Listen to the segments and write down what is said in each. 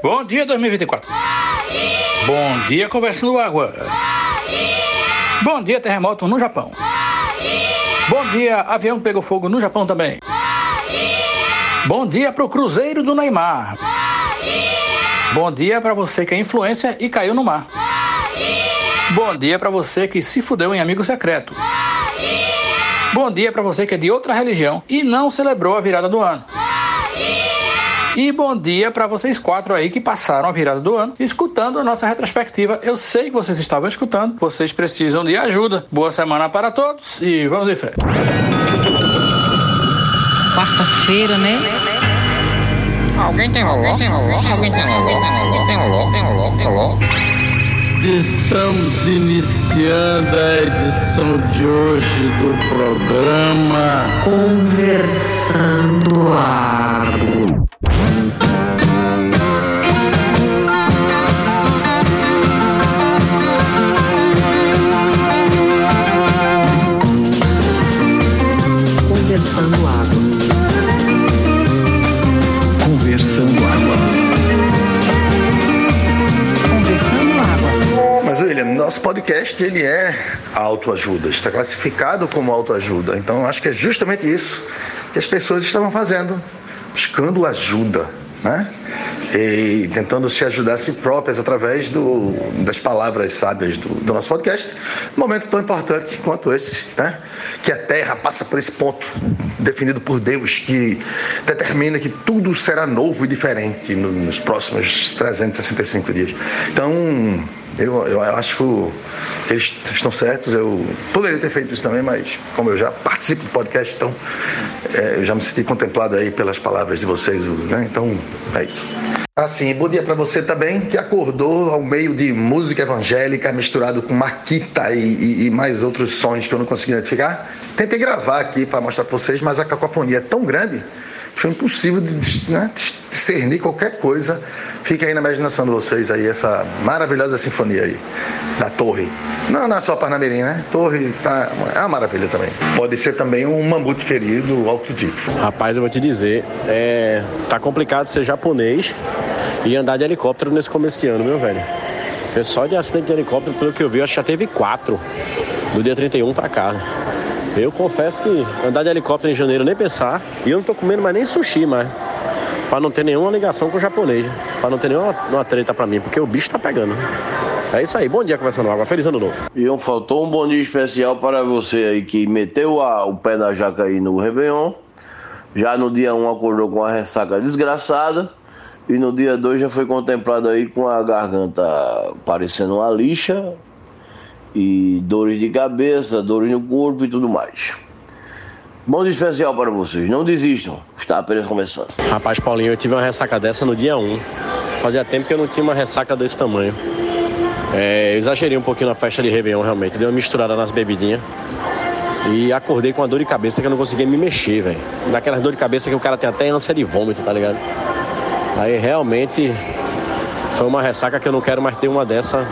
Bom dia 2024. Bom dia Conversando Água. Bom dia terremoto no Japão. Bom dia avião pegou fogo no Japão também. Bom dia pro Cruzeiro do Neymar. Bom dia para você que é influência e caiu no mar. Bom dia para você que se fudeu em amigo secreto. Bom dia para você que é de outra religião e não celebrou a virada do ano. E bom dia para vocês quatro aí que passaram a virada do ano escutando a nossa retrospectiva. Eu sei que vocês estavam escutando, vocês precisam de ajuda. Boa semana para todos e vamos em frente. Quarta-feira, né? Alguém tem rolô? Tem rolô? Alguém tem rolô? Tem rolô? Tem rolô? Tem rolô? Tem rolô? Estamos iniciando a edição de hoje do programa Conversando Água. Nosso podcast ele é autoajuda, está classificado como autoajuda. Então acho que é justamente isso que as pessoas estavam fazendo, buscando ajuda, né? E tentando se ajudar a si próprias através do, das palavras sábias do, do nosso podcast, num momento tão importante quanto esse, né? Que a Terra passa por esse ponto definido por Deus que determina que tudo será novo e diferente no- nos próximos 365 dias. Então, eu, eu acho que eles estão certos. Eu poderia ter feito isso também, mas como eu já participo do podcast, então é, eu já me senti contemplado aí pelas palavras de vocês. Né? Então, é isso. Assim, bom dia para você também, que acordou ao meio de música evangélica misturado com maquita e, e- e mais outros sons que eu não consegui identificar. Tentei gravar aqui para mostrar para vocês, mas a cacofonia é tão grande foi impossível de né, discernir qualquer coisa. Fica aí na imaginação de vocês aí essa maravilhosa sinfonia aí da torre. Não, não é só Parnamirim, né? Torre tá, é uma maravilha também. Pode ser também um mamute ferido alto tipo. Rapaz, eu vou te dizer, é, tá complicado ser japonês e andar de helicóptero nesse começo de ano, meu velho. Porque só de acidente de helicóptero, pelo que eu vi, acho que já teve quatro do dia 31 pra cá. Eu confesso que andar de helicóptero em janeiro nem pensar, e eu não tô comendo mais nem sushi mais. Pra não ter nenhuma ligação com o japonês. Pra não ter nenhuma uma treta pra mim, porque o bicho tá pegando. É isso aí, bom dia conversando água. Feliz ano novo. E um, faltou um bom dia especial para você aí que meteu a- o pé na jaca aí no Réveillon. Já no dia 1 acordou com a ressaca desgraçada. E no dia 2 já foi contemplado aí com a garganta parecendo uma lixa. E dores de cabeça, dores no corpo e tudo mais. Bom especial para vocês. Não desistam. Está apenas começando. Rapaz, Paulinho, eu tive uma ressaca dessa no dia 1. Fazia tempo que eu não tinha uma ressaca desse tamanho. É, eu exagerei um pouquinho na festa de Réveillon, realmente. Dei uma misturada nas bebidinhas. E acordei com uma dor de cabeça que eu não conseguia me mexer, velho. Daquelas dor de cabeça que o cara tem até ânsia de vômito, tá ligado? Aí realmente foi uma ressaca que eu não quero mais ter uma dessa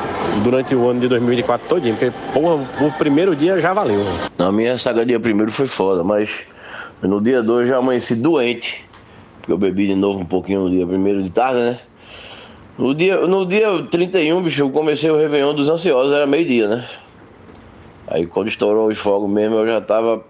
durante o ano de 2024 todinho. Porque, porra, o primeiro dia já valeu. Na minha ressaca dia primeiro foi foda, mas no dia 2 já amanheci doente. Porque eu bebi de novo um pouquinho no dia primeiro de tarde, né? No dia, no dia 31, bicho, eu comecei o Réveillon dos ansiosos, era meio-dia, né? Aí quando estourou os fogos mesmo, eu já tava.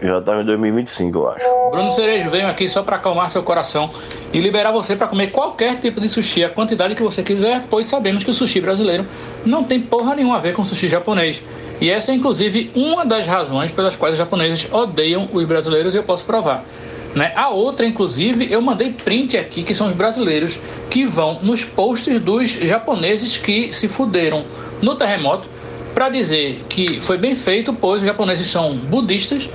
Já tava em 2025, eu acho. Bruno Cerejo veio aqui só para acalmar seu coração e liberar você para comer qualquer tipo de sushi, a quantidade que você quiser, pois sabemos que o sushi brasileiro não tem porra nenhuma a ver com o sushi japonês. E essa é inclusive uma das razões pelas quais os japoneses odeiam os brasileiros e eu posso provar. Né? A outra, inclusive, eu mandei print aqui, que são os brasileiros que vão nos posts dos japoneses que se fuderam no terremoto para dizer que foi bem feito, pois os japoneses são budistas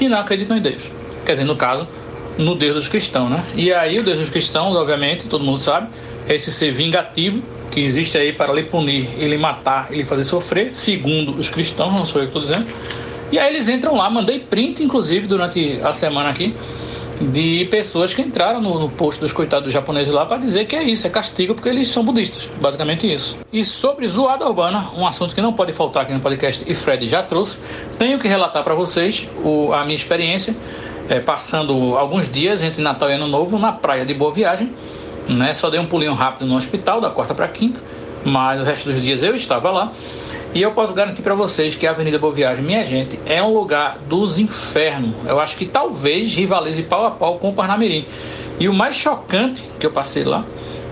e não acreditam em Deus. Quer dizer, no caso, no Deus dos cristãos, né? E aí o Deus dos cristãos, obviamente, todo mundo sabe, é esse ser vingativo que existe aí para lhe punir, ele matar, ele fazer sofrer, segundo os cristãos, não sou eu que estou dizendo. E aí eles entram lá, mandei print, inclusive, durante a semana aqui, de pessoas que entraram no, no post dos coitados japoneses lá para dizer que é isso, é castigo porque eles são budistas, basicamente isso. E sobre zoada urbana, um assunto que não pode faltar aqui no podcast e Fred já trouxe, tenho que relatar para vocês o, a minha experiência é, passando alguns dias entre Natal e Ano Novo na praia de Boa Viagem né? Só dei um pulinho rápido no hospital, da quarta para quinta, mas o resto dos dias eu estava lá. E eu posso garantir para vocês que a Avenida Boa Viagem, minha gente, é um lugar dos infernos. Eu acho que talvez rivalize pau a pau com o Parnamirim. E o mais chocante que eu passei lá,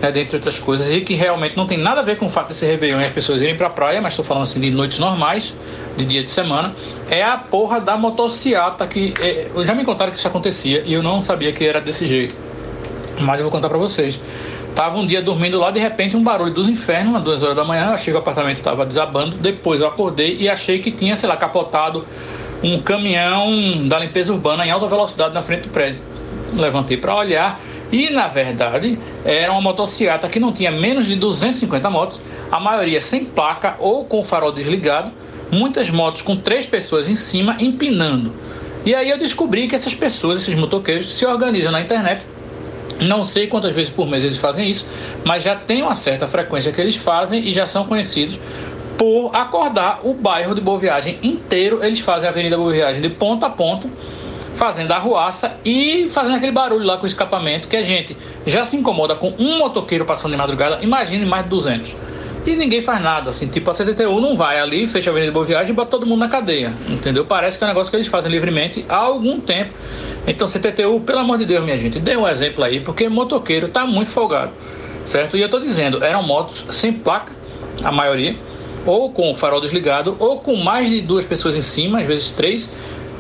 né, dentre outras coisas, e que realmente não tem nada a ver com o fato de ser Réveillon e as pessoas irem para a praia, mas estou falando assim de noites normais, de dia de semana, é a porra da motociata que. É, já me contaram que isso acontecia e eu não sabia que era desse jeito. Mas eu vou contar para vocês. Tava um dia dormindo lá, de repente um barulho dos infernos, às duas horas da manhã, achei que o apartamento estava desabando. Depois eu acordei e achei que tinha, sei lá, capotado um caminhão da limpeza urbana em alta velocidade na frente do prédio. Levantei para olhar e, na verdade, era uma motocicleta que não tinha menos de 250 motos, a maioria sem placa ou com o farol desligado, muitas motos com três pessoas em cima empinando. E aí eu descobri que essas pessoas, esses motoqueiros, se organizam na internet não sei quantas vezes por mês eles fazem isso, mas já tem uma certa frequência que eles fazem e já são conhecidos por acordar o bairro de Boa Viagem inteiro. Eles fazem a Avenida Boa Viagem de ponta a ponta, fazendo a ruaça e fazendo aquele barulho lá com o escapamento que a gente já se incomoda com um motoqueiro passando de madrugada. Imagine mais de 200. E ninguém faz nada, assim, tipo a CTTU não vai ali, fecha a Avenida Boa Viagem e bota todo mundo na cadeia, entendeu? Parece que é um negócio que eles fazem livremente há algum tempo. Então, CTTU, pelo amor de Deus, minha gente, dê um exemplo aí, porque motoqueiro tá muito folgado, certo? E eu tô dizendo, eram motos sem placa, a maioria, ou com o farol desligado, ou com mais de duas pessoas em cima, às vezes três,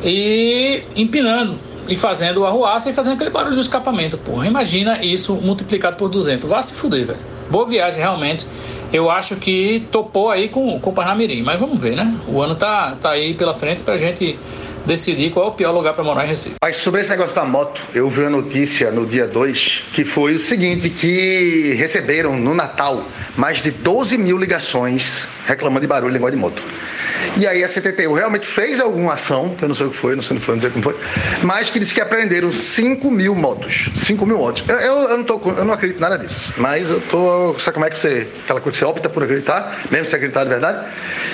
e empinando, e fazendo a ruaça e fazendo aquele barulho do escapamento, porra. Imagina isso multiplicado por 200. Vá se fuder, velho. Boa viagem, realmente. Eu acho que topou aí com, com o Parnamirim, mas vamos ver, né? O ano tá, tá aí pela frente pra gente decidir qual é o pior lugar para morar em Recife. Mas sobre esse negócio da moto, eu vi a notícia no dia 2 que foi o seguinte, que receberam no Natal mais de 12 mil ligações reclamando de barulho em negócio de moto. E aí a CTTU realmente fez alguma ação, que eu não sei o que foi, não sei foi, não sei como foi, mas que disse que apreenderam 5 mil motos. 5 mil motos. Eu, eu, eu, não tô, eu não acredito nada disso, mas eu tô. Sabe como é que você. Aquela coisa que você opta por acreditar, mesmo se acreditar de verdade?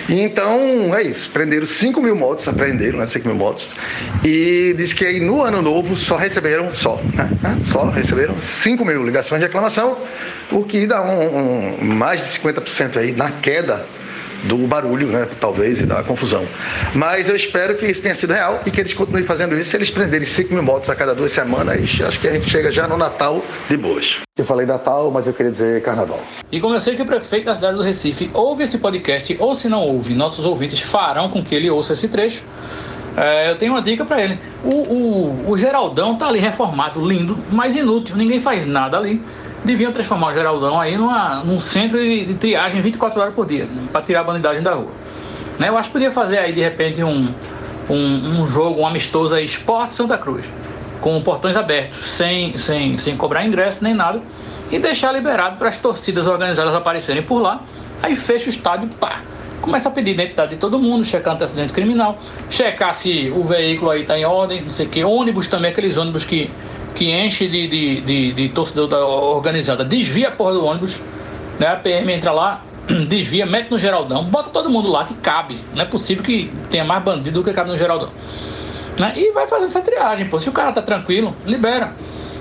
E então, é isso. Prenderam 5 mil motos, apreenderam, né? 5 mil motos. E diz que aí no ano novo só receberam, só, né? Só receberam 5 mil ligações de reclamação, o que dá um, um mais de 50% aí na queda do barulho, né, talvez, e da confusão. Mas eu espero que isso tenha sido real e que eles continuem fazendo isso. Se eles prenderem 5 mil motos a cada duas semanas, acho que a gente chega já no Natal de boas. Eu falei Natal, mas eu queria dizer Carnaval. E como eu sei que o prefeito da cidade do Recife ouve esse podcast, ou se não ouve, nossos ouvintes farão com que ele ouça esse trecho. É, eu tenho uma dica para ele. O, o, o Geraldão tá ali reformado, lindo, mas inútil. Ninguém faz nada ali deviam transformar o Geraldão aí numa, num centro de, de triagem 24 horas por dia, né, para tirar a bandidagem da rua. Né? Eu acho que podia fazer aí de repente um, um, um jogo, um amistoso aí, Esporte Santa Cruz, com portões abertos, sem, sem, sem cobrar ingresso nem nada, e deixar liberado para as torcidas organizadas aparecerem por lá. Aí fecha o estádio, pá, começa a pedir identidade de todo mundo, checar antecedente criminal, checar se o veículo aí está em ordem, não sei o que, ônibus também, aqueles ônibus que que enche de, de, de, de torcedor organizada, desvia a porra do ônibus, né? A PM entra lá, desvia, mete no Geraldão, bota todo mundo lá que cabe. Não é possível que tenha mais bandido do que cabe no Geraldão. Né? E vai fazendo essa triagem, pô. Se o cara tá tranquilo, libera.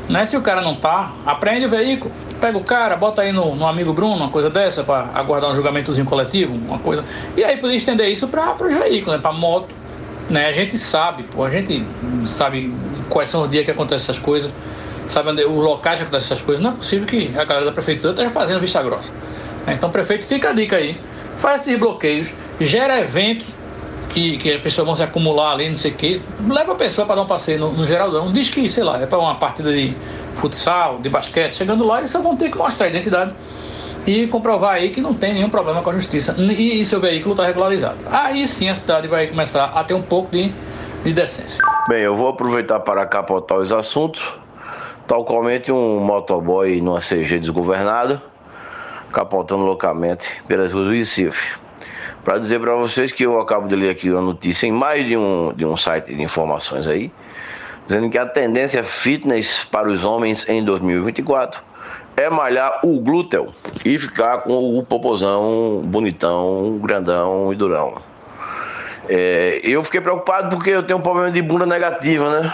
Né? Se o cara não tá, aprende o veículo. Pega o cara, bota aí no, no amigo Bruno, uma coisa dessa, para aguardar um julgamentozinho coletivo, uma coisa. E aí podia estender isso para os veículos, né? Para moto, né? A gente sabe, pô, a gente sabe quais são os dias que acontecem essas coisas, sabe onde, os locais que acontecem essas coisas. Não é possível que a galera da prefeitura esteja fazendo vista grossa. Né? Então, prefeito, fica a dica aí. Faz esses bloqueios, gera eventos que, que as pessoas vão se acumular ali, não sei o quê. Leva a pessoa para dar um passeio no, no Geraldão. Diz que, sei lá, é para uma partida de futsal, de basquete. Chegando lá, eles só vão ter que mostrar a identidade e comprovar aí que não tem nenhum problema com a justiça e, e seu veículo está regularizado. Aí sim a cidade vai começar a ter um pouco de, de decência. Bem, eu vou aproveitar para capotar os assuntos. Tal qualmente um motoboy numa CG desgovernada, capotando loucamente pelas ruas do Recife. Para dizer para vocês que eu acabo de ler aqui uma notícia em mais de um, de um site de informações aí, dizendo que a tendência fitness para os homens em 2024 é malhar o glúteo e ficar com o popozão bonitão, grandão e durão. É, eu fiquei preocupado porque eu tenho um problema de bunda negativa, né?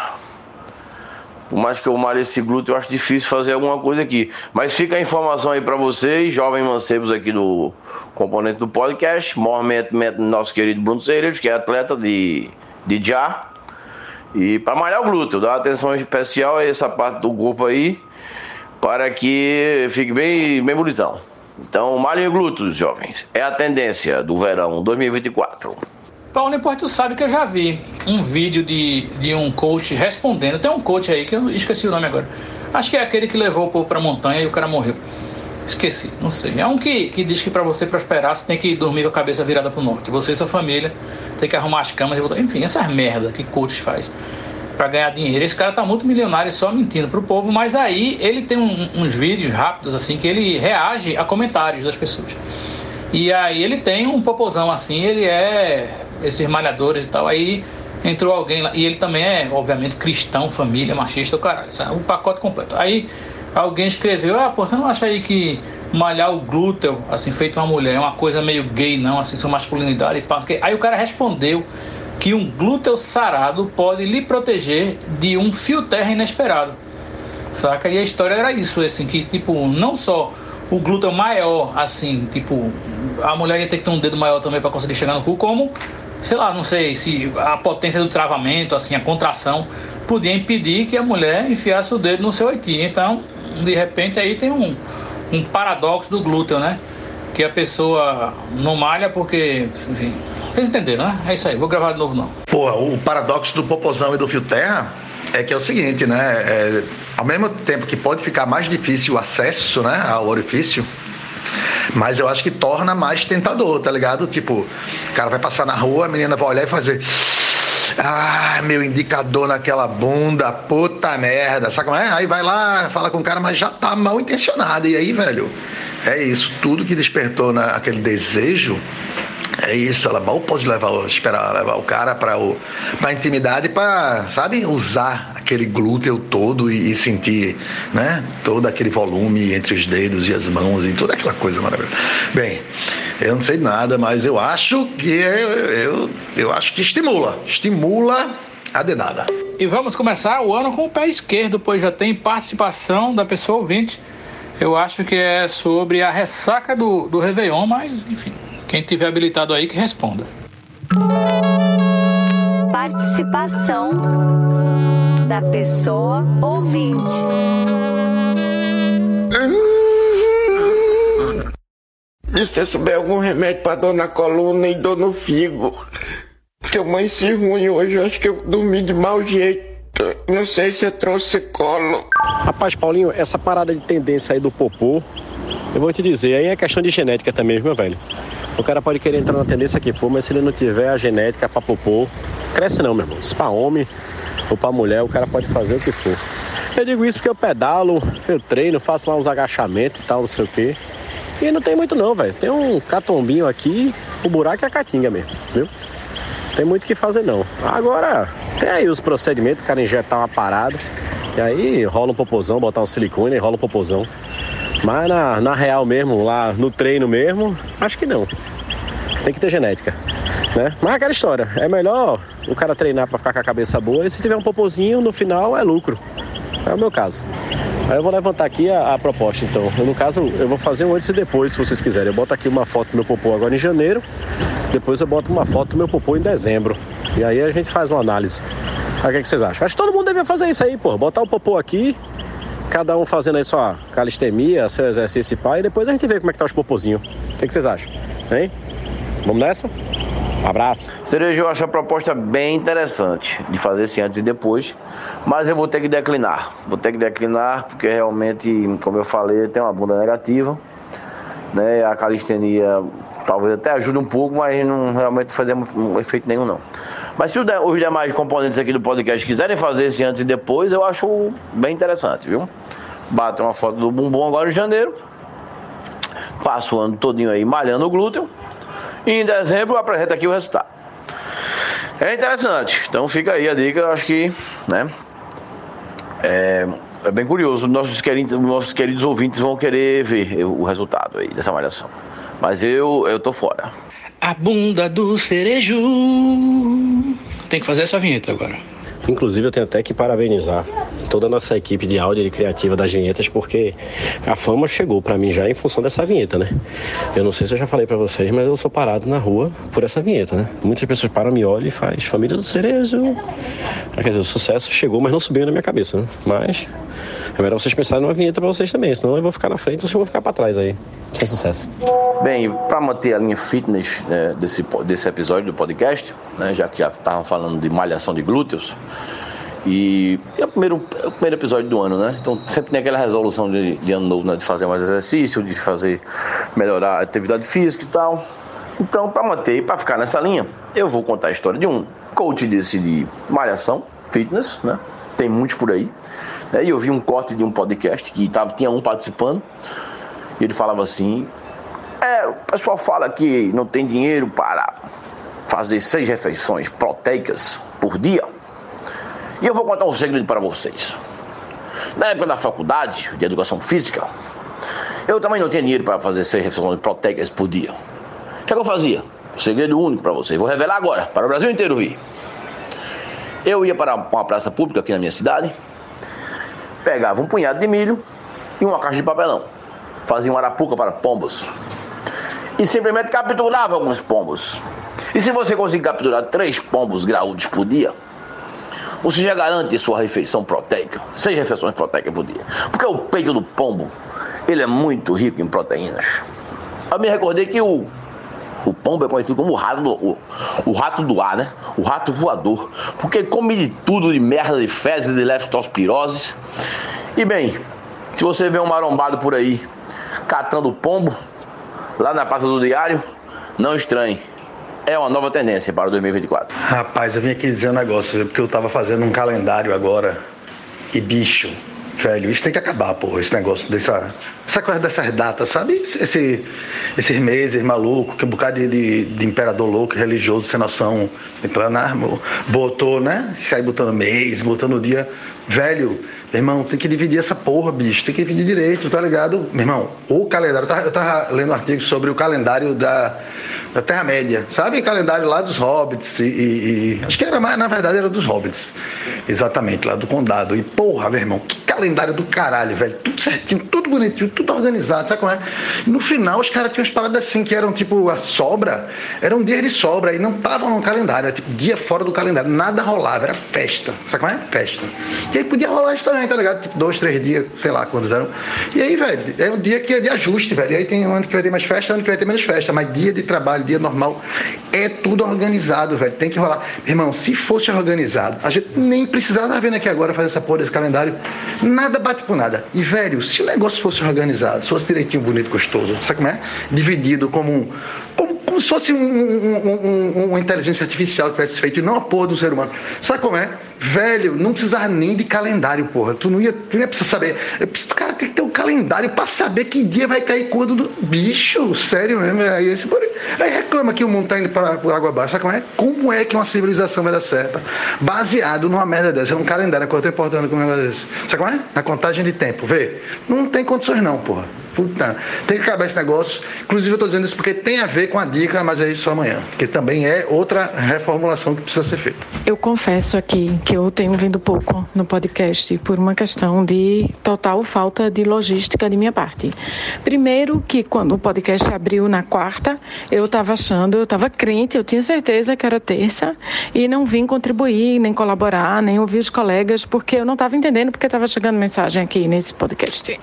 Por mais que eu malhe esse glúteo, eu acho difícil fazer alguma coisa aqui. Mas fica a informação aí para vocês, jovens mancebos aqui do componente do podcast, maiormente nosso querido Bruno Cerejo, que é atleta de, de já. E para malhar o glúteo, dá atenção especial a essa parte do corpo aí, para que fique bem, bem bonitão. Então, malhem glúteos, jovens. É a tendência do verão 2024. Paulo, tu sabe que eu já vi um vídeo de, de um coach respondendo. Tem um coach aí que eu esqueci o nome agora. Acho que é aquele que levou o povo pra montanha e o cara morreu. Esqueci, não sei. É um que, que diz que para você prosperar você tem que dormir com a cabeça virada pro norte. Você e sua família tem que arrumar as camas e voltar. Enfim, essas merda que coach faz para ganhar dinheiro. Esse cara tá muito milionário só mentindo pro povo, mas aí ele tem um, uns vídeos rápidos assim que ele reage a comentários das pessoas. E aí ele tem um popozão assim, ele é esses malhadores e tal. Aí entrou alguém lá, e ele também é, obviamente, cristão, família, machista, o caralho, o pacote completo. Aí alguém escreveu: Ah, pô, você não acha aí que malhar o glúteo, assim, feito uma mulher, é uma coisa meio gay, não, assim, sua masculinidade passa. Aí o cara respondeu que um glúteo sarado pode lhe proteger de um fio terra inesperado. Saca? E a história era isso, assim, que tipo, não só o glúteo maior, assim, tipo, a mulher ia ter que ter um dedo maior também para conseguir chegar no cu, como sei lá, não sei se a potência do travamento, assim, a contração, podia impedir que a mulher enfiasse o dedo no seu oitinho. Então, de repente, aí tem um, um paradoxo do glúteo, né? Que a pessoa não malha porque, enfim, vocês entenderam, né? É isso aí, vou gravar de novo não. Pô, o paradoxo do popozão e do fio terra é que é o seguinte, né? É, ao mesmo tempo que pode ficar mais difícil o acesso né, ao orifício, mas eu acho que torna mais tentador, tá ligado? Tipo, o cara vai passar na rua, a menina vai olhar e fazer. Ah, meu indicador naquela bunda, puta merda, sabe como é? Aí vai lá, fala com o cara, mas já tá mal intencionado. E aí, velho, é isso. Tudo que despertou naquele desejo é isso, ela mal pode levar, esperar levar o cara para a intimidade para, sabe, usar aquele glúteo todo e, e, sentir, né, todo aquele volume entre os dedos e as mãos e toda aquela coisa maravilhosa. Bem, eu não sei nada, mas eu acho que eu, eu, eu acho que estimula, estimula a dedada. E vamos começar o ano com o pé esquerdo, pois já tem participação da pessoa ouvinte. Eu acho que é sobre a ressaca do, do Réveillon, mas enfim, quem tiver habilitado aí que responda. Participação da pessoa ouvinte. E se eu souber algum remédio para dor na coluna e dor no figo? Que eu amanheci ruim hoje, eu acho que eu dormi de mau jeito. Não sei se eu trouxe colo. Rapaz, Paulinho, essa parada de tendência aí do popô, eu vou te dizer, aí é questão de genética também, meu velho. O cara pode querer entrar na tendência que for, mas se ele não tiver a genética pra popô, cresce não, meu irmão. Se pra homem ou pra mulher, o cara pode fazer o que for. Eu digo isso porque eu pedalo, eu treino, faço lá uns agachamentos e tal, não sei o quê. E não tem muito não, velho. Tem um catombinho aqui, o buraco é a catinga mesmo, viu? Tem muito o que fazer não. Agora, tem aí os procedimentos, o cara injetar uma parada. E aí rola um popozão, botar um silicone e rola um popozão. Mas na, na real mesmo, lá no treino mesmo, acho que não. Tem que ter genética. Né? Mas aquela história, é melhor o cara treinar para ficar com a cabeça boa e se tiver um popozinho, no final é lucro. É o meu caso. Aí eu vou levantar aqui a, a, proposta, então. Eu, no caso, eu vou fazer um antes e depois, se vocês quiserem. Eu boto aqui uma foto do meu popô agora em janeiro, depois eu boto uma foto do meu popô em dezembro. E aí a gente faz uma análise. Aí o que, é que vocês acham? Acho que todo mundo deveria fazer isso aí, pô. Botar o popô aqui, cada um fazendo aí sua calistemia, seu exercício pai, e depois a gente vê como é que tá os popozinhos. O que, que vocês acham? Hein? Vamos nessa? Abraço. Cereja, eu acho a proposta bem interessante de fazer esse antes e depois, mas eu vou ter que declinar. Vou ter que declinar porque realmente, como eu falei, tem uma bunda negativa, né? A calistenia talvez até ajude um pouco, mas não realmente fazer um efeito nenhum não. Mas se os demais componentes aqui do podcast quiserem fazer esse antes e depois, eu acho bem interessante, viu? Bato uma foto do bumbum agora em janeiro. Passo o ano todinho aí malhando o glúteo. E em dezembro apresento aqui o resultado. É interessante. Então fica aí a dica, eu acho que, né? É, é bem curioso. Nossos queridos, nossos queridos ouvintes vão querer ver o resultado aí dessa malhação. Mas eu, eu tô fora. A bunda do cerejo. Tem que fazer essa vinheta agora. Inclusive, eu tenho até que parabenizar toda a nossa equipe de áudio e criativa das vinhetas, porque a fama chegou para mim já em função dessa vinheta, né? Eu não sei se eu já falei para vocês, mas eu sou parado na rua por essa vinheta, né? Muitas pessoas param, me olham e faz Família do Cerejo. Quer dizer, o sucesso chegou, mas não subiu na minha cabeça, né? Mas é melhor vocês pensarem numa vinheta para vocês também, senão eu vou ficar na frente e vocês vão ficar para trás aí. Sem sucesso. Bem, para manter a linha fitness né, desse, desse episódio do podcast, né, já que já estavam falando de malhação de glúteos, e é o primeiro, é o primeiro episódio do ano, né? Então sempre tem aquela resolução de, de ano novo, né? De fazer mais exercício, de fazer melhorar a atividade física e tal. Então, para manter e para ficar nessa linha, eu vou contar a história de um coach desse de malhação, fitness, né? Tem muitos por aí. Né? E eu vi um corte de um podcast que tava, tinha um participando. E ele falava assim: É, o pessoal fala que não tem dinheiro para fazer seis refeições proteicas por dia. E eu vou contar um segredo para vocês. Na época da faculdade de educação física, eu também não tinha dinheiro para fazer seis refeições proteicas por dia. O que, é que eu fazia? Segredo único para vocês. Vou revelar agora, para o Brasil inteiro ver. Eu ia para uma praça pública aqui na minha cidade, pegava um punhado de milho e uma caixa de papelão. Fazia uma arapuca para pombos. E simplesmente capturava alguns pombos. E se você conseguir capturar três pombos graúdos por dia, você já garante sua refeição proteica, seis refeições proteicas por dia. Porque o peito do pombo, ele é muito rico em proteínas. Eu me recordei que o, o pombo é conhecido como o rato, do, o, o rato do ar, né? O rato voador. Porque come de tudo, de merda, de fezes, de leptospirose. E bem, se você vê um marombado por aí catando pombo, lá na praça do diário, não estranhe é uma nova tendência para 2024. Rapaz, eu vim aqui dizer um negócio, porque eu tava fazendo um calendário agora e bicho, velho, isso tem que acabar, porra, esse negócio dessa, essa coisa dessas datas, sabe? Esse, esses meses malucos, que um bocado de, de, de imperador louco, religioso, sem noção, planar, botou, né? Aí botando mês, botando dia. Velho, meu irmão, tem que dividir essa porra, bicho, tem que dividir direito, tá ligado? Meu irmão, o calendário, eu tava, tava lendo um artigo sobre o calendário da da Terra-média. Sabe o calendário lá dos hobbits? E, e, acho que era mais, na verdade, era dos hobbits. Exatamente, lá do condado. E porra, meu irmão, que calendário do caralho, velho. Tudo certinho, tudo bonitinho, tudo organizado, sabe como é? E no final, os caras tinham umas paradas assim que eram tipo a sobra, eram dias de sobra e não estavam no calendário, era tipo dia fora do calendário. Nada rolava, era festa, sabe como é? Festa. E aí podia rolar isso também, tá ligado? Tipo dois, três dias, sei lá quantos eram. E aí, velho, é um dia que é de ajuste, velho. E aí tem um ano que vai ter mais festa, ano que vai ter menos festa, mas dia de trabalho, dia normal. É tudo organizado, velho. Tem que rolar. Irmão, se fosse organizado, a gente nem precisava estar vendo aqui agora fazer essa porra desse calendário. Nada bate por nada. E, velho, se o negócio fosse organizado, se fosse direitinho, bonito, gostoso, sabe como é? Dividido como um. Como, como se fosse um, um, um, uma inteligência artificial que tivesse feito, e não a porra do ser humano. Sabe como é? Velho, não precisava nem de calendário, porra. Tu não ia, tu não ia precisar saber. O cara tem que ter um calendário pra saber que dia vai cair quando do. Bicho, sério mesmo. Aí, esse, aí reclama que o mundo tá indo pra, por água abaixo. Como é? Como é que uma civilização vai dar certo? Baseado numa merda dessa. É um calendário, é importante com um negócio desse. Sabe como é? Na contagem de tempo, vê? Não tem condições não, porra. Puta, tem que acabar esse negócio. Inclusive, eu estou dizendo isso porque tem a ver com a dica, mas é isso amanhã. Que também é outra reformulação que precisa ser feita. Eu confesso aqui que eu tenho vindo pouco no podcast por uma questão de total falta de logística de minha parte. Primeiro, que quando o podcast abriu na quarta, eu estava achando, eu estava crente, eu tinha certeza que era terça e não vim contribuir, nem colaborar, nem ouvir os colegas, porque eu não estava entendendo porque estava chegando mensagem aqui nesse podcast.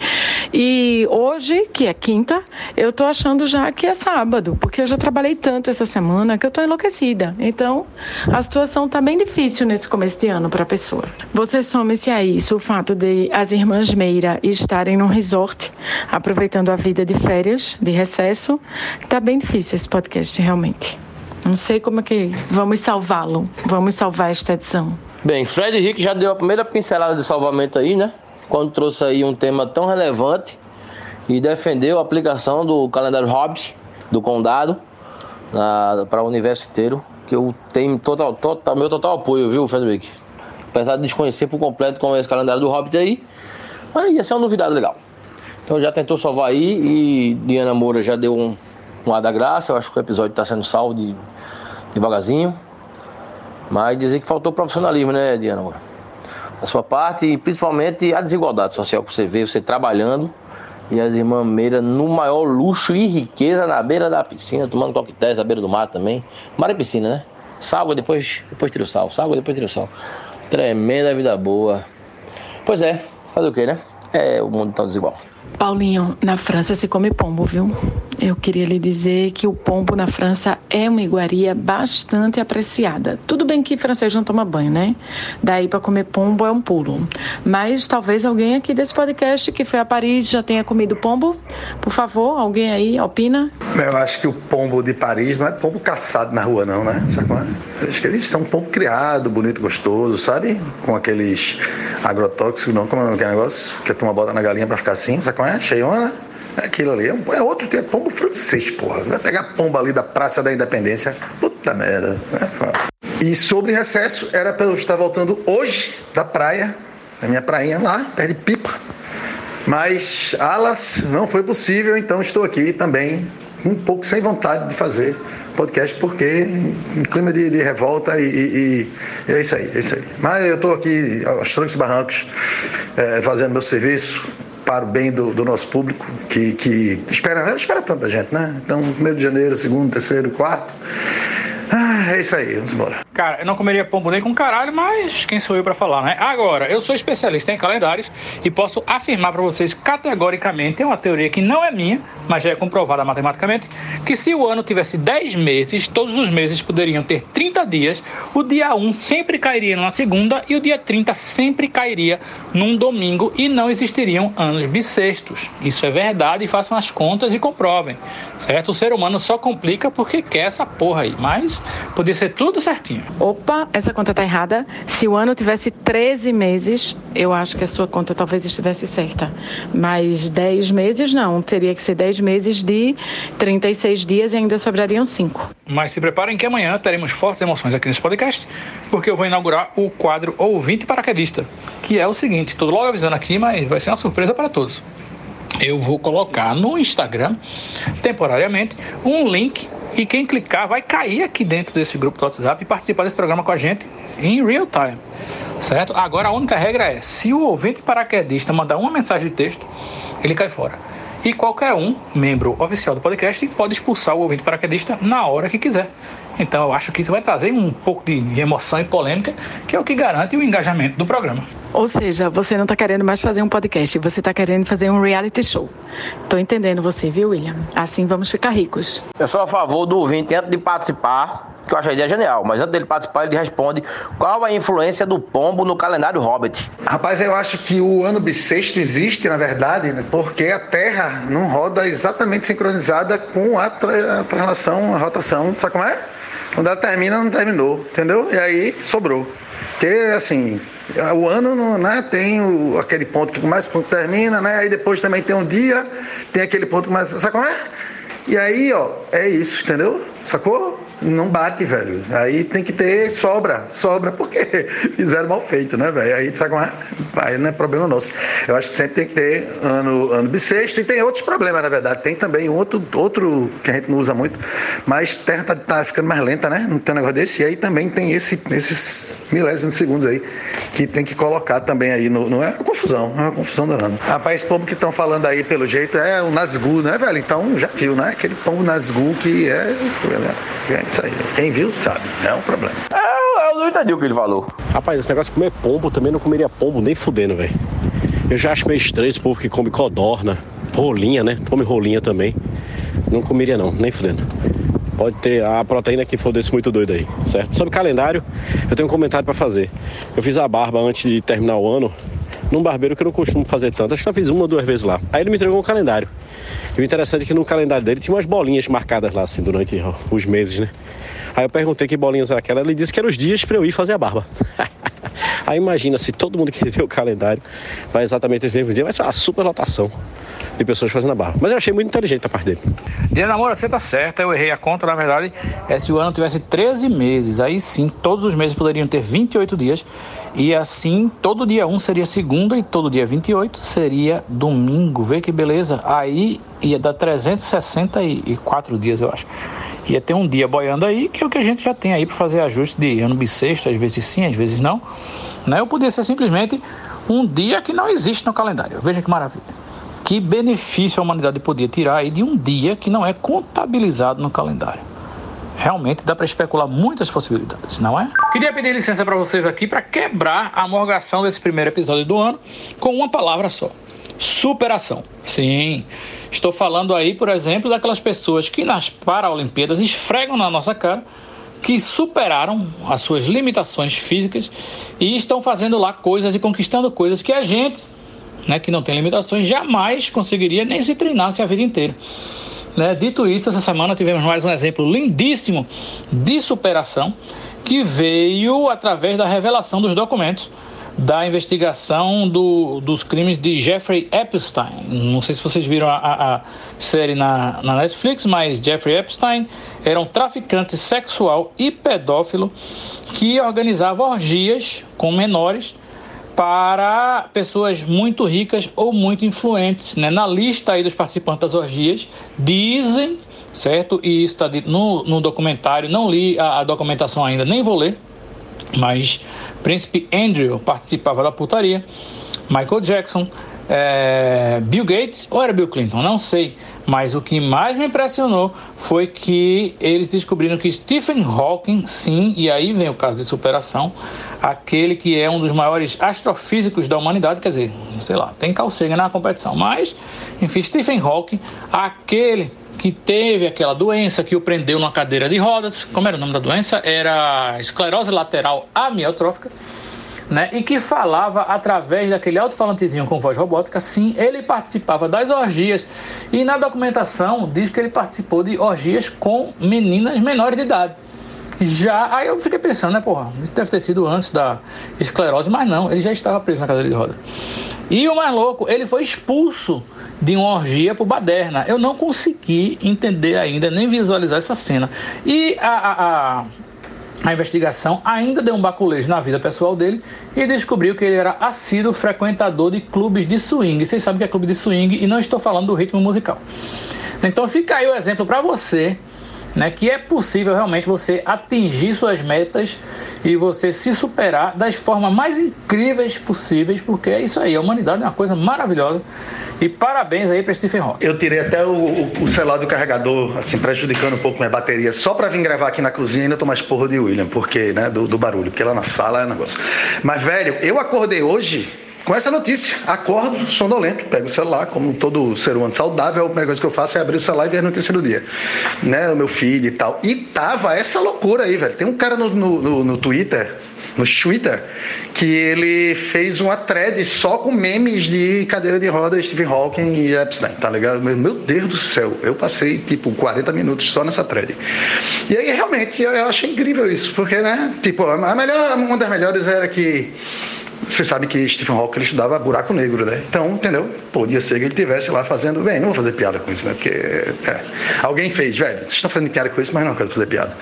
E hoje, hoje, que é quinta, eu tô achando já que é sábado, porque eu já trabalhei tanto essa semana que eu tô enlouquecida. Então, a situação tá bem difícil nesse começo de ano para a pessoa. Você some-se a isso o fato de as irmãs Meira estarem num resort, aproveitando a vida de férias, de recesso. Tá bem difícil esse podcast, realmente. Não sei como é que vamos salvá-lo. Vamos salvar esta edição. Bem, Fred Henrique já deu a primeira pincelada de salvamento aí, né? Quando trouxe aí um tema tão relevante e defendeu a aplicação do calendário Hobbit do condado para o universo inteiro, que eu tenho total, total, meu total apoio, viu, Frederick? Apesar de desconhecer por completo como é esse calendário do Hobbit aí, mas ia ser uma novidade legal. Então já tentou salvar aí e Diana Moura já deu um, um ar da graça, eu acho que o episódio está sendo salvo de, devagarzinho. Mas dizer que faltou profissionalismo, né, Diana? A sua parte e principalmente a desigualdade social que você vê, você trabalhando e as irmãs Meira no maior luxo e riqueza na beira da piscina, tomando coquetéis na beira do mar também. Mar é piscina, né? Salva depois, depois tira o sal, salva depois tira o sal. Tremenda vida boa. Pois é, fazer o que, né? É o mundo tão desigual. Paulinho, na França se come pombo, viu? Eu queria lhe dizer que o pombo na França é uma iguaria bastante apreciada. Tudo bem que francês não toma banho, né? Daí para comer pombo é um pulo. Mas talvez alguém aqui desse podcast que foi a Paris já tenha comido pombo. Por favor, alguém aí opina? Eu acho que o pombo de Paris não é pombo caçado na rua, não, né? Sabe é? Acho que eles são pombo criado, bonito, gostoso, sabe? Com aqueles agrotóxicos, não, como é aquele negócio? Que tu uma bota na galinha pra ficar assim, sabe qual é? Cheiona. Aquilo ali é, é outro tipo, é pombo francês, porra. Vai pegar pomba ali da Praça da Independência. Puta merda. E sobre recesso, era pra eu estar voltando hoje da praia, da minha prainha lá, perto de Pipa. Mas alas não foi possível, então estou aqui também, um pouco sem vontade de fazer podcast, porque em clima de, de revolta e, e, e, é isso aí, é isso aí. Mas eu estou aqui aos trancos e barrancos, é, fazendo meu serviço para o bem do, do nosso público, que, que espera, espera tanta gente, né? Então, primeiro de janeiro, segundo, terceiro, quarto. Ah, é isso aí, vamos embora. Cara, eu não comeria pombo nem com caralho, mas quem sou eu para falar, né? Agora, eu sou especialista em calendários e posso afirmar para vocês categoricamente, é uma teoria que não é minha, mas já é comprovada matematicamente, que se o ano tivesse 10 meses, todos os meses poderiam ter 30 dias, o dia 1 sempre cairia numa segunda e o dia 30 sempre cairia num domingo e não existiriam anos bissextos. Isso é verdade, façam as contas e comprovem, certo? O ser humano só complica porque quer essa porra aí, mas podia ser tudo certinho. Opa, essa conta tá errada. Se o ano tivesse 13 meses, eu acho que a sua conta talvez estivesse certa. Mas 10 meses não, teria que ser 10 meses de 36 dias e ainda sobrariam 5. Mas se preparem que amanhã teremos fortes emoções aqui nesse podcast, porque eu vou inaugurar o quadro Ouvinte Paraquedista, que é o seguinte, tô logo avisando aqui, mas vai ser uma surpresa para todos. Eu vou colocar no Instagram, temporariamente, um link e quem clicar vai cair aqui dentro desse grupo do WhatsApp e participar desse programa com a gente em real time. Certo? Agora a única regra é: se o ouvinte paraquedista mandar uma mensagem de texto, ele cai fora. E qualquer um, membro oficial do podcast, pode expulsar o ouvinte paraquedista na hora que quiser. Então eu acho que isso vai trazer um pouco de emoção e polêmica, que é o que garante o engajamento do programa. Ou seja, você não está querendo mais fazer um podcast, você está querendo fazer um reality show. Tô entendendo você, viu, William? Assim vamos ficar ricos. Eu sou a favor do ouvinte, antes de participar, que eu acho a ideia genial, mas antes dele participar, ele responde qual a influência do pombo no calendário Hobbit. Rapaz, eu acho que o ano bissexto existe, na verdade, né, porque a Terra não roda exatamente sincronizada com a, tra a translação, a rotação, sabe como é? Quando ela termina, não terminou, entendeu? E aí sobrou. Porque, assim, o ano não, né, tem o, aquele ponto que mais ponto termina, né? Aí depois também tem um dia, tem aquele ponto que mais. Sabe como é? E aí, ó, é isso, entendeu? Sacou? Não bate, velho. Aí tem que ter sobra, sobra, porque fizeram mal feito, né, velho? Aí, sabe como é? Aí não é problema nosso. Eu acho que sempre tem que ter ano, ano bissexto e tem outros problemas, na verdade. Tem também outro, outro que a gente não usa muito, mas Terra tá, tá ficando mais lenta, né? Não tem um negócio desse. E aí também tem esse, esses milésimos de segundos aí que tem que colocar também aí. No, não é uma confusão, não é uma confusão danada. Rapaz, esse pombo que estão falando aí, pelo jeito, é o Nazgûl, né, velho? Então já viu, né? Aquele pombo Nazgûl que é, é aí. Quem viu sabe, é um problema. É, eu não entendi o que ele falou. Rapaz, esse negócio de comer pombo, também não comeria pombo nem fudendo, velho. Eu já acho meio estranho esse povo que come codorna, rolinha, né? Come rolinha também. Não comeria não, nem fudendo. Pode ter a proteína que for desse muito doido aí, certo? Sobre calendário, eu tenho um comentário para fazer. Eu fiz a barba antes de terminar o ano, num barbeiro que eu não costumo fazer tanto. Acho que já fiz uma ou duas vezes lá. Aí ele me entregou um calendário. E o interessante é que no calendário dele tinha umas bolinhas marcadas lá, assim, durante os meses, né? Aí eu perguntei que bolinhas era aquela, ele disse que eram os dias para eu ir fazer a barba. Aí imagina se todo mundo que tem o calendário vai exatamente nesse mesmo dia, vai ser uma super lotação de pessoas fazendo a barba. Mas eu achei muito inteligente a parte dele. Dia namoro, você tá certa, eu errei a conta, na verdade, é se o ano tivesse 13 meses, aí sim, todos os meses poderiam ter 28 dias, e assim, todo dia 1 seria segunda e todo dia 28 seria domingo, vê que beleza? Aí ia dar 364 dias, eu acho. Ia ter um dia boiando aí, que é o que a gente já tem aí para fazer ajuste de ano bissexto, às vezes sim, às vezes não. Né? Eu podia ser simplesmente um dia que não existe no calendário. Veja que maravilha. Que benefício a humanidade podia tirar aí de um dia que não é contabilizado no calendário. Realmente dá para especular muitas possibilidades, não é? Queria pedir licença para vocês aqui para quebrar a morgação desse primeiro episódio do ano com uma palavra só: superação. Sim, estou falando aí, por exemplo, daquelas pessoas que nas Paralimpíadas esfregam na nossa cara que superaram as suas limitações físicas e estão fazendo lá coisas e conquistando coisas que a gente, né, que não tem limitações, jamais conseguiria nem se treinasse a vida inteira. Né? Dito isso, essa semana tivemos mais um exemplo lindíssimo de superação que veio através da revelação dos documentos da investigação do, dos crimes de Jeffrey Epstein. Não sei se vocês viram a, a, a série na, na, Netflix, mas Jeffrey Epstein era um traficante sexual e pedófilo que organizava orgias com menores para pessoas muito ricas ou muito influentes. Né? Na lista aí dos participantes das orgias, dizem, certo? E isso está dito no, no documentário, não li a, a documentação ainda, nem vou ler, mas Príncipe Andrew participava da putaria, Michael Jackson, é, Bill Gates ou era Bill Clinton, não sei. Mas o que mais me impressionou foi que eles descobriram que Stephen Hawking, sim, e aí vem o caso de superação, aquele que é um dos maiores astrofísicos da humanidade, quer dizer, sei lá, tem calcega na competição, mas, enfim, Stephen Hawking, aquele que teve aquela doença que o prendeu numa cadeira de rodas. Como era o nome da doença? Era esclerose lateral amiotrófica. Né? E que falava através daquele alto-falantezinho com voz robótica. Sim, ele participava das orgias. E na documentação diz que ele participou de orgias com meninas menores de idade. Já, aí eu fiquei pensando, né, porra, isso deve ter sido antes da esclerose, mas não, ele já estava preso na cadeira de rodas. E o mais louco, ele foi expulso de uma orgia por baderna. Eu não consegui entender ainda, nem visualizar essa cena. E a, a, a, a investigação ainda deu um baculejo na vida pessoal dele e descobriu que ele era assíduo frequentador de clubes de swing. Vocês sabem que é clube de swing e não estou falando do ritmo musical. Então fica aí o exemplo para você né, que é possível realmente você atingir suas metas e você se superar das formas mais incríveis possíveis, porque é isso aí, a humanidade é uma coisa maravilhosa. E parabéns aí para Stephen Hawking. Eu tirei até o, o, o, celular do carregador, assim, prejudicando um pouco minha bateria, só para vir gravar aqui na cozinha e ainda tomar esporro de William, porque, né, do, do barulho, porque lá na sala é negócio. Mas, velho, eu acordei hoje com essa notícia. Acordo, sonolento, pego o celular, como todo ser humano saudável, a primeira coisa que eu faço é abrir o celular e ver a notícia do dia. Né, o meu filho e tal. E tava essa loucura aí, velho. Tem um cara no, no, no, Twitter, no Twitter, que ele fez uma thread só com memes de cadeira de roda, Stephen Hawking e Epstein, tá ligado? Meu Deus do céu, eu passei tipo 40 minutos só nessa thread. E aí realmente eu achei incrível isso, porque, né, tipo, a melhor, uma das melhores era que você sabe que Stephen Hawking estudava buraco negro, né? Então, entendeu? Podia ser que ele estivesse lá fazendo. Bem, não vou fazer piada com isso, né? Porque. É. Alguém fez, velho, vocês estão fazendo piada com isso, mas não quero fazer piada.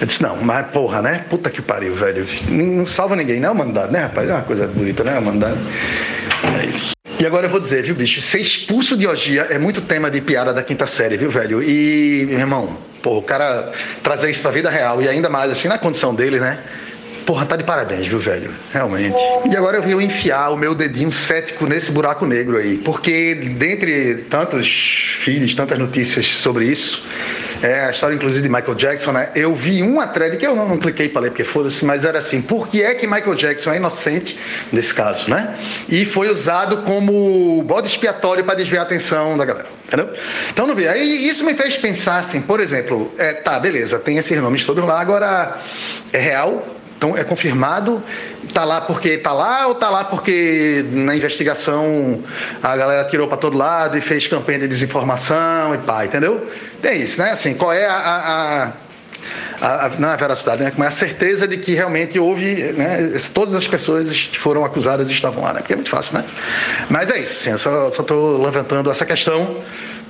Eu disse, não, mas porra, né? Puta que pariu, velho. Não salva ninguém, não é mandado, né, rapaz? É uma coisa bonita, né? Mandado. É isso. E agora eu vou dizer, viu, bicho? Ser expulso de orgia é muito tema de piada da quinta série, viu, velho? E, meu irmão, pô, o cara trazer isso pra vida real e ainda mais assim na condição dele, né? Porra, tá de parabéns, viu, velho? Realmente. E agora eu vim enfiar o meu dedinho cético nesse buraco negro aí. Porque, dentre tantos filhos, tantas notícias sobre isso, é, a história inclusive de Michael Jackson, né? Eu vi uma thread que eu não, não cliquei para ler porque foda-se, mas era assim: por que é que Michael Jackson é inocente nesse caso, né? E foi usado como bode expiatório para desviar a atenção da galera, entendeu? Então não vi. Aí isso me fez pensar assim, por exemplo, é, tá, beleza, tem esses nomes todos lá, agora é real então é confirmado, tá lá porque tá lá ou tá lá porque na investigação a galera tirou para todo lado e fez campanha de desinformação e pá, entendeu? Tem isso, né? Assim, qual é a, a, a, a não é a veracidade, né? Como é a certeza de que realmente houve, né? Todas as pessoas foram acusadas estavam lá, né? Porque é muito fácil, né? Mas é isso, assim, eu só estou levantando essa questão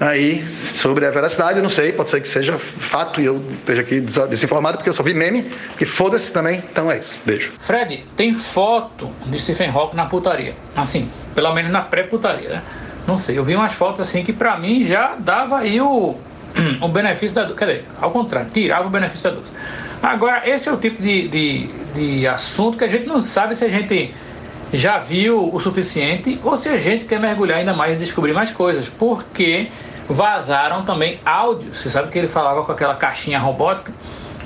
aí sobre a veracidade, eu não sei, pode ser que seja fato e eu esteja aqui desinformado porque eu só vi meme, que foda-se também, então é isso, beijo. Fred, tem foto de Stephen Hawking na putaria, assim, pelo menos na pré-putaria, né? Não sei, eu vi umas fotos assim que pra mim já dava aí o, o benefício da dúvida. Quer dizer, ao contrário, tirava o benefício da dúvida. Agora, esse é o tipo de, de, de assunto que a gente não sabe se a gente já viu o suficiente ou se a gente quer mergulhar ainda mais e descobrir mais coisas. Porque vazaram também áudios. Você sabe que ele falava com aquela caixinha robótica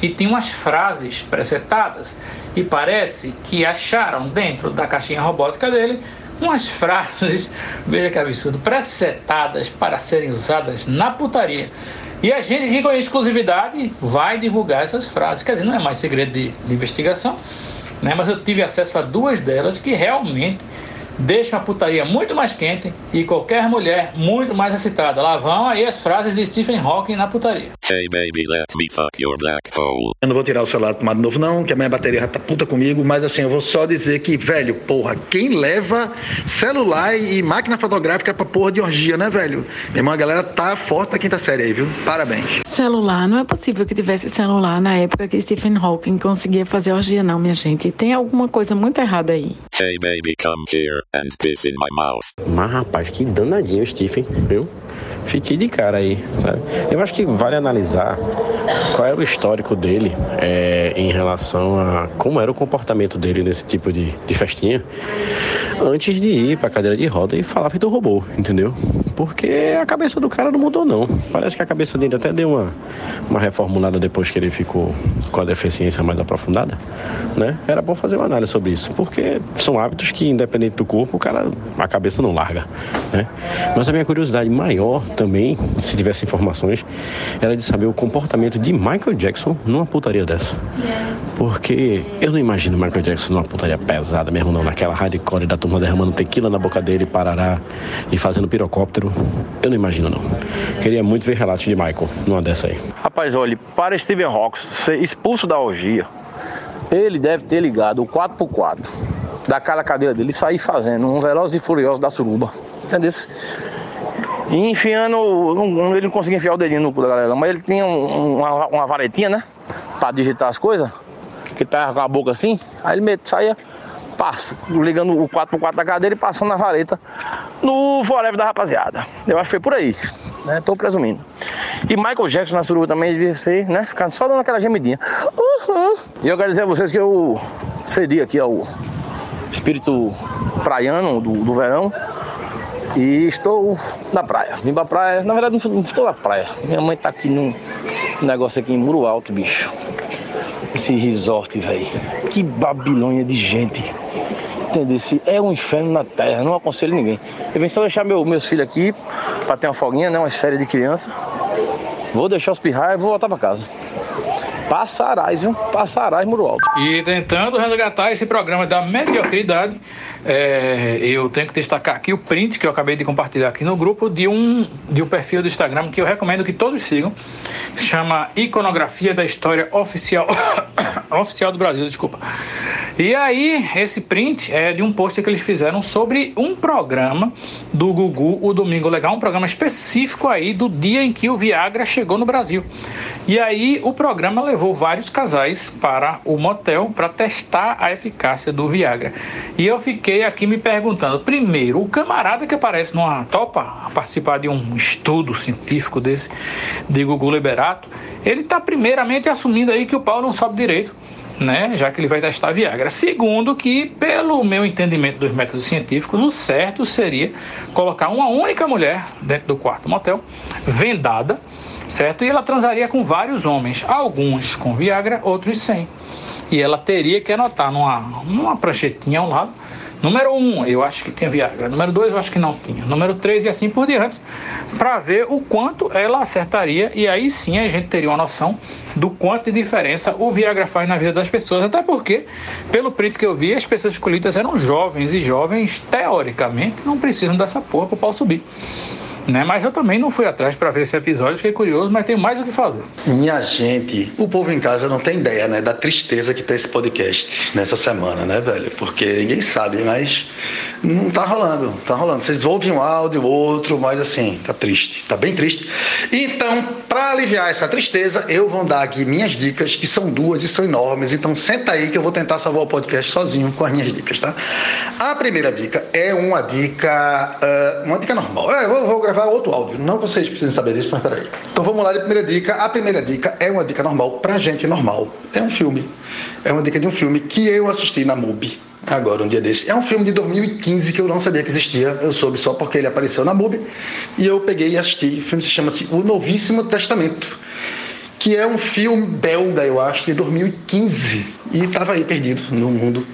e tinha umas frases presetadas. E parece que acharam dentro da caixinha robótica dele umas frases, veja que absurdo, presetadas para serem usadas na putaria. E a gente aqui com exclusividade vai divulgar essas frases. Quer dizer, não é mais segredo de, de investigação, né? mas eu tive acesso a duas delas que realmente deixam a putaria muito mais quente e qualquer mulher muito mais excitada. Lá vão aí as frases de Stephen Hawking na putaria. Hey baby, let me fuck your black hole. Eu não vou tirar o celular do tomado novo, não, que a minha bateria já tá puta comigo, mas assim, eu vou só dizer que, velho, porra, quem leva celular e máquina fotográfica pra porra de orgia, né, velho? Meu irmão, a galera tá forte na quinta série aí, viu? Parabéns. Celular, não é possível que tivesse celular na época que Stephen Hawking conseguia fazer orgia, não, minha gente. Tem alguma coisa muito errada aí. Hey baby, come here and piss in my mouth. Mas rapaz, que danadinho o Stephen, viu? Fiquei de cara aí, sabe? Eu acho que vale analisar qual era o histórico dele é, em relação a como era o comportamento dele nesse tipo de, de festinha antes de ir pra cadeira de roda e falar feito robô, entendeu? Porque a cabeça do cara não mudou, não. Parece que a cabeça dele até deu uma, uma reformulada depois que ele ficou com a deficiência mais aprofundada, né? Era bom fazer uma análise sobre isso, porque são hábitos que, independente do corpo, o cara, a cabeça não larga, né? Mas a minha curiosidade maior também, se tivesse informações, era de saber o comportamento de Michael Jackson numa putaria dessa. Porque eu não imagino Michael Jackson numa putaria pesada mesmo, não, naquela hardcore da turma derramando tequila na boca dele, parará e fazendo pirocóptero. Eu não imagino, não. Queria muito ver relatos de Michael numa dessa aí. Rapaz, olha, para Steven Hawks ser expulso da orgia, ele deve ter ligado o 4x4 daquela cadeira dele e sair fazendo um veloz e furioso da suruba. Entendeu? E enfiando. ele não conseguia enfiar o dedinho no cu da galera, mas ele tinha um- uma, uma varetinha, né? Pra digitar as coisas. Que pegava com a boca assim, aí ele met- saía, passa, ligando o 4x4 da cadeira e passando na vareta no forever da rapaziada. Eu acho que foi por aí, né? Tô presumindo. E Michael Jackson na suruba também devia ser, né? Ficando só dando aquela gemidinha. Uhum. E eu quero dizer a vocês que eu cedi aqui ao espírito praiano do, do verão. E estou na praia. Vim pra praia. Na verdade, não estou na praia. Minha mãe tá aqui num negócio aqui em Muro Alto, bicho. Esse resort, velho. Que Babilônia de gente. Entendeu? Se é um inferno na terra, não aconselho ninguém. Eu vim só deixar meu- meus filhos aqui pra ter uma folguinha, né? Umas férias de criança. Vou deixar os pirraias e vou voltar pra casa. Passarás, viu? Passarás, Muro Alto. E tentando resgatar esse programa da mediocridade, é, eu tenho que destacar aqui o print que eu acabei de compartilhar aqui no grupo de um, de um perfil do Instagram que eu recomendo que todos sigam. Chama Iconografia da História Oficial, Oficial do Brasil, desculpa. E aí, esse print é de um post que eles fizeram sobre um programa do Gugu, o Domingo Legal, um programa específico aí do dia em que o Viagra chegou no Brasil. E aí, o programa levou vários casais para o motel para testar a eficácia do Viagra. E eu fiquei aqui me perguntando: primeiro, o camarada que aparece numa topa participar de um estudo científico desse de Gugu Liberato, ele está primeiramente assumindo aí que o pau não sobe direito né? Já que ele vai testar Viagra. Segundo, que pelo meu entendimento dos métodos científicos, o certo seria colocar uma única mulher dentro do quarto motel, vendada, certo? E ela transaria com vários homens, alguns com Viagra, outros sem. E ela teria que anotar numa, numa pranchetinha ao lado. Número um, eu acho que tinha Viagra. Número dois, eu acho que não tinha. Número três e assim por diante, para ver o quanto ela acertaria e aí sim a gente teria uma noção do quanto de diferença o Viagra faz na vida das pessoas. Até porque, pelo print que eu vi, as pessoas escolhidas eram jovens e jovens, teoricamente, não precisam dessa porra para o pau subir. Né? Mas eu também não fui atrás para ver esse episódio, fiquei curioso, mas tenho mais o que fazer. Minha gente, o povo em casa não tem ideia, né, da tristeza que tá esse podcast nessa semana, né, velho? Porque ninguém sabe, mas não tá rolando, tá rolando. Vocês ouvem um áudio, outro, mas assim, tá triste, tá bem triste. Então, para aliviar essa tristeza, eu vou dar aqui minhas dicas, que são duas e são enormes. Então, senta aí que eu vou tentar salvar o podcast sozinho com as minhas dicas, tá? A primeira dica é uma dica, uh, uma dica normal. Eu vou, vou, gravar outro áudio, não que vocês precisem saber disso, mas peraí. Então, vamos lá, a primeira dica. A primeira dica é uma dica normal pra gente normal. É um filme. É uma dica de um filme que eu assisti na MUBI agora, um dia desse. É um filme de 2015 que eu não sabia que existia, eu soube só porque ele apareceu na MUBI, e eu peguei e assisti. O filme se chama-se O Novíssimo Testamento, que é um filme belga, eu acho, de 2015, e estava aí perdido no mundo.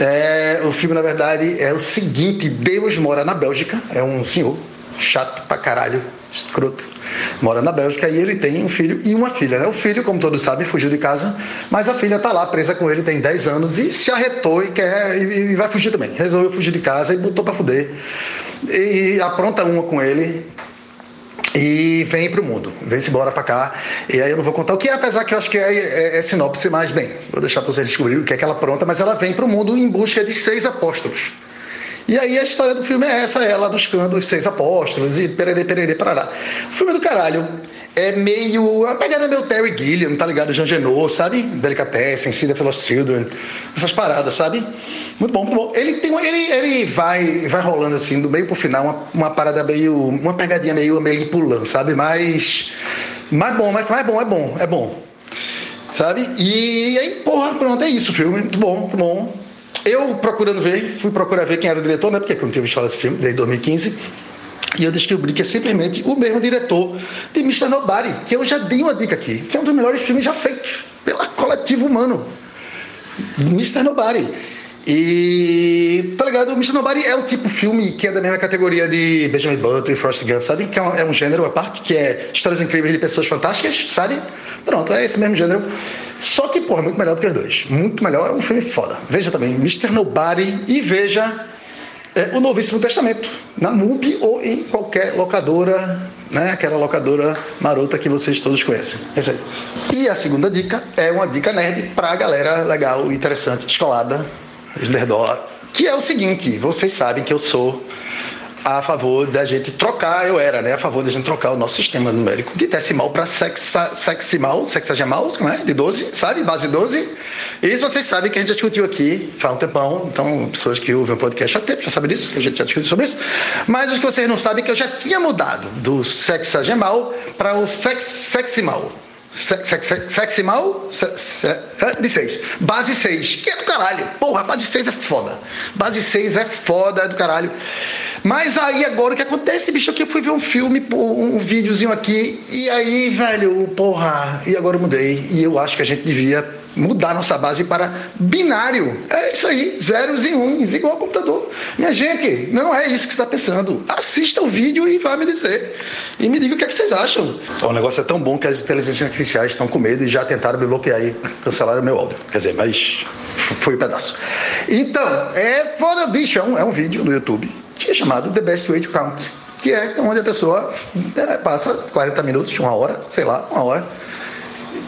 É, o filme, na verdade, é o seguinte: Deus mora na Bélgica, é um senhor chato pra caralho, escroto mora na Bélgica e ele tem um filho e uma filha. Né? O filho, como todos sabem, fugiu de casa, mas a filha está lá presa com ele, tem 10 anos e se arretou e quer e, e vai fugir também. Resolveu fugir de casa e botou para fuder. E apronta uma com ele e vem para o mundo, vem-se embora para cá. E aí eu não vou contar o que é, apesar que eu acho que é, é, é sinopse mais bem. Vou deixar para vocês descobrirem o que é que ela pronta, mas ela vem para o mundo em busca de seis apóstolos. E aí a história do filme é essa, ela buscando os seis apóstolos e pererê, pererê, parará. Filme é do caralho. É meio. A pegada é meio Terry Gilliam, tá ligado? Jean Genot, sabe? Delicatessen, Cinda for Children, essas paradas, sabe? Muito bom, muito bom. Ele tem ele, ele vai, vai rolando assim, do meio pro final, uma, uma parada meio. Uma pegadinha meio, meio pulando, sabe? Mas. Mais bom, mas, mais bom, é bom, é bom. Sabe? E aí, porra, pronto, é isso o filme. Muito bom, muito bom. Eu procurando ver, fui procurar ver quem era o diretor, né? Porque eu não tinha visto falar desse filme desde 2015. E eu descobri que é simplesmente o mesmo diretor de Mr. Nobody, que eu já dei uma dica aqui, que é um dos melhores filmes já feitos pela coletivo humano. Mr. Nobody. E, tá ligado? Mr. Nobody é o tipo de filme que é da mesma categoria de Benjamin Button e Forrest Gump, sabe? Que é um, é um gênero à parte, que é histórias incríveis de pessoas fantásticas, sabe? Pronto, é esse mesmo gênero. Só que, porra, muito melhor do que os dois. Muito melhor, é um filme foda. Veja também, Mr. Nobody e veja é, o Novíssimo Testamento, na MUBI ou em qualquer locadora, né? Aquela locadora marota que vocês todos conhecem. E a segunda dica é uma dica nerd pra galera legal, interessante, descolada, nerdola, que é o seguinte, vocês sabem que eu sou a favor da gente trocar, eu era, né, a favor da gente trocar o nosso sistema numérico de decimal para sexa, seximal, sexagemal, é? De 12, sabe? Base 12. Isso vocês sabem que a gente já discutiu aqui faz um tempão, então pessoas que ouvem o podcast já sabem disso, que a gente já discutiu sobre isso. Mas os que vocês não sabem é que eu já tinha mudado do sexagemal para o sex, seximal. Seximal? De 6. Base 6. Que é do caralho. Porra, base 6 é foda. Base 6 é foda, é do caralho. Mas aí agora o que acontece, bicho, aqui eu fui ver um filme, um videozinho aqui, e aí, velho, porra, e agora eu mudei. E eu acho que a gente devia mudar nossa base para binário. É isso aí, zeros e uns, igual ao computador. Minha gente, não é isso que está pensando. Assista o vídeo e vá me dizer. E me diga o que, é que vocês acham. O negócio é tão bom que as inteligências artificiais estão com medo e já tentaram me bloquear e cancelaram o meu áudio. Quer dizer, mas foi um pedaço. Então, é foda, bicho. É um, é um vídeo no YouTube que é chamado The Best Way to Count. Que é onde a pessoa é, passa 40 minutos, uma hora, sei lá, uma hora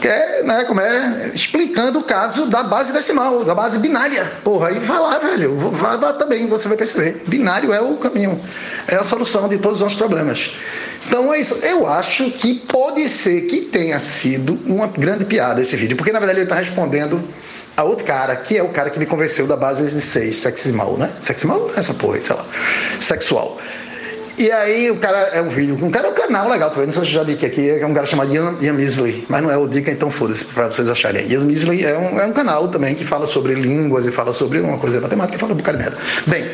é, né, como é, explicando o caso da base decimal, da base binária. Porra, aí vai lá, velho, vai lá também, você vai perceber. Binário é o caminho, é a solução de todos os nossos problemas. Então é isso. Eu acho que pode ser que tenha sido uma grande piada esse vídeo, porque na verdade ele está respondendo a outro cara, que é o cara que me convenceu da base de 6, seximal, né? Seximal? Essa porra, sei lá. Sexual. E aí o cara é um vídeo, um cara é um canal legal não sei se eu já disse aqui, é um cara chamado Ian, Ian Misley, mas não é o Dica, então foda-se, pra vocês acharem. Ian Misley é um, é um canal também que fala sobre línguas e fala sobre uma coisa matemática e fala um bocado de merda. Bem,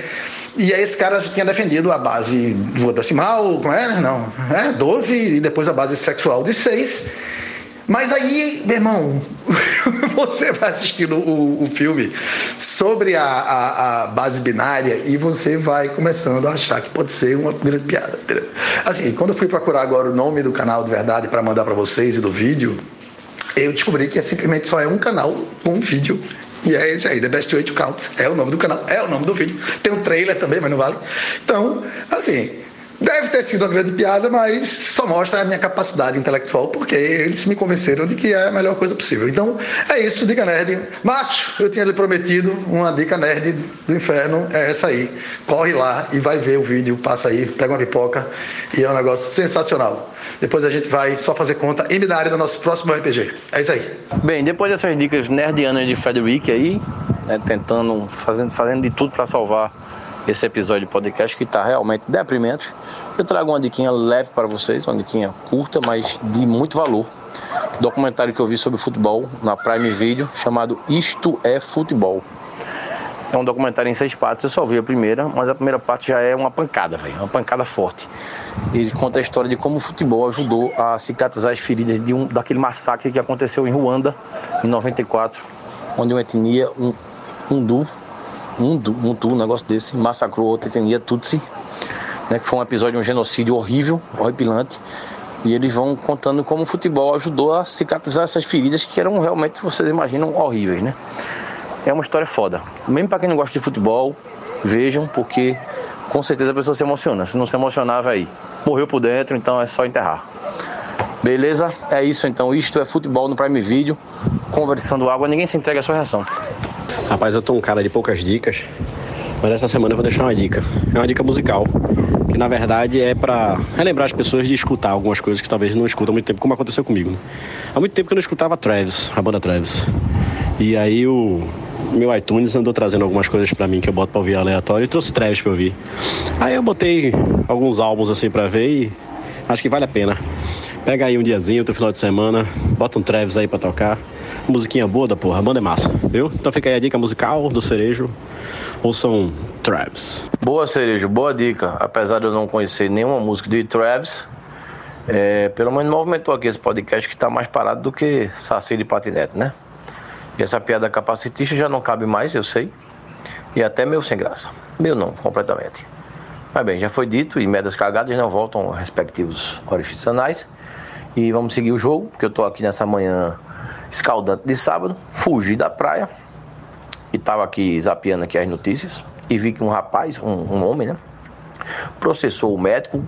e aí esse cara tinha defendido a base do decimal, como é? Não, é 12 e depois a base sexual de 6 mas aí, meu irmão, você vai assistindo o, o filme sobre a, a, a, base binária e você vai começando a achar que pode ser uma grande piada. Assim, quando eu fui procurar agora o nome do canal de verdade para mandar para vocês e do vídeo, eu descobri que é simplesmente só é um canal com um vídeo e é esse aí, The Best Way to Count. É o nome do canal, é o nome do vídeo. Tem um trailer também, mas não vale. Então, assim, Deve ter sido uma grande piada, mas só mostra a minha capacidade intelectual, porque eles me convenceram de que é a melhor coisa possível. Então, é isso, dica nerd. Márcio, eu tinha lhe prometido uma dica nerd do inferno, é essa aí. Corre lá e vai ver o vídeo, passa aí, pega uma pipoca e é um negócio sensacional. Depois a gente vai só fazer conta em binário do nosso próximo RPG. É isso aí. Bem, depois dessas dicas nerdianas de Frederick aí, né, tentando, fazendo, fazendo de tudo para salvar esse episódio de podcast que está realmente deprimente, eu trago uma diquinha leve para vocês, uma diquinha curta, mas de muito valor. Documentário que eu vi sobre futebol na Prime Video, chamado Isto é Futebol. É um documentário em seis partes, eu só vi a primeira, mas a primeira parte já é uma pancada, velho, uma pancada forte. Ele conta a história de como o futebol ajudou a cicatrizar as feridas de um, daquele massacre que aconteceu em Ruanda, em 94, onde uma etnia, um, um um um um negócio desse, massacrou outra etnia, Tutsi, né, que foi um episódio um genocídio horrível, horripilante. E eles vão contando como o futebol ajudou a cicatrizar essas feridas que eram realmente, vocês imaginam, horríveis, né? É uma história foda. Mesmo para quem não gosta de futebol, vejam, porque com certeza a pessoa se emociona. Se não se emocionar, aí morreu por dentro, então é só enterrar. Beleza? É isso então. Isto é futebol no Prime Video. Conversando água, ninguém se entrega a sua reação. Rapaz, eu tô um cara de poucas dicas, mas essa semana eu vou deixar uma dica. É uma dica musical, que na verdade é para relembrar as pessoas de escutar algumas coisas que talvez não escutam há muito tempo, como aconteceu comigo. Né? Há muito tempo que eu não escutava Travis, a banda Travis. E aí o meu iTunes andou trazendo algumas coisas para mim que eu boto pra ouvir aleatório e trouxe Travis pra ouvir. Aí eu botei alguns álbuns assim pra ver e acho que vale a pena. Pega aí um diazinho, outro final de semana, bota um Travis aí pra tocar. Musiquinha boa da porra, a banda é massa, viu? Então fica aí a dica musical do Cerejo. Ouçam Travis. Boa, Cerejo, boa dica. Apesar de eu não conhecer nenhuma música de Travis, é, pelo menos movimentou aqui esse podcast que tá mais parado do que Saci de patinete, né? E essa piada capacitista já não cabe mais, eu sei. E até meu sem graça. Meu não, completamente. Mas bem, já foi dito e merdas cagadas não voltam aos respectivos orifícios anais. E vamos seguir o jogo, porque eu tô aqui nessa manhã escaldante de sábado, fugi da praia e tava aqui zapeando aqui as notícias e vi que um rapaz, um, um homem, né, processou o médico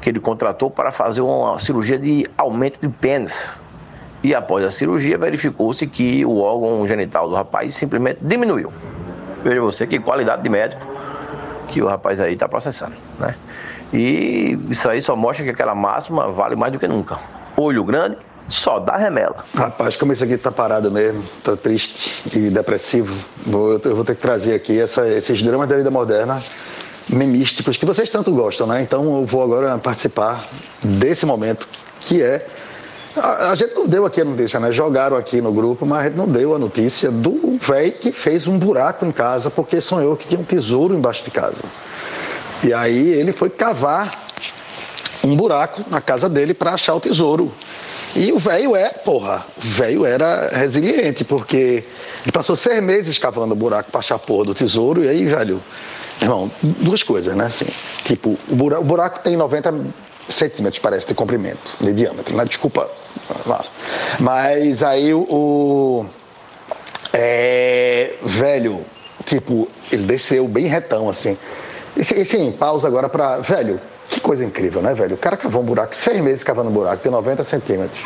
que ele contratou para fazer uma cirurgia de aumento de pênis. E após a cirurgia, verificou-se que o órgão genital do rapaz simplesmente diminuiu. Veja você que qualidade de médico que o rapaz aí está processando, né? E isso aí só mostra que aquela máxima vale mais do que nunca. Olho grande, só dá remela. Rapaz, como isso aqui tá parado mesmo, tá triste e depressivo, vou, eu vou ter que trazer aqui essa, esses dramas da vida moderna memísticos que vocês tanto gostam, né? Então eu vou agora participar desse momento que é a, a, gente não deu aqui a notícia, né? Jogaram aqui no grupo, mas a gente não deu a notícia do velho que fez um buraco em casa porque sonhou que tinha um tesouro embaixo de casa. E aí ele foi cavar um buraco na casa dele para achar o tesouro. E o velho é, porra, o velho era resiliente, porque ele passou seis meses cavando o buraco para achar a porra do tesouro, e aí, velho, irmão, duas coisas, né? Assim, tipo, o buraco, o buraco tem 90 centímetros, parece, de comprimento, de diâmetro, né? Desculpa, mas aí o. é, velho, tipo, ele desceu bem retão, assim. E sim, pausa agora para. Velho, que coisa incrível, né, velho? O cara cavou um buraco, seis meses cavando um buraco, tem 90 centímetros.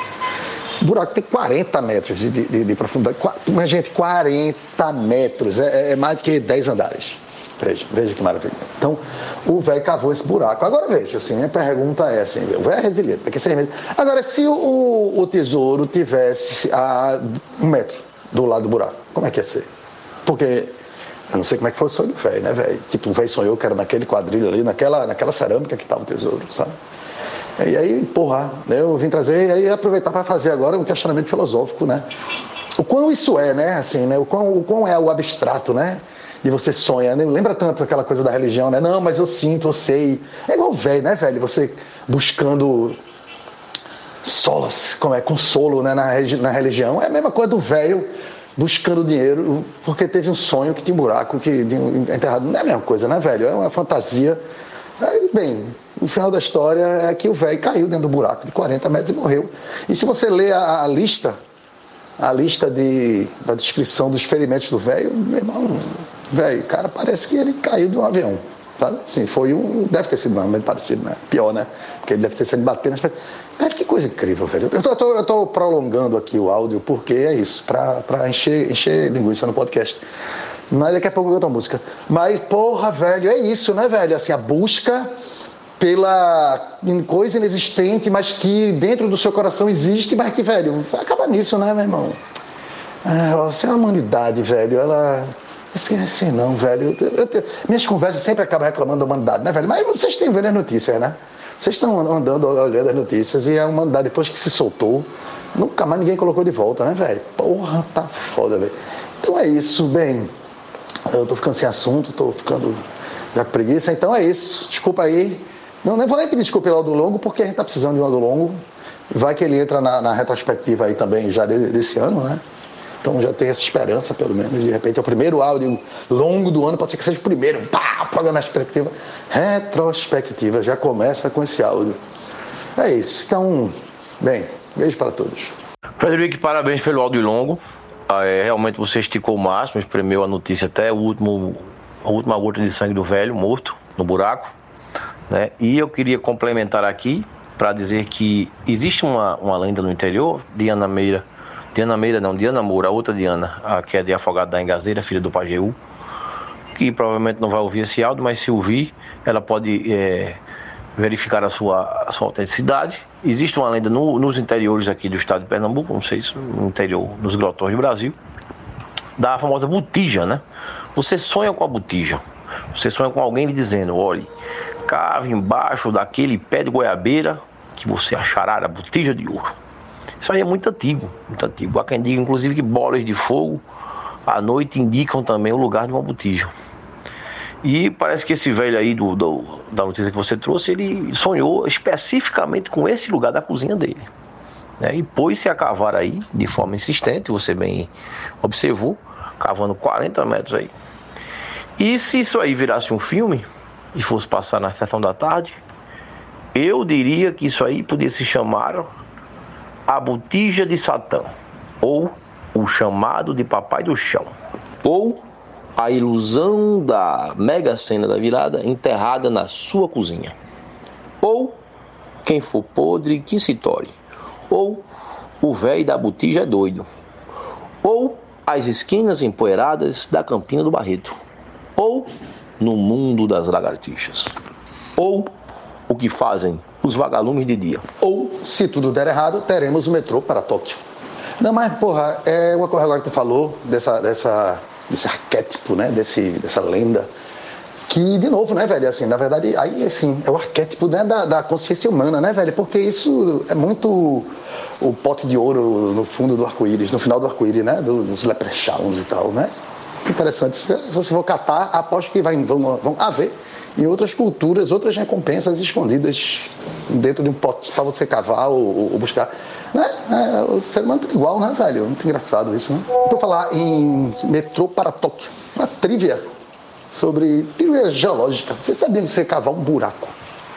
O buraco tem 40 metros de, de, de profundidade. Mas, gente, 40 metros. É, é, mais do que 10 andares. Veja, veja que maravilha. Então, o velho cavou esse buraco. Agora veja, assim, minha pergunta é assim, o velho é resiliente, daqui a seis meses. Agora, se o, o tesouro tivesse a um metro do lado do buraco, como é que ia ser? Porque eu não sei como é que foi o sonho do velho, né, velho? Tipo, o velho sonhou que era naquele quadrilho ali, naquela, naquela cerâmica que estava o tesouro, sabe? E aí, porra, eu vim trazer e aí aproveitar para fazer agora um questionamento filosófico, né? O quão isso é, né? Assim, né? O quão, o quão é o abstrato, né? E você sonha, né? lembra tanto aquela coisa da religião, né? Não, mas eu sinto, eu sei. É igual velho, né, velho? Você buscando solace, como é, consolo né, na, na religião. É a mesma coisa do velho buscando dinheiro porque teve um sonho que tinha um buraco que enterrado. Não é a mesma coisa, né, velho? É uma fantasia. Aí, bem, o final da história é que o velho caiu dentro do buraco de 40 metros e morreu. E se você ler a, a lista, a lista de, da descrição dos ferimentos do velho, meu irmão, velho, cara, parece que ele caiu de um avião. sabe? Assim, foi um. Deve ter sido ou menos parecido, né? Pior, né? Porque ele deve ter sido batendo. Mas, cara, que coisa incrível, velho. Eu tô, eu tô, eu tô prolongando aqui o áudio porque é isso, pra, pra encher, encher linguiça no podcast. Mas daqui a pouco eu canto a música. Mas, porra, velho, é isso, né, velho? Assim, a busca pela coisa inexistente, mas que dentro do seu coração existe, mas que, velho, acaba nisso, né, meu irmão? Ah, é a humanidade, velho, ela. Assim, assim não, velho. Eu, eu, eu, minhas conversas sempre acabam reclamando da humanidade, né, velho? Mas vocês têm vendo as notícias, né? Vocês estão andando, olhando as notícias e a humanidade, depois que se soltou, nunca mais ninguém colocou de volta, né, velho? Porra, tá foda, velho. Então é isso, bem. Eu tô ficando sem assunto, tô ficando com preguiça, então é isso. Desculpa aí. Não, nem vou nem pedir desculpa pelo Aldo Longo, porque a gente tá precisando de um Aldo Longo. Vai que ele entra na, na retrospectiva aí também já desse ano, né? Então já tem essa esperança, pelo menos. De repente é o primeiro áudio longo do ano, pode ser que seja o primeiro. Pá, programa retrospectiva. Retrospectiva, já começa com esse áudio. É isso. Então, bem, beijo para todos. Frederico, parabéns pelo áudio longo. Ah, é, realmente você esticou o máximo, espremeu a notícia até o último, a última gota de sangue do velho morto no buraco. Né? E eu queria complementar aqui para dizer que existe uma, uma lenda no interior, Diana Meira, Diana Meira não, Diana Moura, a outra Diana, a que é de Afogado da Engazeira, filha do Pajeú, que provavelmente não vai ouvir esse áudio, mas se ouvir, ela pode é, verificar a sua, a sua autenticidade. Existe uma lenda no, nos interiores aqui do estado de Pernambuco, não sei se no interior, nos grotões do Brasil, da famosa botija, né? Você sonha com a botija, você sonha com alguém lhe dizendo, olhe, cave embaixo daquele pé de goiabeira que você achará a botija de ouro. Isso aí é muito antigo, muito antigo. Há quem diga, inclusive, que bolas de fogo à noite indicam também o lugar de uma botija. E parece que esse velho aí do, do, da notícia que você trouxe, ele sonhou especificamente com esse lugar da cozinha dele. Né? E pôs-se a cavar aí de forma insistente, você bem observou, cavando 40 metros aí. E se isso aí virasse um filme e fosse passar na sessão da tarde, eu diria que isso aí podia se chamar A Botija de Satã, ou O Chamado de Papai do Chão, ou a ilusão da mega cena da virada enterrada na sua cozinha. Ou quem for podre que se tore. Ou o velho da botija é doido. Ou as esquinas empoeiradas da Campina do Barreto. Ou no mundo das lagartixas. Ou o que fazem os vagalumes de dia. Ou, se tudo der errado, teremos o metrô para Tóquio. Não, mas, porra, é uma coisa agora que tu falou dessa, dessa desse arquétipo, né, desse, dessa lenda. Que, de novo, né, velho, assim, na verdade, aí, assim, é o arquétipo né, da, da consciência humana, né, velho, porque isso é muito o pote de ouro no fundo do arco-íris, no final do arco-íris, né, dos leprechauns e tal, né. Interessante, se você for catar, aposto que vai, vão, vão haver em outras culturas, outras recompensas escondidas dentro de um pote para você cavar ou, ou buscar. Né? É, o ser humano é tudo igual, né, velho? Muito engraçado isso, né? Vou falar em metrô para Tóquio. Uma trivia sobre trivia geológica. Você sabia que você cavar um buraco,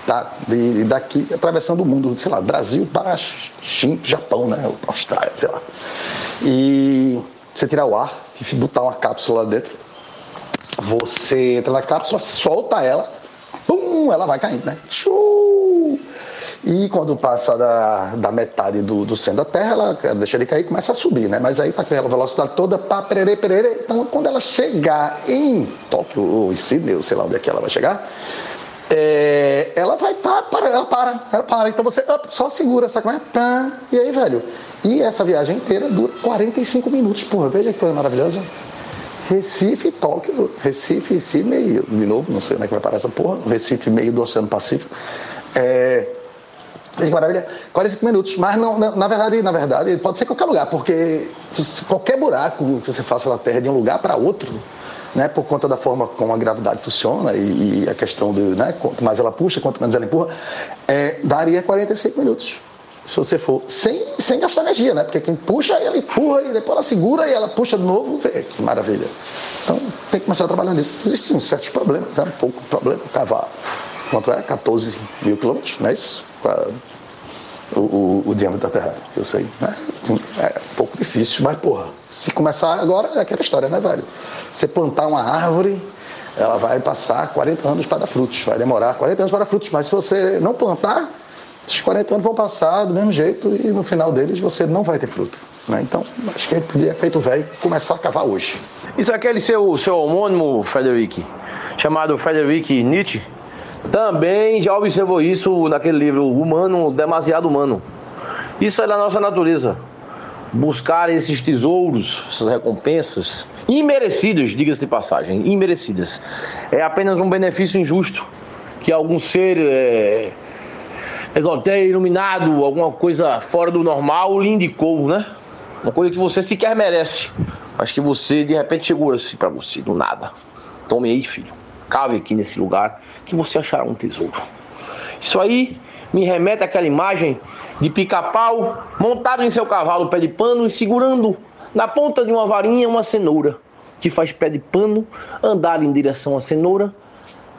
tá? De, daqui, atravessando o mundo, sei lá, Brasil para China, Japão, né? Austrália, sei lá. E você tirar o ar e botar uma cápsula lá dentro. Você entra na cápsula, solta ela, pum, ela vai caindo, né? Tchuu! E quando passa da, da metade do, do centro da Terra, ela deixa de cair e começa a subir, né? Mas aí tá com aquela velocidade toda, pá, perere, perere. Então, quando ela chegar em Tóquio ou em Sydney, ou sei lá onde é que ela vai chegar, é, ela vai estar, tá, ela para, ela para. Então você up, só segura, sabe como é? Pá, e aí, velho? E essa viagem inteira dura 45 minutos, porra, veja que coisa maravilhosa. Recife, Tóquio, Recife, Sydney, de novo, não sei onde é que vai parar essa porra, Recife, meio do Oceano Pacífico. É, que maravilha, 45 minutos, mas não, na, verdade, na verdade, pode ser qualquer lugar, porque qualquer buraco que você faça na Terra de um lugar para outro, né, por conta da forma como a gravidade funciona e, e a questão de, né, quanto mais ela puxa, quanto menos ela empurra, é, daria 45 minutos. Se você for, sem, sem gastar energia, né? Porque quem puxa, ela empurra e depois ela segura e ela puxa de novo, vê, que maravilha. Então tem que começar a trabalhar nisso. Existem certos problemas, né? um pouco problema, cavar. Quanto é? 14 mil quilômetros, não é isso? o, o, o, diâmetro da Terra, eu sei. Né? É um pouco difícil, mas porra, se começar agora é aquela história, né, velho? Você plantar uma árvore, ela vai passar 40 anos para dar frutos, vai demorar 40 anos para dar frutos, mas se você não plantar, esses 40 anos vão passar do mesmo jeito e no final deles você não vai ter fruto. Né? Então, acho que podia, feito velho, começar a cavar hoje. Isso é aquele seu, seu homônimo, Frederic, chamado Frederic Nietzsche, também já observou isso naquele livro Humano, Demasiado Humano. Isso é da nossa natureza. Buscar esses tesouros, essas recompensas, imerecidas, diga-se de passagem, imerecidas. É apenas um benefício injusto que algum ser é, exaltei, iluminado, alguma coisa fora do normal lhe indicou, né? Uma coisa que você sequer merece. Acho que você de repente chegou assim para você, do nada. Tome aí, filho. Cave aqui nesse lugar que você achará um tesouro. Isso aí me remete àquela imagem de pica-pau montado em seu cavalo pé de pano e segurando na ponta de uma varinha uma cenoura, que faz pé de pano andar em direção à cenoura,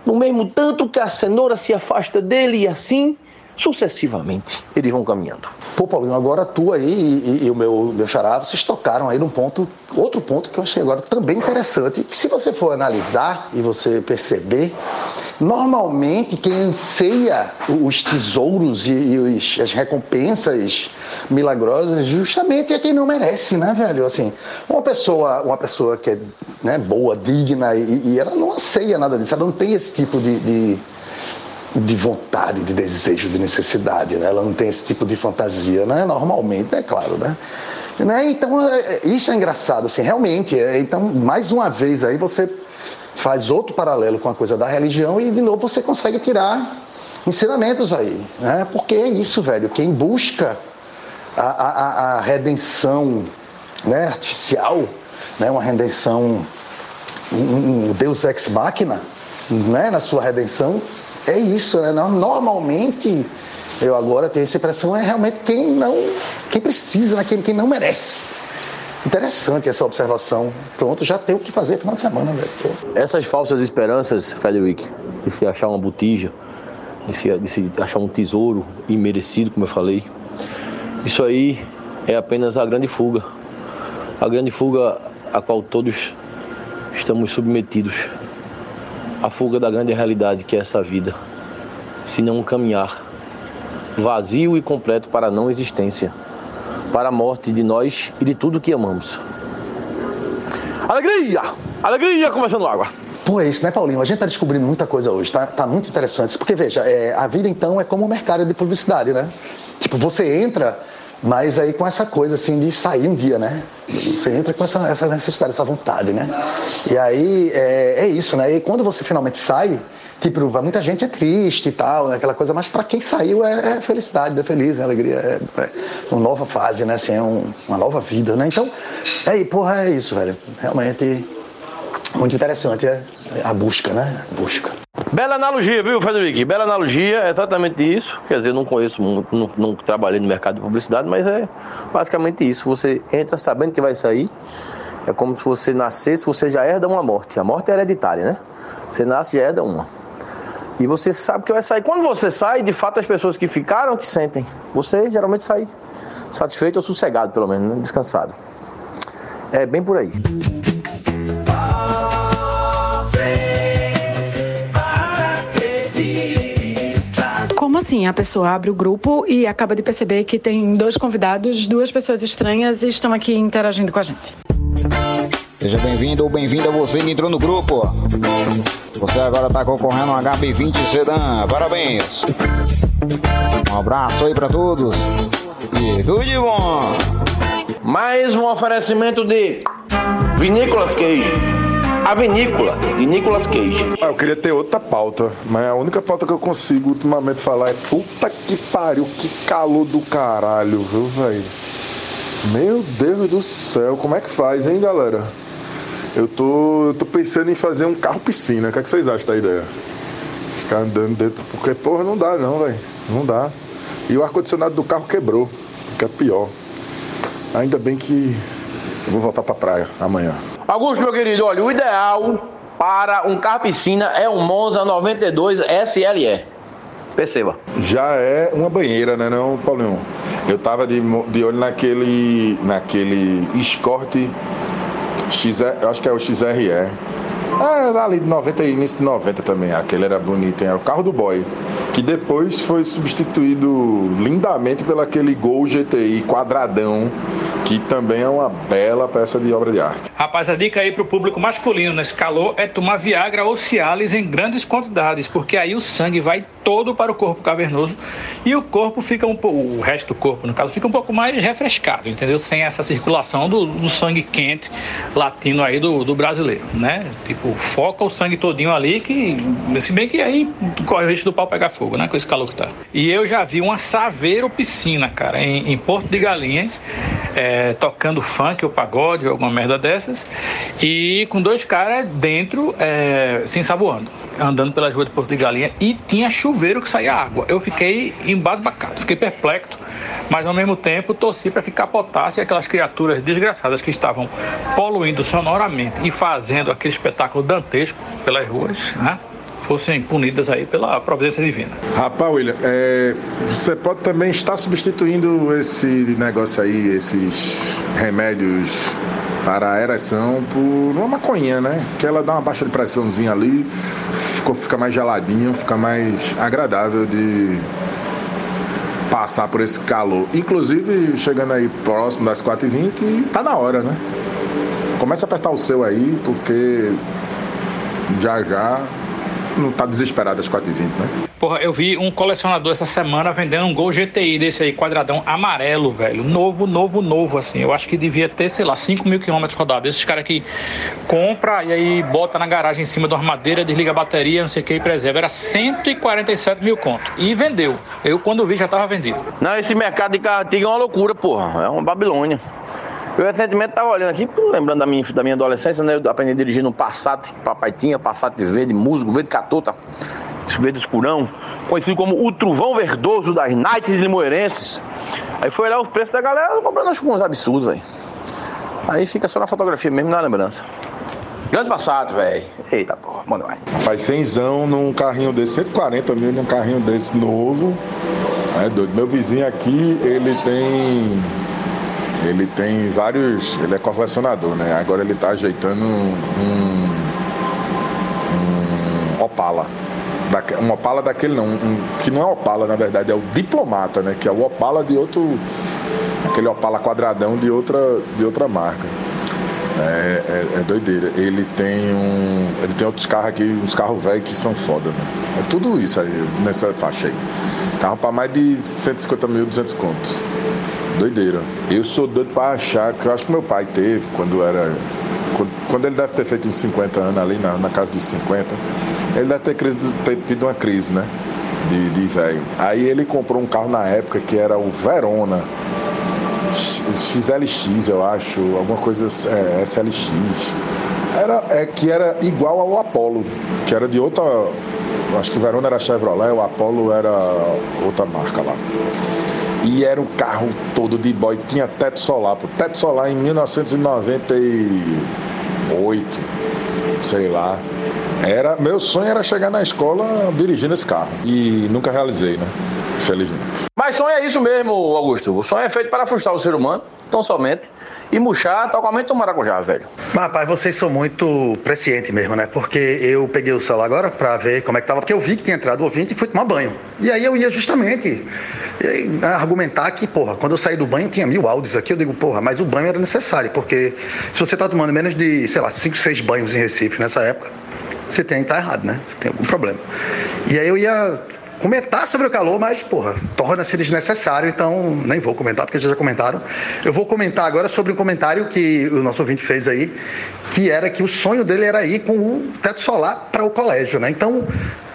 no mesmo tanto que a cenoura se afasta dele e assim sucessivamente eles vão caminhando. Pô, Paulinho, agora tu aí e, e, e o meu, meu xará, vocês tocaram aí num ponto, outro ponto que eu achei agora também interessante, que se você for analisar e você perceber, normalmente quem anseia os tesouros e, e os, as recompensas milagrosas justamente é quem não merece, né, velho? Assim, uma pessoa, uma pessoa que é né, boa, digna e, e ela não anseia nada disso, ela não tem esse tipo de, de de vontade, de desejo, de necessidade, né? Ela não tem esse tipo de fantasia, né? Normalmente, é claro, né? né? Então, é, é, isso é engraçado, assim, realmente. É, então, mais uma vez aí você faz outro paralelo com a coisa da religião e de novo você consegue tirar ensinamentos aí, né? Porque é isso, velho. Quem busca a, a, a redenção né, artificial, né, uma redenção, um, um Deus ex machina, né, na sua redenção, é isso, né? Normalmente, eu agora tenho essa impressão, é realmente quem não, quem precisa, né? quem, quem não merece. Interessante essa observação. Pronto, já tem o que fazer final de semana, velho. Essas falsas esperanças, Frederick, de se achar uma botija, de se, de se achar um tesouro imerecido, como eu falei, isso aí é apenas a grande fuga. A grande fuga a qual todos estamos submetidos a fuga da grande realidade que é essa vida, se não caminhar vazio e completo para a não existência, para a morte de nós e de tudo que amamos. Alegria! Alegria começando água! Pô, é isso, né, Paulinho? A gente está descobrindo muita coisa hoje, tá, tá muito interessante. Porque, veja, é, a vida então é como um mercado de publicidade, né? Tipo, você entra mas aí com essa coisa assim de sair um dia, né? Você entra com essa, essa necessidade, essa vontade, né? E aí é, é isso, né? E quando você finalmente sai, tipo, muita gente é triste e tal, né? aquela coisa, mas para quem saiu é, é, felicidade, é feliz, é alegria, é, é, uma nova fase, né? Assim, é um, uma nova vida, né? Então, é, porra, é isso, velho. Realmente muito interessante é a busca, né? A busca. Bela analogia, viu, Frederico? Bela analogia, é exatamente isso. Quer dizer, não conheço muito, não, não, trabalhei no mercado de publicidade, mas é basicamente isso. Você entra sabendo que vai sair. É como se você nascesse, você já herda uma morte. A morte é hereditária, né? Você nasce e já herda uma. E você sabe que vai sair. Quando você sai, de fato, as pessoas que ficaram que sentem. Você geralmente sai satisfeito ou sossegado, pelo menos, né? descansado. É bem por aí. Assim, a pessoa abre o grupo e acaba de perceber que tem dois convidados, duas pessoas estranhas e estão aqui interagindo com a gente. Seja bem-vindo ou bem-vinda você que entrou no grupo. Você agora está concorrendo a um HB20 Sedan. Parabéns. Um abraço aí para todos. E tudo de bom. Mais um oferecimento de Vinícolas Queijo a Vinícola, de Nicolas Cage. Ah, eu queria ter outra pauta, mas a única pauta que eu consigo ultimamente falar é puta que pariu, que calor do caralho, viu, velho? Meu Deus do céu, como é que faz, hein, galera? Eu tô, eu tô pensando em fazer um carro piscina. O que, é que vocês acham da ideia? Ficar andando dentro. Porque, porra, não dá não, velho. Não dá. E o ar-condicionado do carro quebrou, que é pior. Ainda bem que eu vou voltar pra praia amanhã. Augusto, meu querido, olha, o ideal para um carro piscina é um Monza 92 SLE. Perceba. Já é uma banheira, né, não, Paulinho? Eu tava de, de olho naquele, naquele Escort X, eu acho que é o XRE. É, ali de 90 e início de 90 também. Aquele era bonito, hein? Era o carro do boy. Que depois foi substituído lindamente pelo aquele Gol GTI quadradão, que também é uma bela peça de obra de arte. Rapaz, a dica aí pro público masculino nesse calor é tomar Viagra ou Cialis em grandes quantidades, porque aí o sangue vai todo para o corpo cavernoso e o corpo fica um pouco, o resto do corpo, no caso, fica um pouco mais refrescado, entendeu? Sem essa circulação do, do sangue quente latino aí do, do brasileiro, né? Tipo, foca o sangue todinho ali que, se bem que aí corre o risco do pau pegar fogo, né? Com esse calor que tá. E eu já vi uma Saveiro Piscina, cara, em, em Porto de Galinhas, é, tocando funk ou pagode ou alguma merda dessas, e com dois caras dentro, é, se ensaboando andando pelas ruas de Porto de Galinha e tinha chuveiro que saía água. Eu fiquei embasbacado, fiquei perplexo, mas ao mesmo tempo torci para que capotasse aquelas criaturas desgraçadas que estavam poluindo sonoramente e fazendo aquele espetáculo dantesco pelas ruas, né? Fossem punidas aí pela providência divina. Rapaz, William, é, você pode também estar substituindo esse negócio aí, esses remédios para a ereção por uma maconha, né? Que ela dá uma baixa de pressãozinha ali, fica, mais geladinho, fica mais agradável de passar por esse calor. Inclusive, chegando aí próximo das 4h20, tá na hora, né? Começa a apertar o seu aí, porque já já não tá desesperado às 4h20, né? Porra, eu vi um colecionador essa semana vendendo um Gol GTI desse aí, quadradão amarelo, velho. Novo, novo, novo, assim. Eu acho que devia ter, sei lá, 5 mil quilômetros rodados. Esses caras que compra e aí bota na garagem em cima de uma armadeira, desliga a bateria, não sei o que e preserva. Era 147 mil conto. E vendeu. Eu, quando vi, já tava vendido. Não, esse mercado de carro antigo é uma loucura, porra. É uma Babilônia. Eu recentemente tava olhando aqui, lembrando da minha, da minha adolescência, né? Eu aprendi a dirigir no Passat, que papai tinha, Passat verde, musgo, verde catota, verde escurão, conhecido como o Truvão Verdoso das Nights Limoeirenses. Aí foi olhar os preços da galera, comprando acho uns absurdos, velho. Aí fica só na fotografia mesmo, na lembrança. Grande Passat, velho. Eita porra, manda vai. Rapaz, cenzão num carrinho desse, 140 mil num carrinho desse novo. É doido. Meu vizinho aqui, ele tem ele tem vários. Ele é colecionador, né? Agora ele tá ajeitando um. um Opala. Um Opala daquele não, um, que não é Opala, na verdade, é o Diplomata, né? Que é o Opala de outro. Aquele Opala quadradão de outra, de outra marca. É, é, é, doideira. Ele tem um. Ele tem outros carros aqui, uns carros velhos que são foda, né? É tudo isso aí, nessa faixa aí. Carro para mais de 150 mil, 200 contos. Doideira. Eu sou doido para achar, que eu acho que meu pai teve quando era. Quando, ele deve ter feito uns 50 anos ali, na, na casa dos 50, ele deve ter, crise, ter tido uma crise, né? De, de velho. Aí ele comprou um carro na época que era o Verona. XLX, eu acho, alguma coisa é, SLX. Era, é, que era igual ao Apollo, que era de outra. Acho que o Verona era Chevrolet, o Apollo era outra marca lá. E era o carro todo de boy, tinha teto solar. Pô. Teto solar em 1998, sei lá. Era, meu sonho era chegar na escola dirigindo esse carro. E nunca realizei, né? Infelizmente. Mas sonho é isso mesmo, Augusto. O sonho é feito para frustrar o ser humano, tão somente e murchar totalmente o maracujá, velho. Mas, rapaz, vocês são muito prescientes mesmo, né? Porque eu peguei o celular agora pra ver como é que tava, porque eu vi que tinha entrado o ouvinte e fui tomar banho. E aí eu ia justamente argumentar que, porra, quando eu saí do banho tinha mil áudios aqui, eu digo, porra, mas o banho era necessário, porque se você tá tomando menos de, sei lá, cinco, seis banhos em Recife nessa época, você tem que estar tá errado, né? Tem algum problema. E aí eu ia comentar sobre o calor, mas, porra, torna-se desnecessário, então nem vou comentar, porque vocês já comentaram. Eu vou comentar agora sobre um comentário que o nosso ouvinte fez aí, que era que o sonho dele era ir com o teto solar para o colégio, né? Então,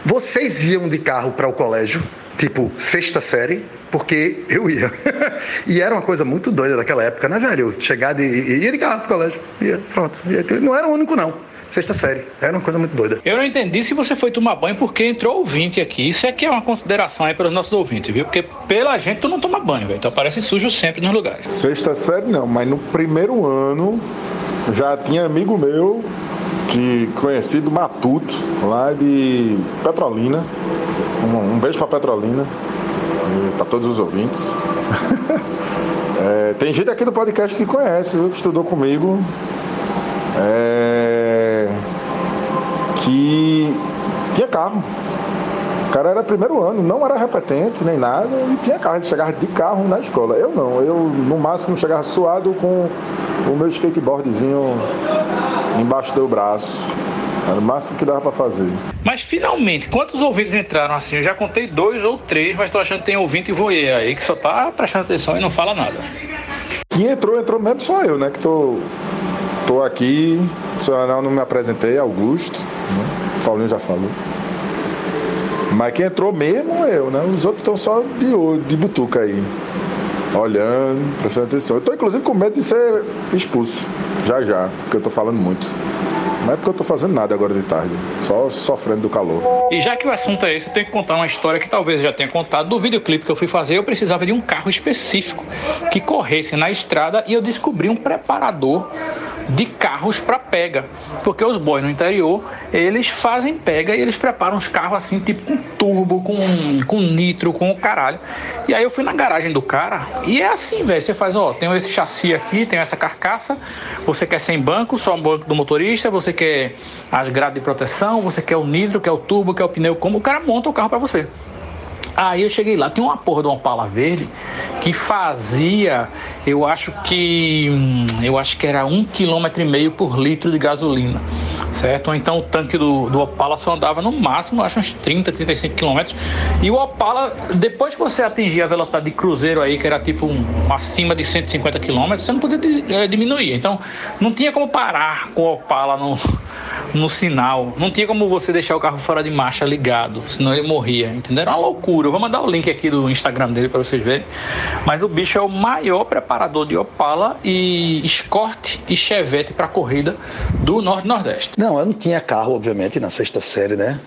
vocês iam de carro para o colégio, tipo, sexta série, porque eu ia. e era uma coisa muito doida daquela época, né, velho? Chegar de. ia de carro pro colégio, ia, pronto. Ia, não era o único, não sexta série. Era uma coisa muito doida. Eu não entendi se você foi tomar banho porque entrou ouvinte aqui. Isso aqui é uma consideração aí para os nossos ouvintes, viu? Porque pela gente tu não toma banho, velho. Então parece sujo sempre nos lugares. Sexta série não, mas no primeiro ano já tinha amigo meu que conhecido Matuto, lá de Petrolina. Um, um beijo para Petrolina, para todos os ouvintes. é, tem gente aqui do podcast que conhece, viu, que estudou comigo. É, que tinha carro. O cara era primeiro ano, não era repetente nem nada, e tinha carro, ele chegava de carro na escola. Eu não, eu no máximo chegava suado com o meu skateboardzinho embaixo do braço. Era o máximo que dava para fazer. Mas finalmente, quantos ouvintes entraram assim? Eu já contei dois ou três, mas tô achando que tem ouvinte e voyeur aí que só tá prestando atenção e não fala nada. Quem entrou, entrou mesmo só eu, né? Que tô, tô aqui. Se eu não me apresentei, Augusto. Né? Paulinho já falou. Mas quem entrou mesmo eu, né? Os outros estão só de, de butuca aí. Olhando, prestando atenção. Eu tô inclusive com medo de ser expulso. Já já, porque eu tô falando muito. Não é porque eu tô fazendo nada agora de tarde. Só sofrendo do calor. E já que o assunto é esse, eu tenho que contar uma história que talvez eu já tenha contado. Do videoclipe que eu fui fazer, eu precisava de um carro específico que corresse na estrada e eu descobri um preparador de carros para pega. Porque os boys no interior, eles fazem pega e eles preparam os carros assim, tipo com turbo, com, com nitro, com o caralho. E aí eu fui na garagem do cara e é assim, velho. Você faz, ó, tem esse chassi aqui, tem essa carcaça. Você quer sem banco, só o banco do motorista. Você quer as grades de proteção, você quer o nitro, quer o turbo, quer o pneu. Como o cara monta o carro para você. Aí eu cheguei lá, tinha uma porra de uma pala verde que fazia, eu acho que eu acho que era um quilômetro e meio por litro de gasolina, certo? Então o tanque do, do Opala só andava no máximo, acho uns 30, 35 quilômetros. E o Opala, depois que você atingia a velocidade de cruzeiro aí, que era tipo um, acima de 150 quilômetros, você não podia é, diminuir. Então não tinha como parar com o Opala no, no sinal. Não tinha como você deixar o carro fora de marcha ligado, senão ele morria, entendeu? Era uma loucura. Eu vou mandar o link aqui do Instagram dele para vocês verem. Mas o bicho é o maior preparador de Opala e Escort e Chevette para corrida do Norte Nordeste. Não, eu não tinha carro, obviamente, na sexta série, né?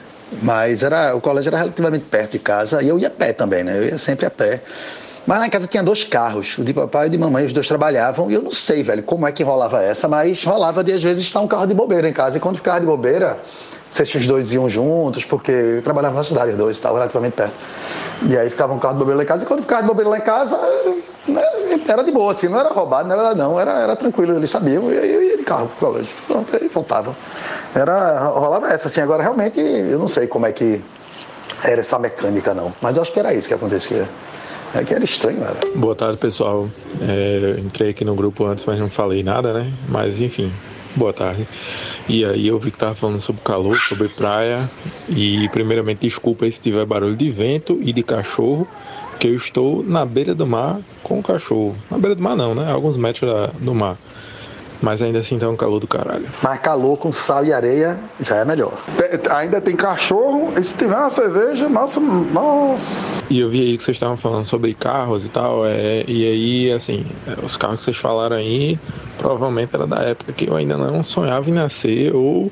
Mas era, o colégio era relativamente perto de casa e eu ia a pé também, né? Eu ia sempre a pé. Mas em casa tinha dois carros, o de papai e o de mamãe, os dois trabalhavam, e eu não sei, velho, como é que rolava essa, mas rolava de às vezes estar um carro de bobeira em casa, e quando ficava de bobeira, sei se os dois iam juntos, porque eu trabalhava na cidade, os dois estavam relativamente perto. E aí ficava um carro de bobeira lá em casa, e quando ficava de bobeira lá em casa, né, era de boa, assim, não era roubado, não era não, era, era tranquilo, eles sabiam, e aí eu ia de carro pro colégio, pronto, aí voltava. Era, rolava essa, assim, agora realmente eu não sei como é que era essa mecânica, não, mas acho que era isso que acontecia. É que era estranho, era. Boa tarde, pessoal. É, entrei aqui no grupo antes, mas não falei nada, né? Mas enfim, boa tarde. E aí eu vi que tava falando sobre calor, sobre praia. E primeiramente, desculpa se tiver barulho de vento e de cachorro, que eu estou na beira do mar com o cachorro. Na beira do mar não, né? Alguns metros do mar. Mas ainda assim tá um calor do caralho. Mas calor com sal e areia já é melhor. Tem- ainda tem cachorro, e se tiver uma cerveja, nossa, nossa. E eu vi aí que vocês estavam falando sobre carros e tal, é, e aí, assim, é, os carros que vocês falaram aí, provavelmente era da época que eu ainda não sonhava em nascer ou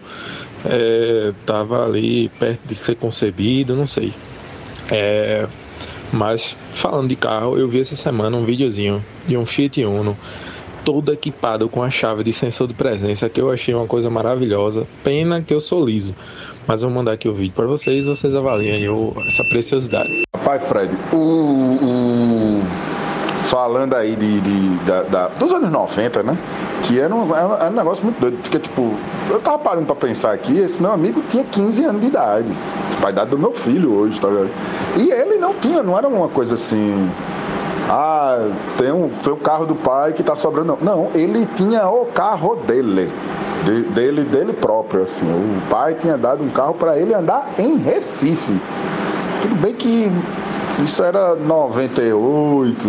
é, tava ali perto de ser concebido, não sei. É, mas falando de carro, eu vi essa semana um videozinho de um Fiat Uno todo equipado com a chave de sensor de presença que eu achei uma coisa maravilhosa. Pena que eu sou liso, mas vou mandar aqui o vídeo para vocês, vocês avaliem o- essa preciosidade. Pai Fred, o, o- falando aí de, de- da- da- dos anos 90, né? Que era um, era um negócio muito doido, porque tipo, eu tava parando pra pensar aqui, esse meu amigo tinha 15 anos de idade, tipo, a idade do meu filho hoje, tá ligado? E ele não tinha, não era uma coisa assim. Ah, tem um, tem o carro do pai que tá sobrando. Não, não ele tinha o carro dele. de- dele, dele próprio, assim. O pai tinha dado um carro para ele andar em Recife. Tudo bem que isso era 98,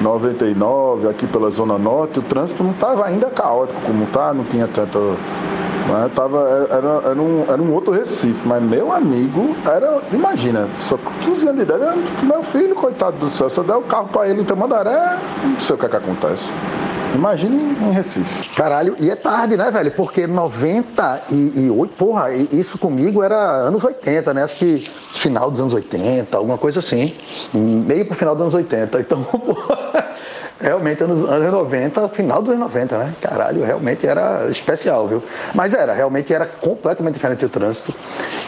99, aqui pela Zona Norte, o trânsito não estava ainda caótico como tá, não tinha tanta. Né, tava, era, era, um, era um outro Recife, mas meu amigo era, imagina, só com 15 anos de idade, meu filho, coitado do céu, se eu der o carro para ele em Tamandaré, não sei o que, é que acontece. Imagine em Recife. Caralho, e é tarde, né, velho? Porque 98, porra, isso comigo era anos 80, né? Acho que final dos anos 80, alguma coisa assim. Meio pro final dos anos 80. Então, porra, realmente anos, anos 90, final dos anos 90, né? Caralho, realmente era especial, viu? Mas era, realmente era completamente diferente o trânsito.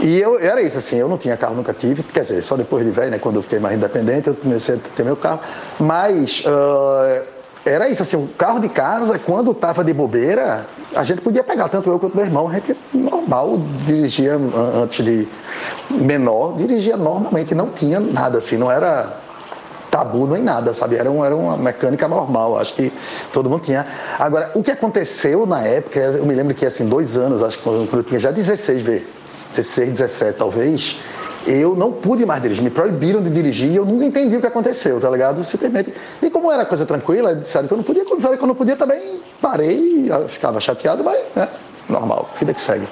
E eu era isso, assim, eu não tinha carro, nunca tive, quer dizer, só depois de velho, né? Quando eu fiquei mais independente, eu comecei a ter meu carro. Mas. ah, era isso, assim, o carro de casa, quando tava de bobeira, a gente podia pegar, tanto eu quanto meu irmão, a gente normal dirigia an- antes de menor, dirigia normalmente, não tinha nada assim, não era tabu nem nada, sabe? Era, um, era uma mecânica normal, acho que todo mundo tinha. Agora, o que aconteceu na época, eu me lembro que assim, dois anos, acho que quando eu tinha já 16, vê, 16, 17 talvez, eu não pude mais dirigir, me proibiram de dirigir e eu nunca entendi o que aconteceu, tá ligado? Simplesmente. E como era coisa tranquila, disseram que eu não podia, quando disseram que eu não podia também, parei, ficava chateado, mas, né, normal, vida que segue.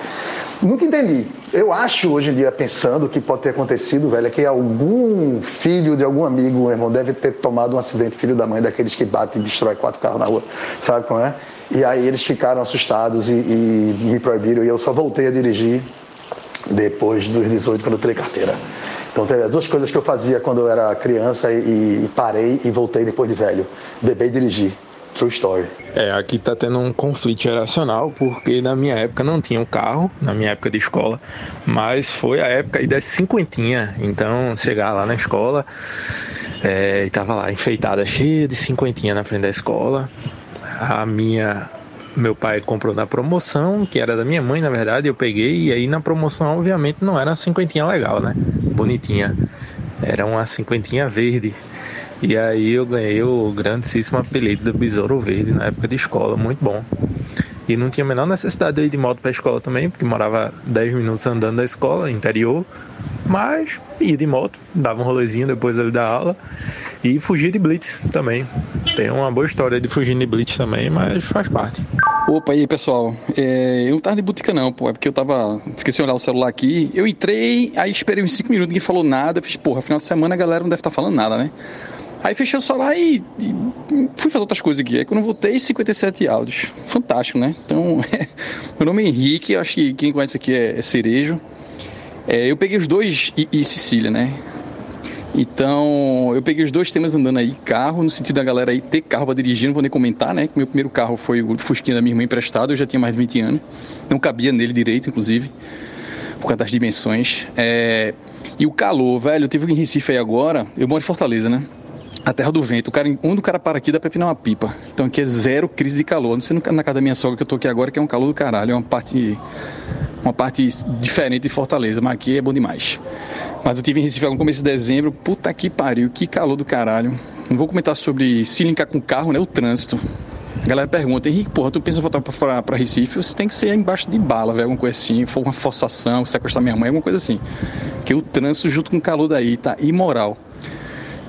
Nunca entendi. Eu acho hoje em dia, pensando que pode ter acontecido, velho, é que algum filho de algum amigo, meu irmão, deve ter tomado um acidente, filho da mãe, daqueles que bate e destrói quatro carros na rua, sabe como é? E aí eles ficaram assustados e, e me proibiram e eu só voltei a dirigir depois dos 18, quando eu tirei carteira. Então teve as duas coisas que eu fazia quando eu era criança e, e parei e voltei depois de velho. Beber e dirigir. True story. É, aqui tá tendo um conflito geracional, porque na minha época não tinha um carro, na minha época de escola, mas foi a época aí das cinquentinha. Então, chegar lá na escola, é, e tava lá enfeitada, cheia de cinquentinha na frente da escola. A minha. Meu pai comprou na promoção, que era da minha mãe, na verdade, eu peguei, e aí na promoção, obviamente, não era uma cinquentinha legal, né? Bonitinha. Era uma cinquentinha verde. E aí eu ganhei o grandíssimo apelido do Besouro Verde na época de escola, muito bom. E não tinha a menor necessidade de ir de moto para a escola também, porque morava 10 minutos andando da escola, interior. Mas ia de moto, dava um rolezinho depois ali da aula e fugia de blitz também. Tem uma boa história de fugir de blitz também, mas faz parte. Opa, e aí pessoal, é, eu não tava de butica não, pô, é porque eu tava, fiquei sem olhar o celular aqui, eu entrei, aí esperei uns 5 minutos, ninguém falou nada, eu fiz, porra, final de semana a galera não deve estar falando nada, né? Aí fechei o celular e, e fui fazer outras coisas aqui. Aí quando voltei, 57 áudios. Fantástico, né? Então, meu nome é Henrique, acho que quem conhece aqui é, é Cerejo. É, eu peguei os dois e, e Sicília, né? Então, eu peguei os dois temas andando aí, carro, no sentido da galera aí ter carro pra dirigir, não vou nem comentar, né? Meu primeiro carro foi o Fusquinha da minha irmã emprestado, eu já tinha mais de 20 anos. Não cabia nele direito, inclusive, por causa das dimensões. É, E o calor, velho, eu tive em Recife aí agora, eu moro em Fortaleza, né? A terra do vento. O cara, onde o cara para aqui dá pra pinar uma pipa. Então aqui é zero crise de calor. Não sei na casa da minha sogra que eu tô aqui agora, que é um calor do caralho. É uma parte. Uma parte diferente de Fortaleza, mas aqui é bom demais. Mas eu tive em Recife no começo de dezembro. Puta que pariu, que calor do caralho. Não vou comentar sobre se linkar com o carro, né? O trânsito. A galera pergunta, Henrique, porra, tu pensa voltar pra, pra Recife? Você tem que ser embaixo de bala, velho, alguma coisa assim. For uma forçação, sequestrar minha mãe, alguma coisa assim. Porque o trânsito junto com o calor daí tá imoral.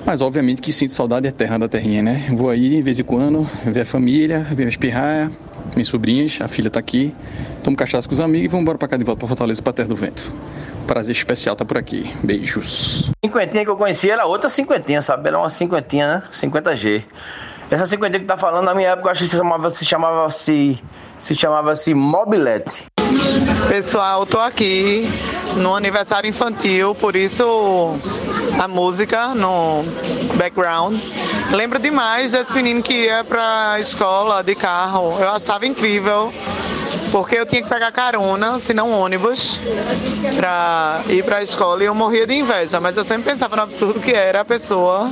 Mas obviamente que sinto saudade eterna da terrinha, né? Vou aí de vez em quando ver a família, ver minhas pirraias, minhas sobrinhas, a filha tá aqui. Tomo cachaça com os amigos e vamos embora pra cá de volta pra Fortaleza, pra Terra do Vento. Prazer especial tá por aqui. Beijos. Cinquentinha que eu conhecia era outra cinquentinha, sabe? Era uma cinquentinha, né? 50G. Essa cinquentinha que tá falando, na minha época, eu acho que se chamava se chamava se, se chamava-se Mobilete. Pessoal, tô aqui no aniversário infantil, por isso a música no background. Lembro demais desse menino que ia pra escola de carro. Eu achava incrível, porque eu tinha que pegar carona, se não ônibus, pra ir pra escola e eu morria de inveja. Mas eu sempre pensava no absurdo que era a pessoa,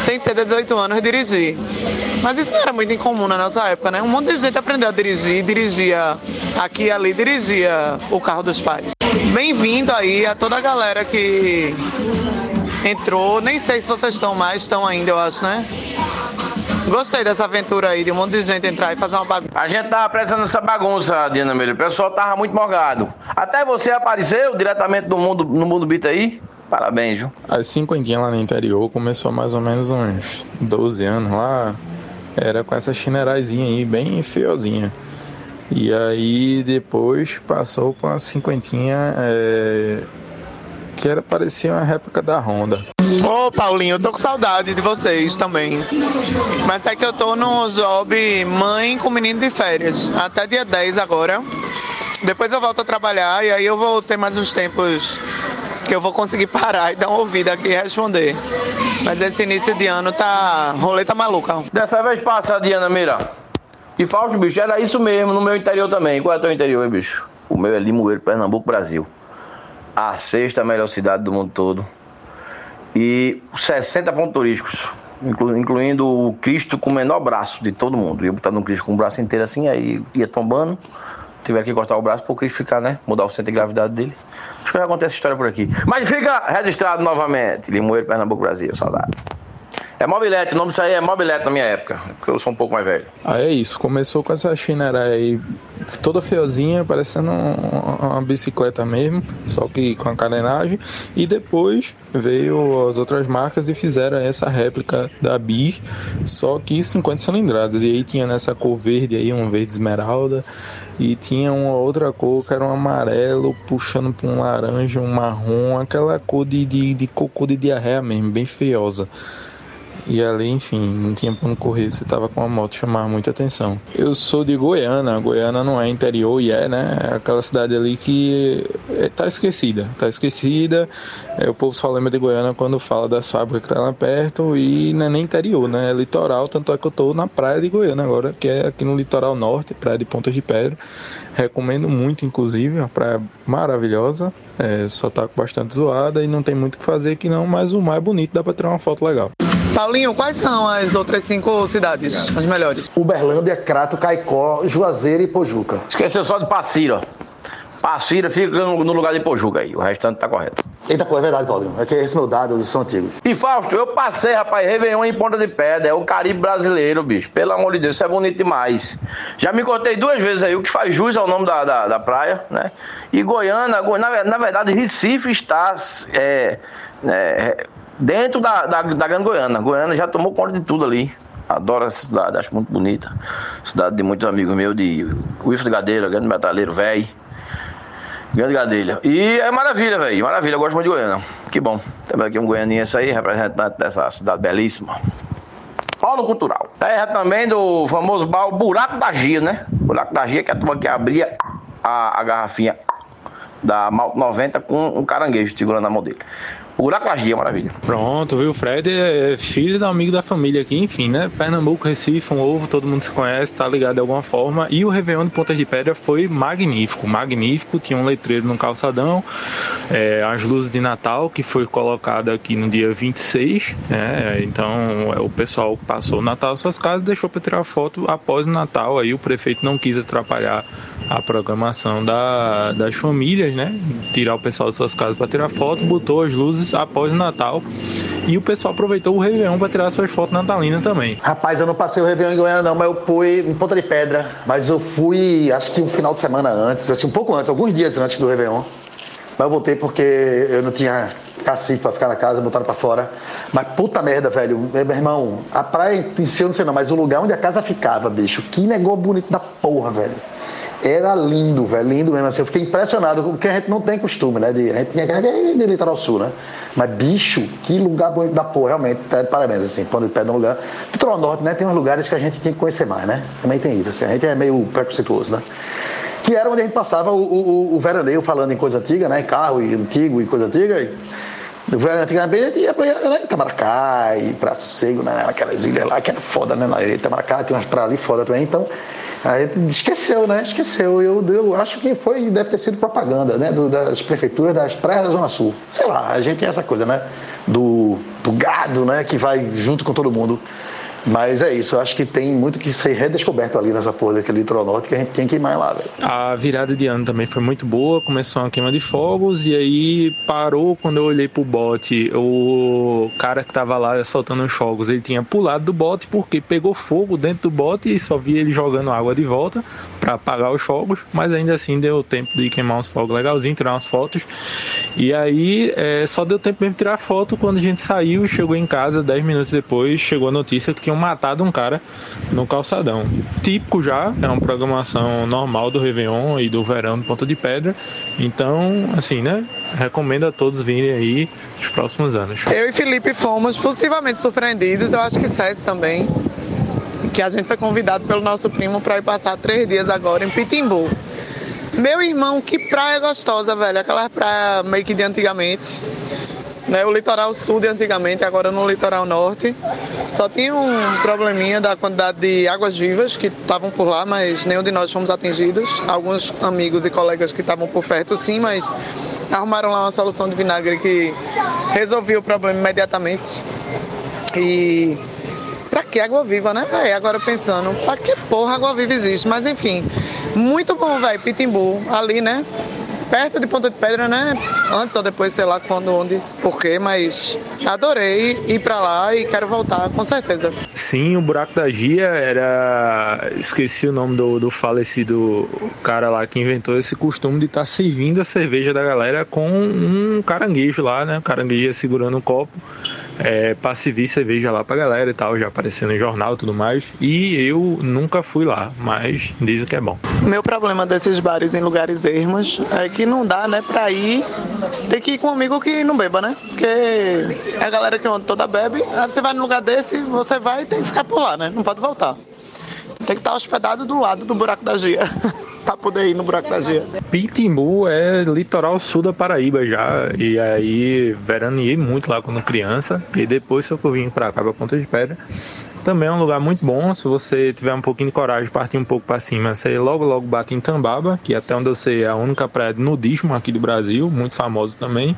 sem ter 18 anos, dirigir. Mas isso não era muito incomum na nossa época, né? Um monte de gente aprendeu a dirigir, dirigia aqui e ali, dirigia o carro dos pais. Bem-vindo aí a toda a galera que entrou. Nem sei se vocês estão mais, estão ainda, eu acho, né? Gostei dessa aventura aí, de um monte de gente entrar e fazer uma bagunça. A gente tava apresentando essa bagunça, Diana Melho. O pessoal tava muito morgado. Até você apareceu diretamente do mundo, no mundo beat aí. Parabéns, viu? As cinquentinhas lá no interior começou mais ou menos uns 12 anos lá. Era com essa chinerazinha aí, bem feiozinha. E aí depois passou com a cinquentinha é, que era parecia uma réplica da Honda. Ô Paulinho, eu tô com saudade de vocês também. Mas é que eu tô no job mãe com menino de férias. Até dia 10 agora. Depois eu volto a trabalhar e aí eu vou ter mais uns tempos que eu vou conseguir parar e dar uma ouvida aqui e responder. Mas esse início de ano tá. roleta maluca. Dessa vez passa, Diana Mira. E Fausto, bicho, era isso mesmo no meu interior também. Qual é o teu interior, hein, bicho? O meu é Limoeiro, Pernambuco, Brasil. A sexta melhor cidade do mundo todo. E 60 pontos turísticos. inclu- incluindo o Cristo com o menor braço de todo mundo. Ia botar no Cristo com o braço inteiro assim, aí ia tombando. Tiveram que cortar o braço para o Cristo ficar, né? Mudar o centro de gravidade dele. Acho que vai acontecer essa história por aqui. Mas fica registrado novamente. Limoeiro, Pernambuco, Brasil. Saudade. É mobilete, o nome disso aí é mobilete na minha época, porque eu sou um pouco mais velho. Ah, é isso. Começou com essa China aí toda feiozinha, parecendo um- uma bicicleta mesmo, só que com a carenagem. E depois veio as outras marcas e fizeram essa réplica da Bis, só que 50 cilindradas. E aí tinha nessa cor verde aí, um verde esmeralda. E tinha uma outra cor que era um amarelo puxando para um laranja, um marrom, aquela cor de, de, de cocô de diarreia mesmo, bem feiosa. E ali, enfim, não tinha onde correr, você tava com a moto, chamava muita atenção. Eu sou de Goiânia, Goiânia não é interior e é, né? É aquela cidade ali que é, tá esquecida, tá esquecida. É, o povo só lembra de Goiânia quando fala das fábricas que tá lá perto e não é nem interior, né? É litoral, tanto é que eu tô na praia de Goiânia agora, que é aqui no litoral norte, praia de Pontas de Pedra. Recomendo muito, inclusive, uma praia maravilhosa, é, só tá bastante zoada e não tem muito o que fazer aqui não, mas o mar é bonito, dá pra tirar uma foto legal. Paulinho, quais são as outras cinco cidades, as melhores? Uberlândia, Crato, Caicó, Juazeiro e Pojuca. Esqueceu só de Passira. Passira fica no, lugar de Pojuca aí, o restante tá correto. Eita, pô, é verdade, Paulinho. É que esse meu dado são antigos. E Fausto, eu passei, rapaz, Réveillon em Ponta de Pedra, é o Caribe brasileiro, bicho. Pelo amor de Deus, isso é bonito demais. Já me contei duas vezes aí, o que faz jus ao nome da, da, da praia, né? E Goiânia, Goi- na, na verdade, Recife está é, é, dentro da, da, da Grande Goiânia. Goiânia já tomou conta de tudo ali. Adoro essa cidade, acho muito bonita. Cidade de muitos amigos meus, de Wilson Gadeira, grande metaleiro, velho. Grande Gadelha. E é maravilha, velho. Maravilha, eu gosto muito de Goiânia. Que bom. Temos aqui um goianiense aí, representante dessa cidade belíssima. Polo Cultural. Terra também do famoso bar Buraco da Gia, né? Buraco da Gia, que é a turma que abria a, a garrafinha da Malto 90 com um caranguejo segurando na mão dele. Buraco da Gia, maravilha. Pronto, viu? O Fred é filho do amigo da família aqui, enfim, né? Pernambuco, Recife, um ovo, todo mundo se conhece, tá ligado de alguma forma. E o Réveillon de Pontas de Pedra foi magnífico, magnífico. Tinha um letreiro no calçadão, é, as luzes de Natal, que foi colocada aqui no dia 26, né? Então é, o pessoal passou o Natal às suas casas deixou para tirar foto após o Natal. Aí o prefeito não quis atrapalhar a programação da, das famílias, né? Tirar o pessoal das suas casas para tirar foto, botou as luzes após o Natal. E o pessoal aproveitou o Réveillon para tirar suas fotos natalinas também. Rapaz, eu não passei o Réveillon em Goiânia, não, mas eu fui em Ponta de Pedra. Mas eu fui, acho que um final de semana antes, assim, um pouco antes, alguns dias antes do Réveillon. Mas eu voltei porque eu não tinha cacife pra ficar na casa, botaram pra fora. Mas puta merda, velho. Meu irmão, a praia em si eu não sei não, mas o lugar onde a casa ficava, bicho, que negócio bonito da porra, velho. Era lindo, velho, lindo mesmo assim. Eu fiquei impressionado, porque a gente não tem costume, né? De, a gente tinha de litoral sul, né? Mas, bicho, que lugar bonito da porra, realmente. tá Parabéns, assim, quando ele pede um lugar. Litoral norte, né? Tem uns lugares que a gente tem que conhecer mais, né? Também tem isso, assim. A gente é meio preconceituoso, né? Que era onde a gente passava o, o, o veraneio falando em coisa antiga, né? Carro e antigo e coisa antiga. E o veraneio antigamente ia pra né? Itamaracá e Prato Sossego, né? Aquelas ilhas lá que era foda, né? Na Itamaracá tem umas praias ali foda também, então. A gente esqueceu, né? Esqueceu. Eu, eu acho que foi, deve ter sido propaganda, né? Do, das prefeituras das praias da Zona Sul. Sei lá, a gente tem essa coisa, né? Do, do gado, né? Que vai junto com todo mundo. Mas é isso, eu acho que tem muito que ser redescoberto ali nessa porra daquele litoral norte que a gente tem que mais lá, velho. A virada de ano também foi muito boa, começou uma queima de fogos e aí parou quando eu olhei pro bote. O cara que tava lá soltando os fogos, ele tinha pulado do bote porque pegou fogo dentro do bote e só via ele jogando água de volta para apagar os fogos, mas ainda assim deu tempo de queimar uns fogos legalzinho, tirar umas fotos. E aí é, só deu tempo mesmo de tirar foto quando a gente saiu, chegou em casa, 10 minutos depois, chegou a notícia que tinham matado um cara no calçadão. Típico já, é uma programação normal do Réveillon e do verão de Ponta de Pedra. Então, assim, né? Recomendo a todos virem aí nos próximos anos. Eu e Felipe fomos positivamente surpreendidos, eu acho que César também, que a gente foi convidado pelo nosso primo para ir passar três dias agora em Pitimbu. Meu irmão, que praia gostosa, velho. Aquela praia meio que de antigamente. Né, o litoral sul de antigamente, agora no litoral norte. Só tinha um probleminha da quantidade de águas vivas que estavam por lá, mas nenhum de nós fomos atingidos. Alguns amigos e colegas que estavam por perto sim, mas arrumaram lá uma solução de vinagre que resolvia o problema imediatamente. E pra que água viva, né? Agora pensando, pra que porra água viva existe? Mas enfim, muito bom, velho, Pitimbu, ali, né? Perto de Ponta de Pedra, né? Antes ou depois, sei lá quando, onde, porquê, mas adorei ir pra lá e quero voltar, com certeza. Sim, o Buraco da Gia era. Esqueci o nome do, do falecido cara lá que inventou esse costume de estar tá servindo a cerveja da galera com um caranguejo lá, né? Caranguejo segurando um copo é, pra servir cerveja lá pra galera e tal, já aparecendo em jornal e tudo mais. E eu nunca fui lá, mas dizem que é bom. Meu problema desses bares em lugares ermos é que não dá, né, pra ir. Tem que ir com um amigo que não beba, né? Porque é a galera que toda bebe. Aí você vai num lugar desse, você vai e tem que ficar por lá, né? Não pode voltar. Tem que estar hospedado do lado do buraco da Gia. pra poder ir no buraco da Gia. Pitimbu é litoral sul da Paraíba já. E aí veraneei muito lá quando criança. E depois que eu vim pra cá, pra Ponta de Pedra. Também é um lugar muito bom. Se você tiver um pouquinho de coragem partir um pouco para cima, você logo logo bate em Tambaba, que até onde eu sei é a única praia de nudismo aqui do Brasil, muito famosa também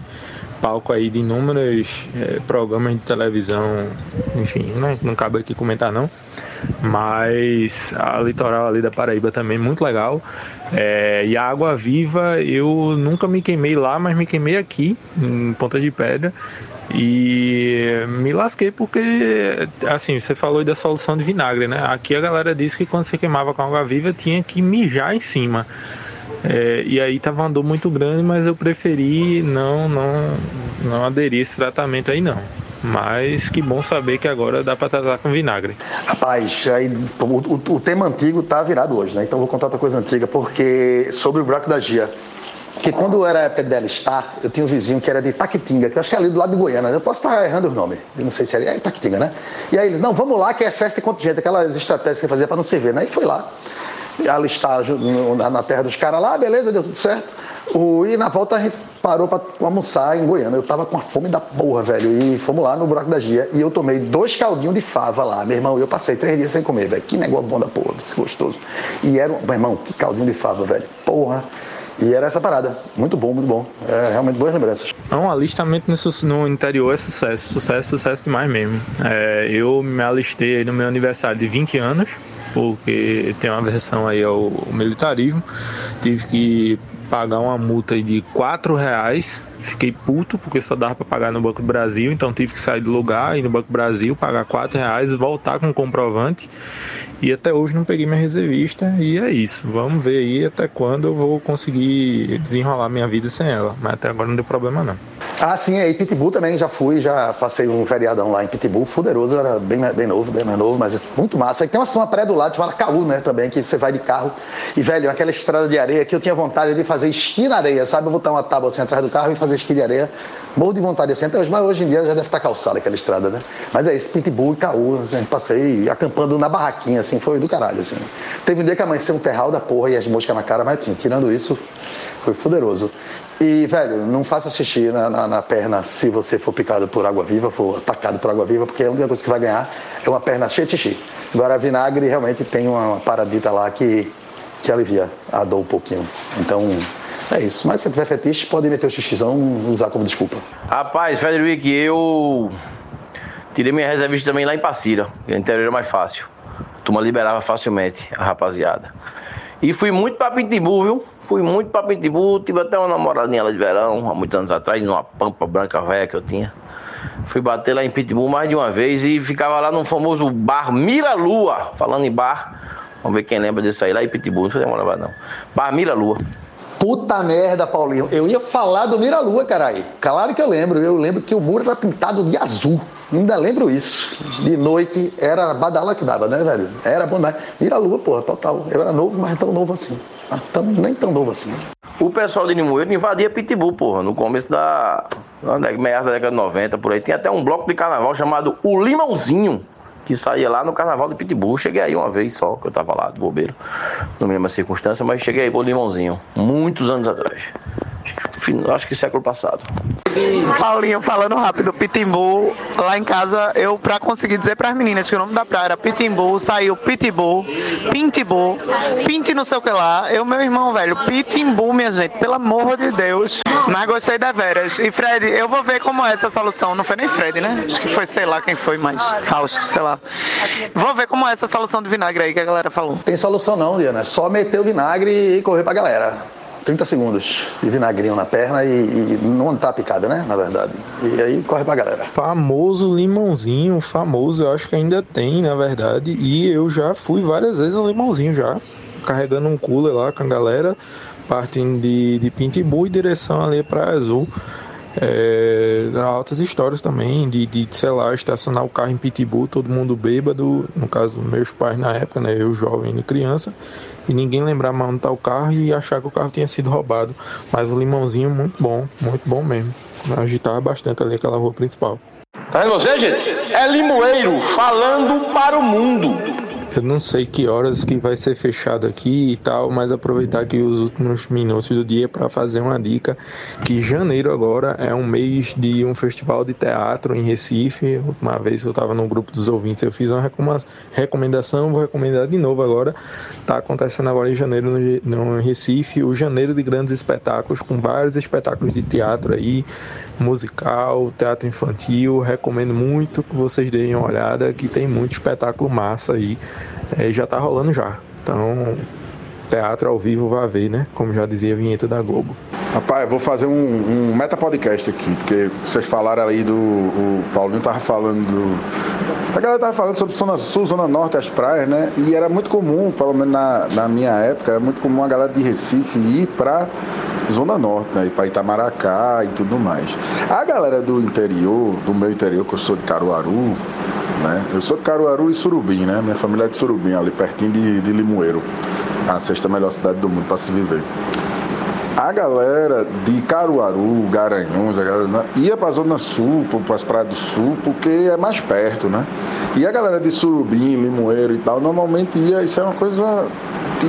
palco aí de inúmeros é, programas de televisão, enfim, né? não cabe aqui comentar não. Mas a litoral ali da Paraíba também muito legal. É, e a água viva, eu nunca me queimei lá, mas me queimei aqui, em Ponta de Pedra. E me lasquei porque, assim, você falou da solução de vinagre, né? Aqui a galera disse que quando você queimava com água viva tinha que mijar em cima. É, e aí tava uma dor muito grande, mas eu preferi não, não, não aderir esse tratamento aí não. Mas que bom saber que agora dá para tratar com vinagre. Rapaz, aí, o, o, o, tema antigo tá virado hoje, né? Então vou contar outra coisa antiga, porque sobre o buraco da Gia. Porque quando era época de eu tinha um vizinho que era de Taquitinga, que eu acho que é ali do lado de Goiânia. Eu posso estar errando o nome. Eu não sei se era. É Taquitinga, né? E aí ele, não, vamos lá, que é excesso de contingente, aquelas estratégias que ele fazia para não se ver, né? E foi lá alistar na terra dos caras lá, beleza, deu tudo certo. O, e na volta a gente parou para almoçar em Goiânia. Eu tava com a fome da porra, velho. E fomos lá no buraco da Gia. E eu tomei dois caldinhos de fava lá. Meu irmão, eu passei três dias sem comer, velho. Que negócio bom da porra, gostoso. E era, meu irmão, que caldinho de fava, velho. Porra. E era essa parada. Muito bom, muito bom. É realmente boas lembranças. Não, alistamento no interior é sucesso. Sucesso, sucesso demais mesmo. É, eu me alistei no meu aniversário de 20 anos porque tem uma versão aí ao militarismo. Tive que pagar uma multa de quatro reais. Fiquei puto porque só dava para pagar no Banco do Brasil, então tive que sair do lugar, ir no Banco do Brasil, pagar quatro reais, voltar com o comprovante. E até hoje não peguei minha reservista e é isso. Vamos ver aí até quando eu vou conseguir desenrolar minha vida sem ela. Mas até agora não deu problema não. Ah, sim, aí Pitbull também já fui, já passei um feriadão lá em Pitbull, fuderoso, era bem, bem novo, bem mais novo, mas muito massa. E tem uma, uma praia do lado, chamada Caú, né, também, que você vai de carro. E, velho, aquela estrada de areia que eu tinha vontade de fazer esqui na areia, sabe? Botar uma tábua assim atrás do carro e fazer esqui de areia. Morro de vontade assim, até hoje, mas hoje em dia já deve estar calçada aquela estrada, né? Mas é isso, Pitbull e gente passei acampando na barraquinha, assim, foi do caralho, assim. Teve um dia que amanheceu um terral da porra e as moscas na cara, mas tinha, tirando isso, foi poderoso. E, velho, não faça xixi na, na, na, perna se você for picado por água viva, for atacado por água viva, porque a única coisa que vai ganhar é uma perna cheia de xixi. Agora, vinagre realmente tem uma paradita lá que, que alivia a dor um pouquinho. Então, é isso. Mas se tiver fetiche, pode meter o xixizão usar como desculpa. Rapaz, Frederico, eu tirei minha reservista também lá em Passira, o interior é mais fácil. A turma liberava facilmente a rapaziada. E fui muito pra Pintimbu, viu? Fui muito pra Pitbull, tive até uma namoradinha lá de verão, há muitos anos atrás, numa pampa branca velha que eu tinha. Fui bater lá em Pitbull mais de uma vez e ficava lá no famoso bar Mira Lua. Falando em bar, vamos ver quem lembra disso aí lá em Pitbull, não foi demorar não. Bar Mira Lua. Puta merda, Paulinho. Eu ia falar do Mira Lua, caralho. Claro que eu lembro. Eu lembro que o muro era pintado de azul. Ainda lembro isso. De noite era badala que dava, né, velho? Era bom, mas Mira Lua, porra, total. Eu era novo, mas tão novo assim. Tão, nem tão novo assim. O pessoal de Limoeiro invadia Pitbull, porra, no começo da. meados da década de 90, por aí. Tinha até um bloco de carnaval chamado O Limãozinho, que saía lá no carnaval de Pitbull. Cheguei aí uma vez só, que eu tava lá, do bobeiro. Não me lembro circunstância, mas cheguei aí pro Limãozinho, muitos anos atrás. Acho que século passado. Paulinho, falando rápido, Pitimbu, lá em casa, eu pra conseguir dizer pras meninas que o nome da praia era Pitimbu, saiu Pitbull, Pintibu, Pinti não sei o que lá. Eu, meu irmão, velho, Pitimbu, minha gente, pelo amor de Deus. Mas gostei da veras. E Fred, eu vou ver como é essa solução. Não foi nem Fred, né? Acho que foi, sei lá quem foi, mas Fausto, sei lá. Vou ver como é essa solução de vinagre aí que a galera falou. Tem solução não, Diana. É só meter o vinagre e correr pra galera. 30 segundos de vinagrinho na perna e, e não tá picada, né? Na verdade. E aí corre pra galera. Famoso limãozinho, famoso, eu acho que ainda tem, na verdade. E eu já fui várias vezes ao limãozinho já. Carregando um cooler lá com a galera, partindo de, de Pintibu em direção ali pra Azul. É, altas histórias também de, de, sei lá, estacionar o carro em Pitbull, todo mundo bêbado, no caso meus pais na época, né, eu jovem e criança, e ninguém lembrar tá o carro e achar que o carro tinha sido roubado. Mas o limãozinho muito bom, muito bom mesmo. Agitava bastante ali aquela rua principal. Tá vendo você, gente? É Limoeiro falando para o mundo. Eu não sei que horas que vai ser fechado aqui e tal, mas aproveitar aqui os últimos minutos do dia para fazer uma dica que janeiro agora é um mês de um festival de teatro em Recife. Uma vez eu estava no grupo dos ouvintes, eu fiz uma recomendação, vou recomendar de novo agora. Tá acontecendo agora em janeiro no Recife, o janeiro de grandes espetáculos com vários espetáculos de teatro aí, musical, teatro infantil. Recomendo muito que vocês deem uma olhada, que tem muito espetáculo massa aí é, já tá rolando já. Então, teatro ao vivo vai ver, né? Como já dizia a vinheta da Globo. Rapaz, eu vou fazer um, um meta podcast aqui, porque vocês falaram aí do. O Paulinho tava falando do. A galera tava falando sobre Zona Sul, Zona Norte, as praias, né? E era muito comum, pelo menos na, na minha época, era muito comum a galera de Recife ir pra Zona Norte, né? Ir pra Itamaracá e tudo mais. A galera do interior, do meu interior, que eu sou de Caruaru, né? Eu sou de Caruaru e Surubim, né? Minha família é de Surubim, ali pertinho de, de Limoeiro, a sexta melhor cidade do mundo para se viver. A galera de Caruaru, Garanhuns, a galera ia para a Zona Sul, para as praias do Sul, porque é mais perto, né? E a galera de Surubim, Limoeiro e tal, normalmente ia, isso é uma coisa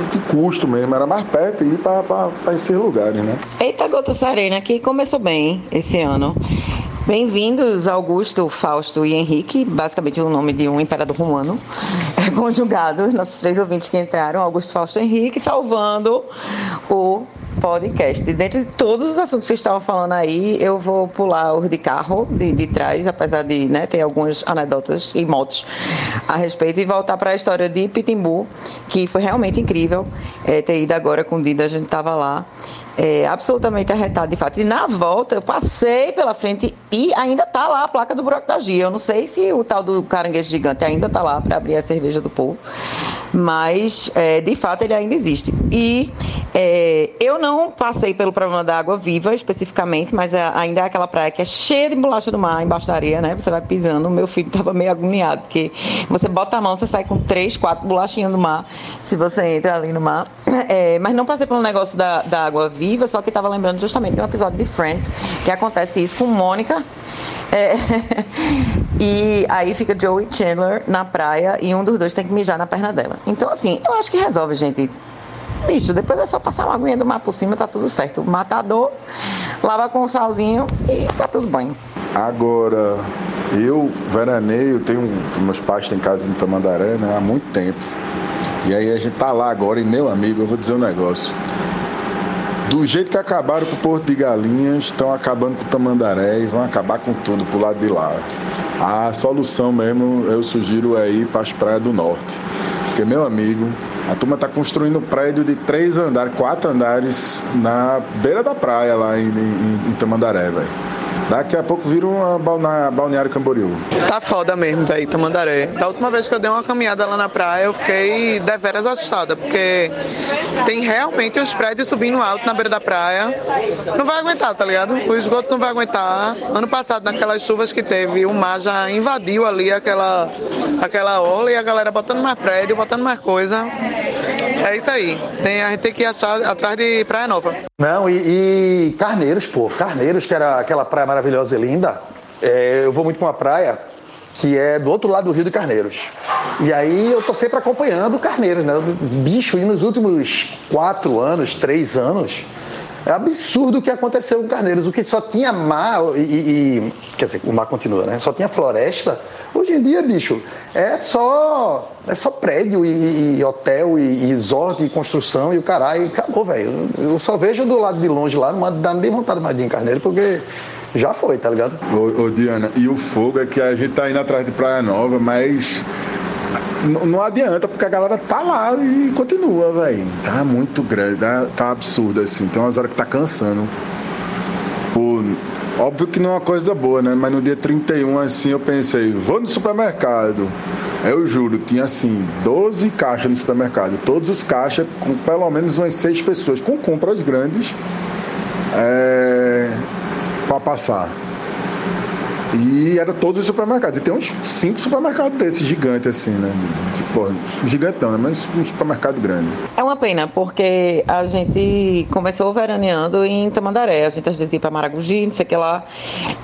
de custo mesmo, era mais perto ir para esses lugares, né? Eita Gota Serena, que começou bem esse ano. Bem-vindos, Augusto, Fausto e Henrique, basicamente o nome de um imperador romano, é, conjugados, nossos três ouvintes que entraram, Augusto, Fausto e Henrique, salvando o podcast. Dentre de todos os assuntos que estavam falando aí, eu vou pular os de carro, de, de trás, apesar de né, ter algumas anedotas e motos a respeito, e voltar para a história de Pitimbu, que foi realmente incrível é, ter ido agora com o Dida, a gente estava lá é, absolutamente arretado de fato. E na volta eu passei pela frente e ainda tá lá a placa do Broco da Gia. Eu não sei se o tal do caranguejo gigante ainda tá lá para abrir a cerveja do povo, mas é, de fato ele ainda existe. E é, eu não passei pelo problema da água viva especificamente, mas é, ainda é aquela praia que é cheia de bolacha do mar embaixo da areia, né? Você vai pisando. Meu filho tava meio agoniado, porque você bota a mão, você sai com três, quatro bolachinhas do mar se você entra ali no mar. É, mas não passei pelo negócio da, da água viva viva, só que estava lembrando justamente de um episódio de Friends que acontece isso com Mônica. É, e aí fica Joey Chandler na praia e um dos dois tem que mijar na perna dela. Então, assim, eu acho que resolve, gente. Bicho, depois é só passar uma aguinha do mar por cima, tá tudo certo. Matador, lava com um salzinho e tá tudo bem. Agora, eu veraneio, tenho. Meus pais têm casa em Tamandaré, né? Há muito tempo. E aí a gente tá lá agora, e meu amigo, eu vou dizer um negócio. Do jeito que acabaram com o Porto de Galinhas, estão acabando com o Tamandaré e vão acabar com tudo pro lado de lá. A solução mesmo, eu sugiro é ir para as praias do norte. Porque, meu amigo, a turma está construindo um prédio de três andares, quatro andares na beira da praia lá em, em, em Tamandaré, velho. Daqui a pouco vira uma balneário Camboriú. Tá foda mesmo, velho, Tamandaré. Da última vez que eu dei uma caminhada lá na praia, eu fiquei deveras assustada, porque tem realmente os prédios subindo alto na beira da praia. Não vai aguentar, tá ligado? O esgoto não vai aguentar. Ano passado, naquelas chuvas que teve, o mar já invadiu ali aquela, aquela orla e a galera botando mais prédio, botando mais coisa. É isso aí. Tem, a gente tem que achar, atrás de Praia Nova. Não, e, e Carneiros, pô. Carneiros, que era aquela praia maravilhosa e linda. É, eu vou muito pra uma praia que é do outro lado do Rio de Carneiros. E aí eu tô sempre acompanhando Carneiros, né? Bicho, e nos últimos quatro anos, três anos, É absurdo o que aconteceu com Carneiros. O que só tinha mar e, e- Quer dizer, o mar continua, né? Só tinha floresta. Hoje em dia, bicho, é só. É só prédio e, e hotel e, e resort e construção e o caralho. Acabou, velho. Eu só vejo do lado de longe lá, não dá nem vontade mais de ir em Carneiro, porque já foi, tá ligado? Ô, ô, Diana, e o fogo é que a gente tá indo atrás de Praia Nova, mas não adianta, porque a galera tá lá e continua, velho. Tá muito grande, tá, tá absurdo, assim. Tem umas horas que tá cansando. Pô, óbvio que não é uma coisa boa, né? Mas no dia 31, assim, eu pensei, vou no supermercado. Eu juro, tinha assim, 12 caixas no supermercado. Todos os caixas com pelo menos umas seis pessoas, com compras grandes. É, para passar. E era todos os supermercados. E tem uns cinco supermercados desses gigantes, assim, né? Não, né? Mas um supermercado grande. É uma pena, porque a gente começou veraneando em Tamandaré. A gente às vezes ia para Maragogi, não sei o que lá.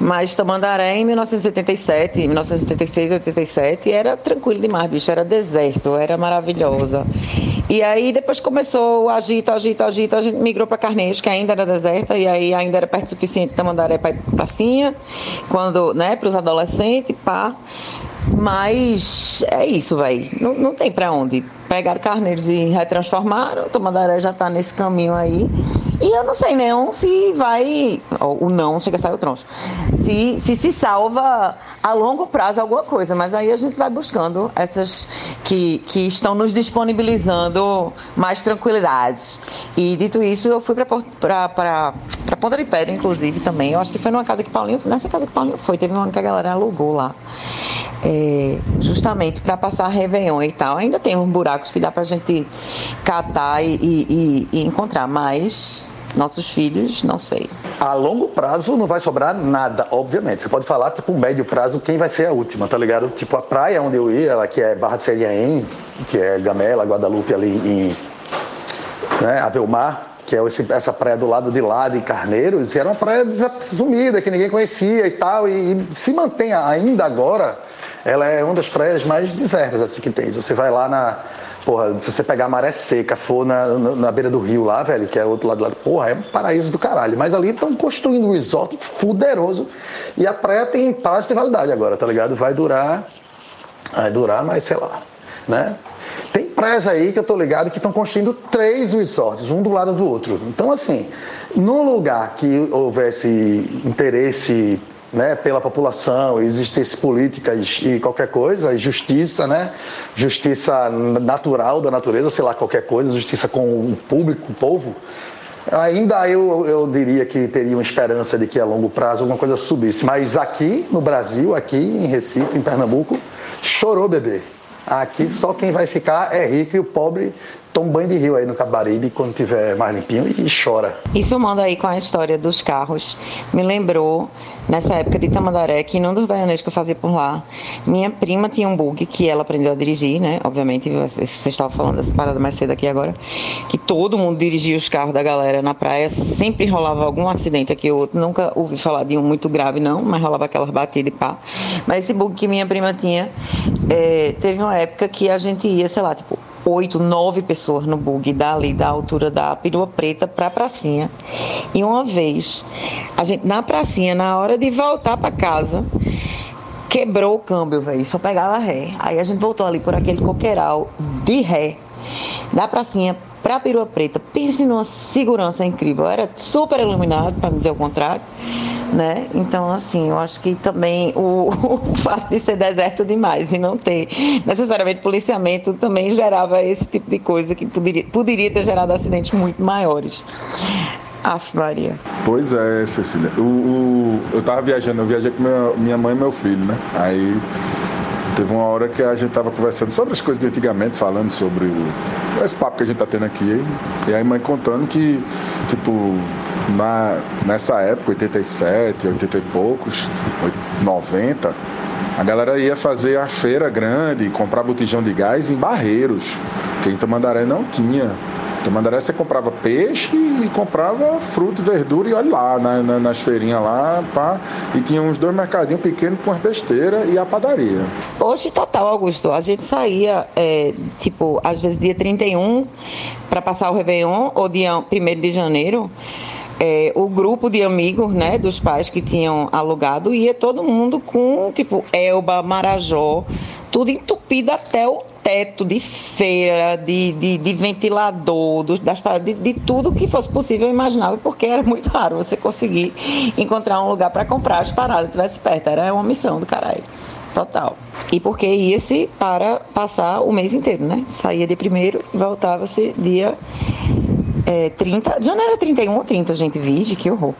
Mas Tamandaré em 1987, 1986, 87, era tranquilo demais, bicho. Era deserto, era maravilhosa. E aí depois começou o agito, agito, agito. A gente migrou para Carneiros, que ainda era deserta. E aí ainda era perto o suficiente de Tamandaré para ir pra pracinha. Quando, né, para os adolescentes, pá. Mas é isso, velho. Não, não tem pra onde. Pegaram Carneiros e retransformaram. Tamandaré já tá nesse caminho aí. E eu não sei não se vai. O não chega a sair o troncho. Se, se se salva a longo prazo alguma coisa. Mas aí a gente vai buscando essas que, que estão nos disponibilizando mais tranquilidades. E dito isso, eu fui pra Ponta de Pedra, inclusive, também. Eu acho que foi numa casa que Paulinho. Nessa casa que Paulinho foi. Teve um ano que a galera alugou lá. É, justamente para passar Réveillon e tal. Ainda tem uns buracos que dá pra gente catar e- e- e encontrar, mas nossos filhos, não sei. A longo prazo não vai sobrar nada, obviamente. Você pode falar, tipo, médio prazo, quem vai ser a última, tá ligado? Tipo, a praia onde eu ia, ela que é Barra de Seriaém, que é Gamela, Guadalupe ali em né, Avelmar, que é esse- essa praia do lado de lá de Carneiros, era uma praia sumida, que ninguém conhecia e tal, e, e se mantém ainda agora, ela é uma das praias mais desertas assim que tem. Você vai lá na. Porra, se você pegar a maré seca, for na, na, na beira do rio lá, velho, que é outro lado do lado, porra, é um paraíso do caralho. Mas ali estão construindo um resort fuderoso. E a praia tem prazo de validade agora, tá ligado? Vai durar. Vai durar, mas sei lá. Né? Tem praias aí que eu tô ligado que estão construindo três resorts, um do lado do outro. Então, assim, num lugar que houvesse interesse né, pela população, existisse políticas e qualquer coisa, justiça, né? Justiça natural da natureza, sei lá, qualquer coisa, justiça com o público, o povo, Ainda eu, eu diria que teria uma esperança de que a longo prazo alguma coisa subisse. Mas aqui no Brasil, aqui em Recife, em Pernambuco, chorou bebê. Aqui só quem vai ficar é rico e o pobre toma um banho de rio aí no Cabaribe quando tiver mais limpinho e chora. Isso manda aí com a história dos carros. Me lembrou, nessa época de Tamandaré, que num dos veraneios que eu fazia por lá, minha prima tinha um bug que ela aprendeu a dirigir, né? Obviamente, vocês estavam falando dessa parada mais cedo aqui agora, que todo mundo dirigia os carros da galera na praia, sempre rolava algum acidente aqui ou outro. Nunca ouvi falar de um muito grave, não, mas rolava aquelas batidas e pá. Mas esse bug que minha prima tinha, é, teve uma época que a gente ia, sei lá, tipo, oito, nove pessoas no bug dali, da altura da perua preta pra pracinha. E uma vez, a gente na pracinha, na hora de voltar pra casa, quebrou o câmbio, velho. Só pegava ré. Aí a gente voltou ali por aquele coqueiral de ré, da pracinha pra perua preta. Pense numa segurança incrível. Era super iluminado, para dizer o contrário. Né? Então, assim, eu acho que também o, o fato de ser deserto demais e não ter necessariamente policiamento também gerava esse tipo de coisa que poderia, poderia ter gerado acidentes muito maiores. Aff, Maria. Pois é, Cecília. O, o- eu tava viajando, eu viajei com minha, minha mãe e meu filho, né? Aí teve uma hora que a gente tava conversando sobre as coisas de antigamente, falando sobre o, esse papo que a gente tá tendo aqui. E aí mãe contando que, tipo, na, nessa época, 87, 80 e poucos, 90, a galera ia fazer a feira grande, comprar botijão de gás em Barreiros, que em Tamandaré não tinha. Em Tamandaré você comprava peixe e comprava fruta e verdura e olha lá, na- na- nas feirinhas lá, pá, e tinha uns dois mercadinhos pequenos com as besteiras e a padaria. Hoje, total, Augusto. A gente saía, é, tipo, às vezes dia 31 para passar o Réveillon, ou dia 1 de janeiro, é, o grupo de amigos, né, dos pais que tinham alugado, ia todo mundo com, tipo, Elba, Marajó, tudo entupido até o teto de feira, de, de, de ventilador, das, de, de tudo que fosse possível imaginável, porque era muito raro você conseguir encontrar um lugar para comprar as paradas, tivesse perto. Era uma missão do caralho. Total. E porque ia-se para passar o mês inteiro, né? Saía de primeiro e voltava-se dia é, 30. Já não era 31 ou 30, gente. Vide, que horror.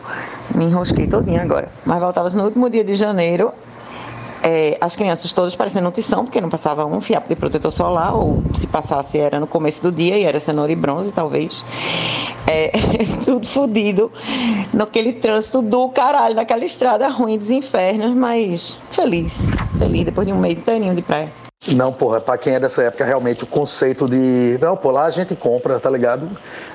Me enrosquei todinha agora. Mas voltava-se no último dia de janeiro é, as crianças todas parecendo nutrição, porque não passava um fiapo de protetor solar, ou se passasse era no começo do dia e era cenoura e bronze, talvez. É, tudo fodido, naquele trânsito do caralho, naquela estrada ruim dos infernos, mas feliz, feliz depois de um mês inteirinho de praia. Não, porra, pra quem é dessa época, realmente o conceito de. Não, pô, lá a gente compra, tá ligado?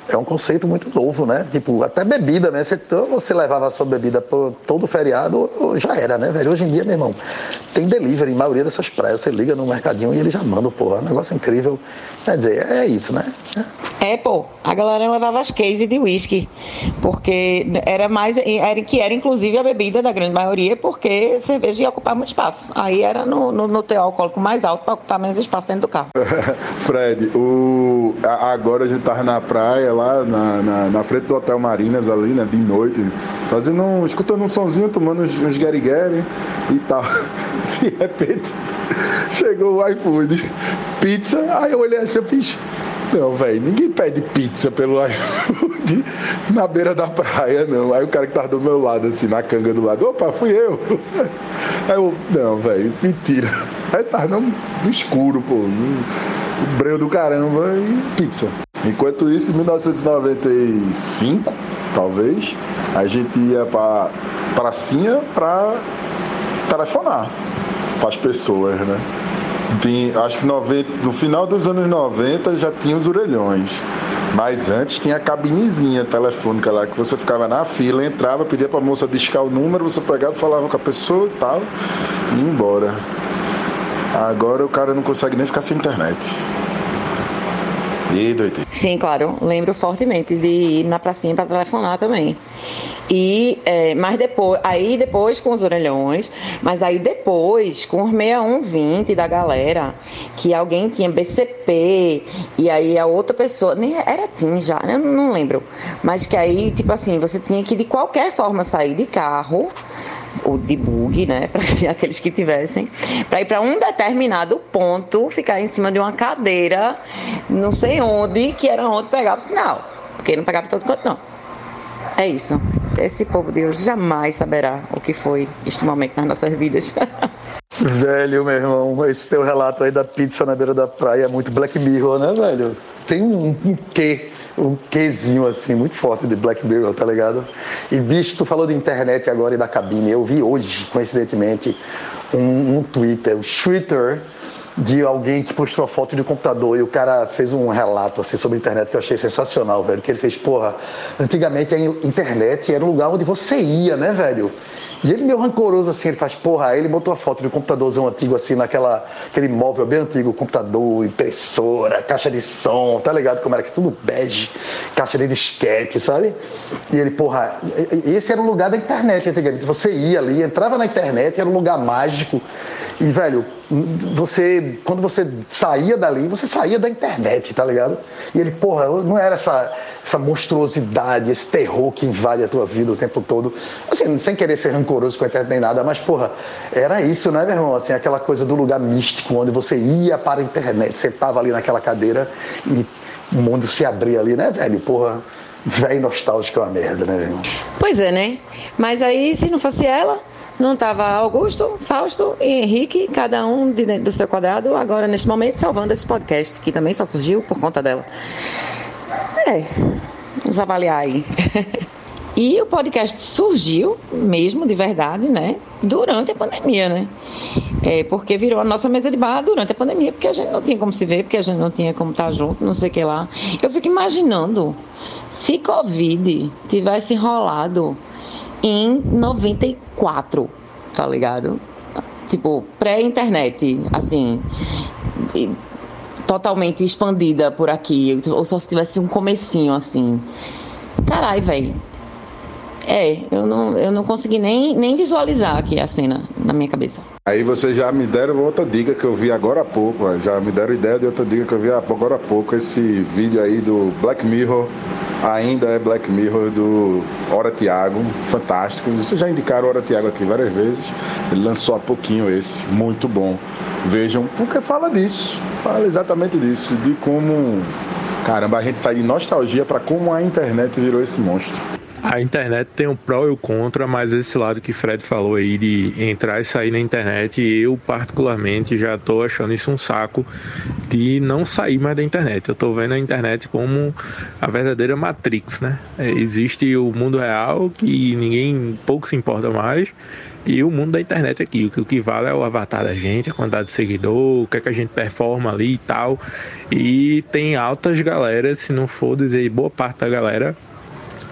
É um conceito muito novo, né? Tipo, até bebida, né? Você, você levava a sua bebida por todo feriado, já era, né, velho? Hoje em dia, meu irmão, tem delivery em maioria dessas praias. Você liga no mercadinho e ele já manda, porra. É um negócio incrível. Quer dizer, é isso, né? É, pô, a galera levava as cases de uísque, porque era mais, era, que era inclusive a bebida da grande maioria, porque cerveja ia ocupar muito espaço. Aí era no, no, no teu alcoólico mais alto para ocupar menos espaço dentro do carro. Fred, o, agora a gente tava na praia, lá na, na, na, frente do Hotel Marinas ali, né, de noite, fazendo um, escutando um sonzinho, tomando uns, uns e tal. De repente, chegou o iFood, pizza, aí eu olhei assim, eu fiz, não, velho, ninguém pede pizza pelo iFood na beira da praia, não. Aí o cara que tava do meu lado, assim, na canga do lado, opa, fui eu. Aí eu, não, velho, mentira. Aí tava no, no escuro, pô, no, breu do caramba e pizza. Enquanto isso, em 1995, talvez, a gente ia pra pracinha pra telefonar para as pessoas, né? Acho que 90, no final dos anos 90 já tinha os orelhões. Mas antes tinha a cabinezinha telefônica lá que você ficava na fila, entrava, pedia para a moça discar o número, você pegava, falava com a pessoa e tal, e ia embora. Agora o cara não consegue nem ficar sem internet. Sim, claro. Lembro fortemente de ir na pracinha para telefonar também. E, é, mas depois, aí depois com os orelhões, mas aí depois com os 6120 da galera, que alguém tinha BCP, e aí a outra pessoa, nem era TIM já, eu não lembro. Mas que aí, tipo assim, você tinha que de qualquer forma sair de carro ou de bug, né, para aqueles que tivessem, para ir para um determinado ponto, ficar em cima de uma cadeira, não sei onde, que era onde pegava o sinal, porque não pegava todo canto não. É isso. Esse povo de hoje jamais saberá o que foi este momento nas nossas vidas. Velho, meu irmão, esse teu relato aí da pizza na beira da praia é muito Black Mirror, né, velho? Tem um, um quê um quezinho assim, muito forte de Black Mirror, tá ligado? E bicho, tu falou de internet agora e da cabine. Eu vi hoje, coincidentemente, um, um Twitter, um Twitter de alguém que postou uma foto de um computador e o cara fez um relato assim sobre a internet que eu achei sensacional, velho. Que ele fez, porra, antigamente a internet era um lugar onde você ia, né, velho? E ele meio rancoroso assim, ele faz, porra, aí ele botou a foto de um computadorzão antigo assim, naquela, aquele móvel bem antigo, computador, impressora, caixa de som, tá ligado como era que tudo bege, caixa de disquete, sabe? E ele, porra, esse era o lugar da internet antigamente, você ia ali, entrava na internet, era um lugar mágico, e velho, você, quando você saía dali, você saía da internet, tá ligado? E ele, porra, não era essa essa monstruosidade, esse terror que invade a tua vida o tempo todo. Assim, sem querer ser rancoroso com a internet nem nada, mas, porra, era isso, né, meu irmão? Assim, aquela coisa do lugar místico, onde você ia para a internet, você estava ali naquela cadeira e o mundo se abria ali, né, velho? Porra, velho nostálgico é uma merda, né, meu irmão? Pois é, né? Mas aí, se não fosse ela, não estava Augusto, Fausto e Henrique, cada um de dentro do seu quadrado, agora neste momento salvando esse podcast, que também só surgiu por conta dela. É, vamos avaliar aí. E o podcast surgiu mesmo, de verdade, né? Durante a pandemia, né? É, porque virou a nossa mesa de bar durante a pandemia, porque a gente não tinha como se ver, porque a gente não tinha como estar junto, não sei o que lá. Eu fico imaginando se Covid tivesse rolado em 94, tá ligado? Tipo, pré-internet, assim totalmente expandida por aqui, ou só se tivesse um comecinho assim. Carai, velho. É, eu não, eu não consegui nem, nem visualizar aqui a cena na minha cabeça. Aí vocês já me deram outra dica que eu vi agora há pouco, já me deram ideia de outra dica que eu vi agora há pouco, esse vídeo aí do Black Mirror, ainda é Black Mirror do Hora Tiago, fantástico. Vocês já indicaram Hora Tiago aqui várias vezes, ele lançou há pouquinho esse, muito bom. Vejam, porque fala disso, fala exatamente disso, de como, caramba, a gente sai de nostalgia para como a internet virou esse monstro. A internet tem um pró e o contra, mas esse lado que Fred falou aí de entrar e sair na internet, eu particularmente já tô achando isso um saco de não sair mais da internet. Eu tô vendo a internet como a verdadeira Matrix, né? É, existe o mundo real que ninguém pouco se importa mais e o mundo da internet aqui. O que, o que vale é o avatar da gente, a quantidade de seguidor, o que, é que a gente performa ali e tal. E tem altas galeras, se não for dizer boa parte da galera,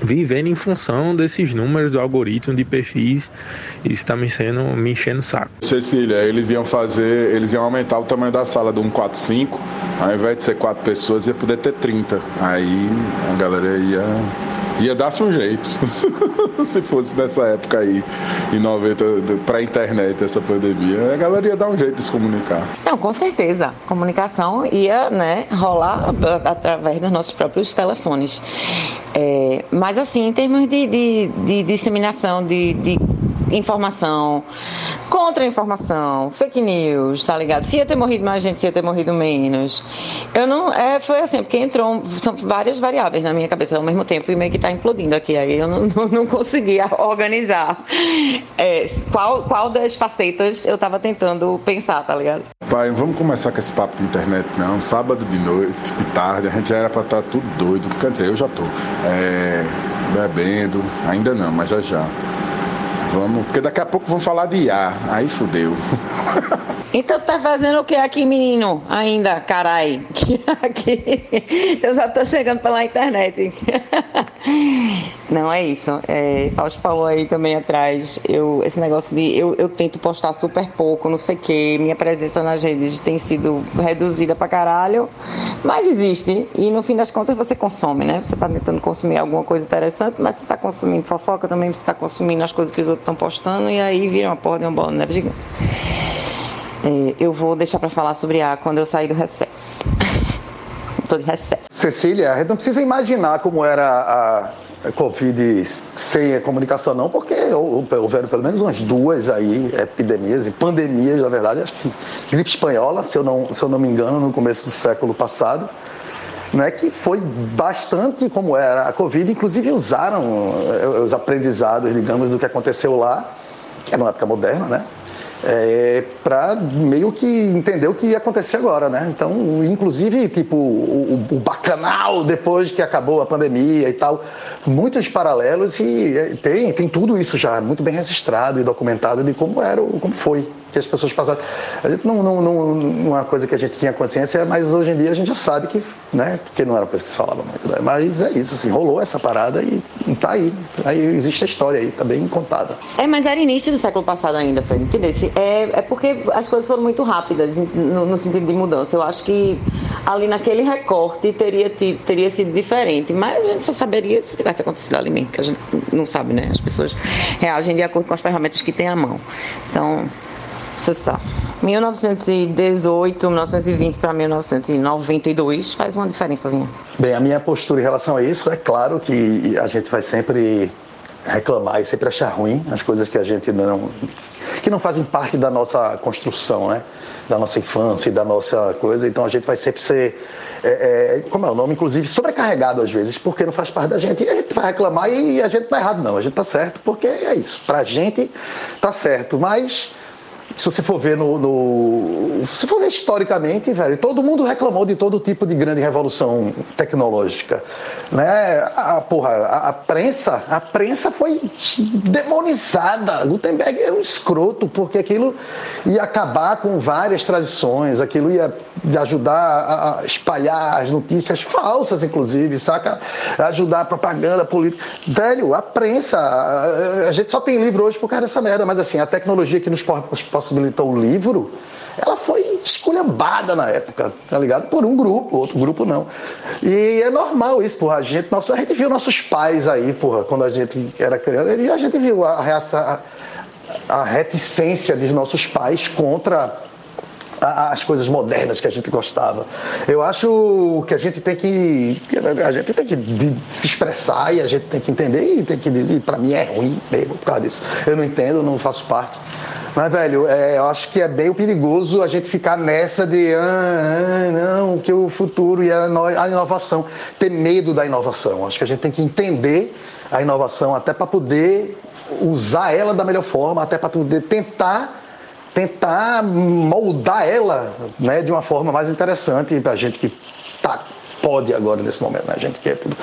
vivendo em função desses números do algoritmo de perfis. Isso está me, sendo, me enchendo o saco. Cecília, eles iam fazer, eles iam aumentar o tamanho da sala do 145, ao invés de ser quatro pessoas, ia poder ter 30. Aí a galera ia ia dar-se um jeito. Se fosse nessa época aí, em 90, para a internet, essa pandemia, a galera ia dar um jeito de se comunicar. Não, com certeza. Comunicação ia né, rolar através dos nossos próprios telefones. É, mas, assim, em termos de, de, de disseminação de, de informação, contra-informação, fake news, tá ligado? Se ia ter morrido mais gente, se ia ter morrido menos. Eu não. É, foi assim, porque entrou. São várias variáveis na minha cabeça ao mesmo tempo e meio que tá implodindo aqui. Aí eu não, não, não conseguia organizar é, qual, qual das facetas eu tava tentando pensar, tá ligado? Pai, vamos começar com esse papo de internet, não. Sábado de noite, de tarde, a gente já era pra estar tudo doido. Quer dizer, eu já tô. É, bebendo, ainda não, mas já já. Vamos, porque daqui a pouco vão falar de IA. Aí fudeu. Então tá fazendo o que aqui, menino? Ainda, carai. Aqui. Eu já tô chegando pela internet. Não é isso. É, Fausto falou aí também atrás. Eu, esse negócio de eu, eu tento postar super pouco, não sei o quê. Minha presença nas redes tem sido reduzida pra caralho. Mas existe. E no fim das contas você consome, né? Você tá tentando consumir alguma coisa interessante, mas você tá consumindo fofoca também, você tá consumindo as coisas que os outros estão postando, e aí vira uma porra de uma bola de neve gigante. É, eu vou deixar para falar sobre A quando eu sair do recesso. Estou de recesso. Cecília, a gente não precisa imaginar como era a Covid sem a comunicação, não, porque houveram pelo menos umas duas aí epidemias e pandemias, na verdade. Acho que gripe espanhola, se eu não, se eu não me engano, no começo do século passado. Né, que foi bastante como era a Covid, inclusive usaram os aprendizados, digamos, do que aconteceu lá, que era uma época moderna, né? é, para meio que entender o que ia acontecer agora, né? Então, inclusive, tipo, o, o, bacanal depois que acabou a pandemia e tal, muitos paralelos e tem, tem tudo isso já muito bem registrado e documentado de como era, como foi que as pessoas passaram. A gente não, não, não, é uma coisa que a gente tinha consciência, mas hoje em dia a gente já sabe que, né? Porque não era coisa que se falava muito. Né? Mas é isso, assim, rolou essa parada e tá aí. Aí existe a história aí, tá bem contada. É, mas era início do século passado ainda, Fred, entendeu? É, é porque as coisas foram muito rápidas no, no, sentido de mudança. Eu acho que ali naquele recorte teria, teria sido diferente, mas a gente só saberia se tivesse acontecido ali mesmo, que a gente não sabe, né? As pessoas reagem de acordo com as ferramentas que tem à mão. Então, sucesso. 1918, 1920 para 1992 faz uma diferençazinha. Bem, a minha postura em relação a isso é claro que a gente vai sempre reclamar e sempre achar ruim as coisas que a gente não que não fazem parte da nossa construção, né? Da nossa infância e da nossa coisa. Então a gente vai sempre ser é, é, como é o nome, inclusive, sobrecarregado às vezes, porque não faz parte da gente. E a gente vai reclamar e a gente tá errado, não. A gente tá certo, porque é isso. Pra gente tá certo. Mas se você for ver no, no, se for ver historicamente, velho, todo mundo reclamou de todo tipo de grande revolução tecnológica, né? A porra, a, a prensa, a prensa foi demonizada. Gutenberg é um escroto porque aquilo ia acabar com várias tradições, aquilo ia ajudar a espalhar as notícias falsas, inclusive, saca? Ajudar a propaganda política. Velho, a prensa, a, a gente só tem livro hoje por causa dessa merda, mas assim, a tecnologia que nos possibilitou o livro, ela foi esculhambada na época, tá ligado? Por um grupo, outro grupo não. E é normal isso, porra. A gente, nossa, a gente viu nossos pais aí, porra, quando a gente era criança, e a gente viu a, a, a reticência dos nossos pais contra as coisas modernas que a gente gostava. Eu acho que a gente tem que a gente tem que se expressar e a gente tem que entender e tem que para mim é ruim mesmo por causa disso. Eu não entendo, não faço parte. Mas, velho, é, eu acho que é bem perigoso a gente ficar nessa de ah, ah, não, que o futuro e a, a inovação, ter medo da inovação. Acho que a gente tem que entender a inovação até para poder usar ela da melhor forma, até para poder tentar tentar moldar ela né, de uma forma mais interessante para a gente que tá, pode agora nesse momento, né? A gente quer tudo.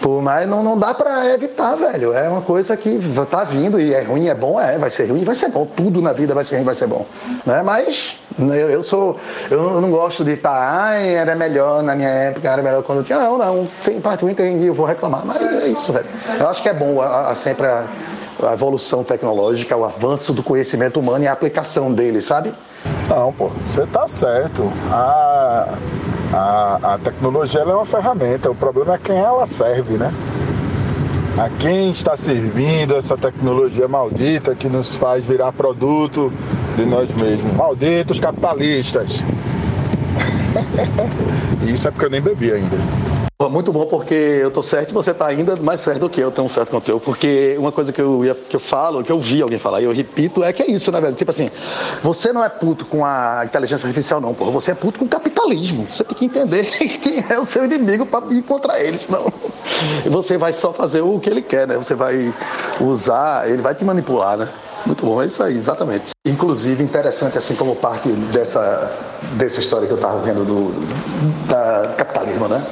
Pô, mas não, não dá para evitar, velho. É uma coisa que tá vindo e é ruim, é bom, é, vai ser ruim, vai ser bom. Tudo na vida vai ser ruim, vai ser bom. Né? Mas né, eu, eu sou. Eu não gosto de estar, ai, era melhor na minha época, era melhor quando eu tinha. Não, não. Tem parte ruim, tem, eu vou reclamar. Mas é isso, velho. Eu acho que é bom a, a- sempre a, a evolução tecnológica, o avanço do conhecimento humano e a aplicação dele, sabe? Não, pô, você tá certo. A, a, a tecnologia é uma ferramenta, o problema é quem ela serve, né? A quem está servindo essa tecnologia maldita que nos faz virar produto de nós mesmos. Malditos capitalistas. Isso é porque eu nem bebi ainda. Muito bom, porque eu tô certo e você tá ainda mais certo do que eu, tão certo quanto eu. Porque uma coisa que eu, ia- que eu falo, que eu vi alguém falar, e eu repito, é que é isso, né, velho? Tipo assim, você não é puto com a inteligência artificial, não, porra. Você é puto com o capitalismo. Você tem que entender quem é o seu inimigo para ir contra ele, senão você vai só fazer o que ele quer, né? Você vai usar, ele vai te manipular, né? Muito bom, é isso aí, exatamente. Inclusive, interessante, assim como parte dessa, dessa história que eu tava vendo do da, do capitalismo, né?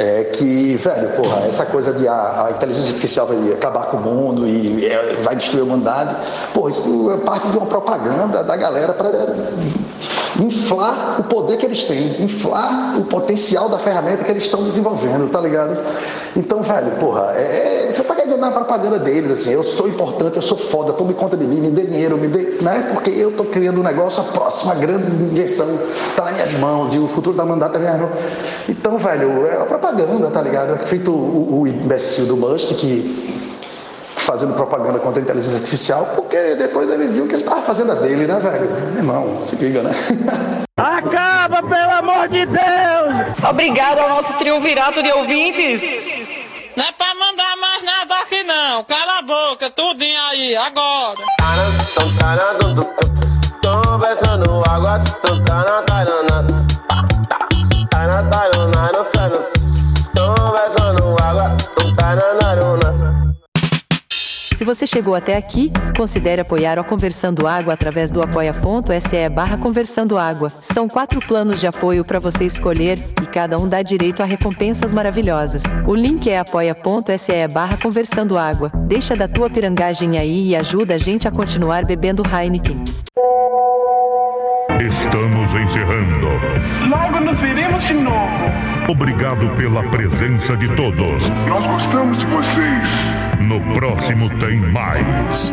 É que, velho, porra, essa coisa de a, a inteligência artificial vai acabar com o mundo e é, vai destruir a humanidade, pô, isso é parte de uma propaganda da galera para inflar o poder que eles têm, inflar o potencial da ferramenta que eles estão desenvolvendo, tá ligado? Então, velho, porra, é, é- você tá caindo na propaganda deles, assim, eu sou importante, eu sou foda, tome conta de mim, me dê dinheiro, me dê, né? Porque eu tô criando um negócio, a próxima grande invenção tá nas minhas mãos e o futuro da mandato é minhas mãos. Então, velho, é uma propaganda, tá ligado? É feito o, o imbecil do Musk que fazendo propaganda contra a inteligência artificial, porque depois ele viu que ele tava fazendo a dele, né, velho? Irmão, se liga, né? Acaba, pelo amor de Deus! Obrigado ao nosso triunvirato de ouvintes. Não é pra mandar mais nada aqui não. Cala a boca, tudinho aí, agora. Conversando água, Conversando Se você chegou até aqui, considere apoiar a Conversando Água através do apoia.se barra Conversando Água. São quatro planos de apoio para você escolher e cada um dá direito a recompensas maravilhosas. O link é apoia.se barra Conversando Água. Deixa da tua pirangagem aí e ajuda a gente a continuar bebendo Heineken. Estamos encerrando. Logo nos veremos de novo. Obrigado pela presença de todos. Nós gostamos de vocês. No próximo tem mais.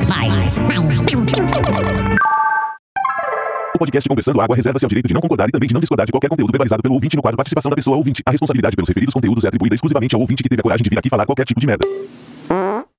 O podcast Conversando Água reserva-se ao direito de não concordar e também de não discordar de qualquer conteúdo verbalizado pelo ouvinte no quadro Participação da Pessoa Ouvinte. A responsabilidade pelos referidos conteúdos é atribuída exclusivamente ao ouvinte que teve a coragem de vir aqui falar qualquer tipo de merda.